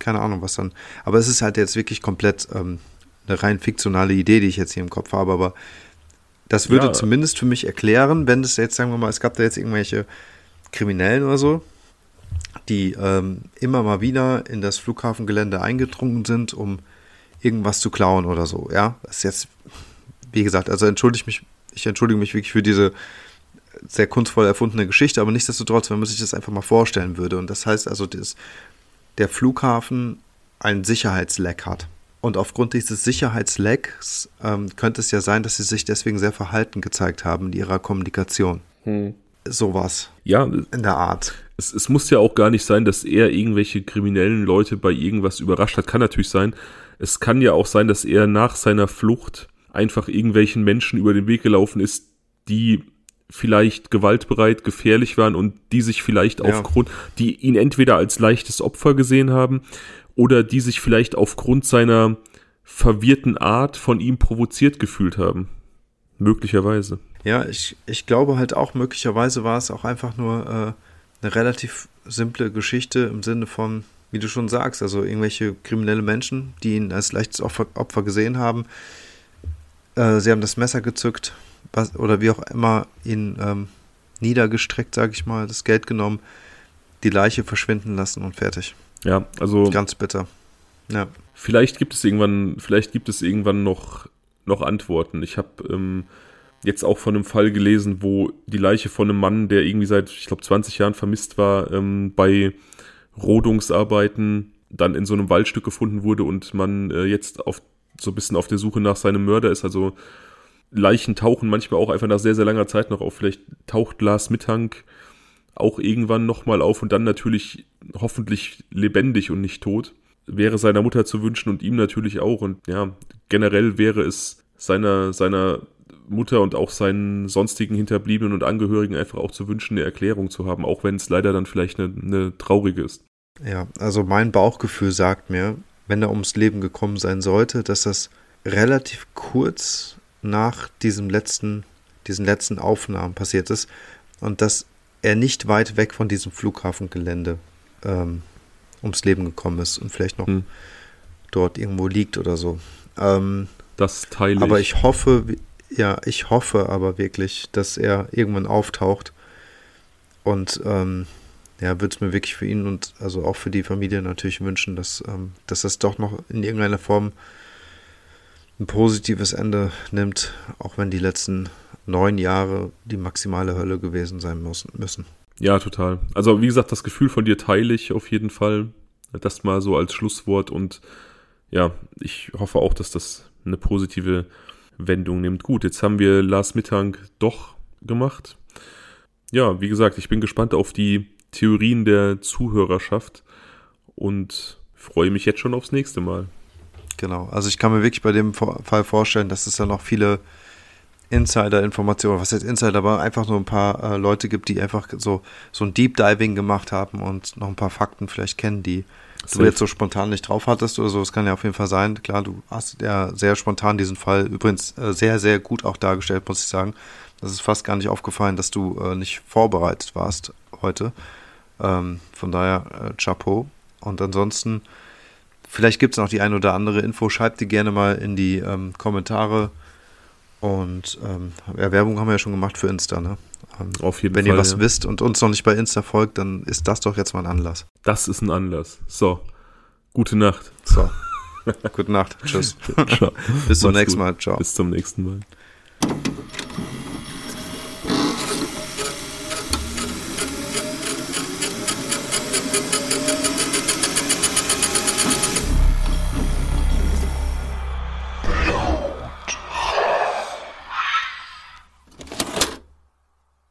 keine Ahnung was dann. Aber es ist halt jetzt wirklich komplett ähm, eine rein fiktionale Idee, die ich jetzt hier im Kopf habe, aber das würde ja. zumindest für mich erklären, wenn es jetzt, sagen wir mal, es gab da jetzt irgendwelche Kriminellen oder so, die ähm, immer mal wieder in das Flughafengelände eingedrungen sind, um irgendwas zu klauen oder so. Ja, das ist jetzt, wie gesagt, also entschuldige mich, ich entschuldige mich wirklich für diese sehr kunstvoll erfundene Geschichte, aber nichtsdestotrotz, wenn man sich das einfach mal vorstellen würde. Und das heißt also, dass der Flughafen einen Sicherheitsleck hat. Und aufgrund dieses Sicherheitslecks ähm, könnte es ja sein, dass sie sich deswegen sehr verhalten gezeigt haben in ihrer Kommunikation. Hm. Sowas. Ja. In der Art. Es, es muss ja auch gar nicht sein, dass er irgendwelche kriminellen Leute bei irgendwas überrascht hat. Kann natürlich sein. Es kann ja auch sein, dass er nach seiner Flucht einfach irgendwelchen Menschen über den Weg gelaufen ist, die vielleicht gewaltbereit, gefährlich waren und die sich vielleicht ja. aufgrund, die ihn entweder als leichtes Opfer gesehen haben oder die sich vielleicht aufgrund seiner verwirrten Art von ihm provoziert gefühlt haben. Möglicherweise. Ja, ich, ich glaube halt auch, möglicherweise war es auch einfach nur äh, eine relativ simple Geschichte im Sinne von, wie du schon sagst, also irgendwelche kriminelle Menschen, die ihn als leichtes Opfer, Opfer gesehen haben. Äh, sie haben das Messer gezückt was, oder wie auch immer ihn ähm, niedergestreckt, sage ich mal, das Geld genommen, die Leiche verschwinden lassen und fertig. Ja, also. Ganz bitter. Ja. Vielleicht gibt es irgendwann, vielleicht gibt es irgendwann noch, noch Antworten. Ich habe ähm, jetzt auch von einem Fall gelesen, wo die Leiche von einem Mann, der irgendwie seit, ich glaube, 20 Jahren vermisst war, ähm, bei Rodungsarbeiten dann in so einem Waldstück gefunden wurde und man äh, jetzt auf so ein bisschen auf der Suche nach seinem Mörder ist. Also Leichen tauchen manchmal auch einfach nach sehr, sehr langer Zeit noch auf. Vielleicht taucht Lars Mittank auch irgendwann nochmal auf und dann natürlich hoffentlich lebendig und nicht tot. Wäre seiner Mutter zu wünschen und ihm natürlich auch. Und ja, generell wäre es seiner, seiner Mutter und auch seinen sonstigen Hinterbliebenen und Angehörigen einfach auch zu wünschen, eine Erklärung zu haben, auch wenn es leider dann vielleicht eine, eine traurige ist. Ja, also mein Bauchgefühl sagt mir, wenn er ums Leben gekommen sein sollte, dass das relativ kurz nach diesem letzten, diesen letzten Aufnahmen passiert ist und dass er nicht weit weg von diesem Flughafengelände ähm, ums Leben gekommen ist und vielleicht noch hm. dort irgendwo liegt oder so. Ähm, das teile ich. Aber ich hoffe, ja, ich hoffe aber wirklich, dass er irgendwann auftaucht und ähm, ja, würde es mir wirklich für ihn und also auch für die Familie natürlich wünschen, dass, ähm, dass das doch noch in irgendeiner Form ein positives Ende nimmt, auch wenn die letzten neun Jahre die maximale Hölle gewesen sein müssen. Ja, total. Also wie gesagt, das Gefühl von dir teile ich auf jeden Fall. Das mal so als Schlusswort und ja, ich hoffe auch, dass das eine positive Wendung nimmt. Gut, jetzt haben wir Lars Mittag doch gemacht. Ja, wie gesagt, ich bin gespannt auf die Theorien der Zuhörerschaft und freue mich jetzt schon aufs nächste Mal. Genau, also ich kann mir wirklich bei dem Fall vorstellen, dass es da noch viele Insider-Informationen, was jetzt Insider, aber einfach nur ein paar äh, Leute gibt, die einfach so, so ein Deep Diving gemacht haben und noch ein paar Fakten vielleicht kennen, die Safe. du jetzt so spontan nicht drauf hattest oder so. Das kann ja auf jeden Fall sein. Klar, du hast ja sehr spontan diesen Fall übrigens äh, sehr, sehr gut auch dargestellt, muss ich sagen. Das ist fast gar nicht aufgefallen, dass du äh, nicht vorbereitet warst heute. Ähm, von daher, äh, Chapeau. Und ansonsten vielleicht gibt es noch die ein oder andere Info. Schreibt die gerne mal in die ähm, Kommentare. Und ähm, ja, Werbung haben wir ja schon gemacht für Insta, ne? Ähm, Auf jeden wenn Fall. Wenn ihr was ja. wisst und uns noch nicht bei Insta folgt, dann ist das doch jetzt mal ein Anlass. Das ist ein Anlass. So, gute Nacht. So, gute Nacht. Tschüss. Bis zum Mach's nächsten gut. Mal. Ciao. Bis zum nächsten Mal.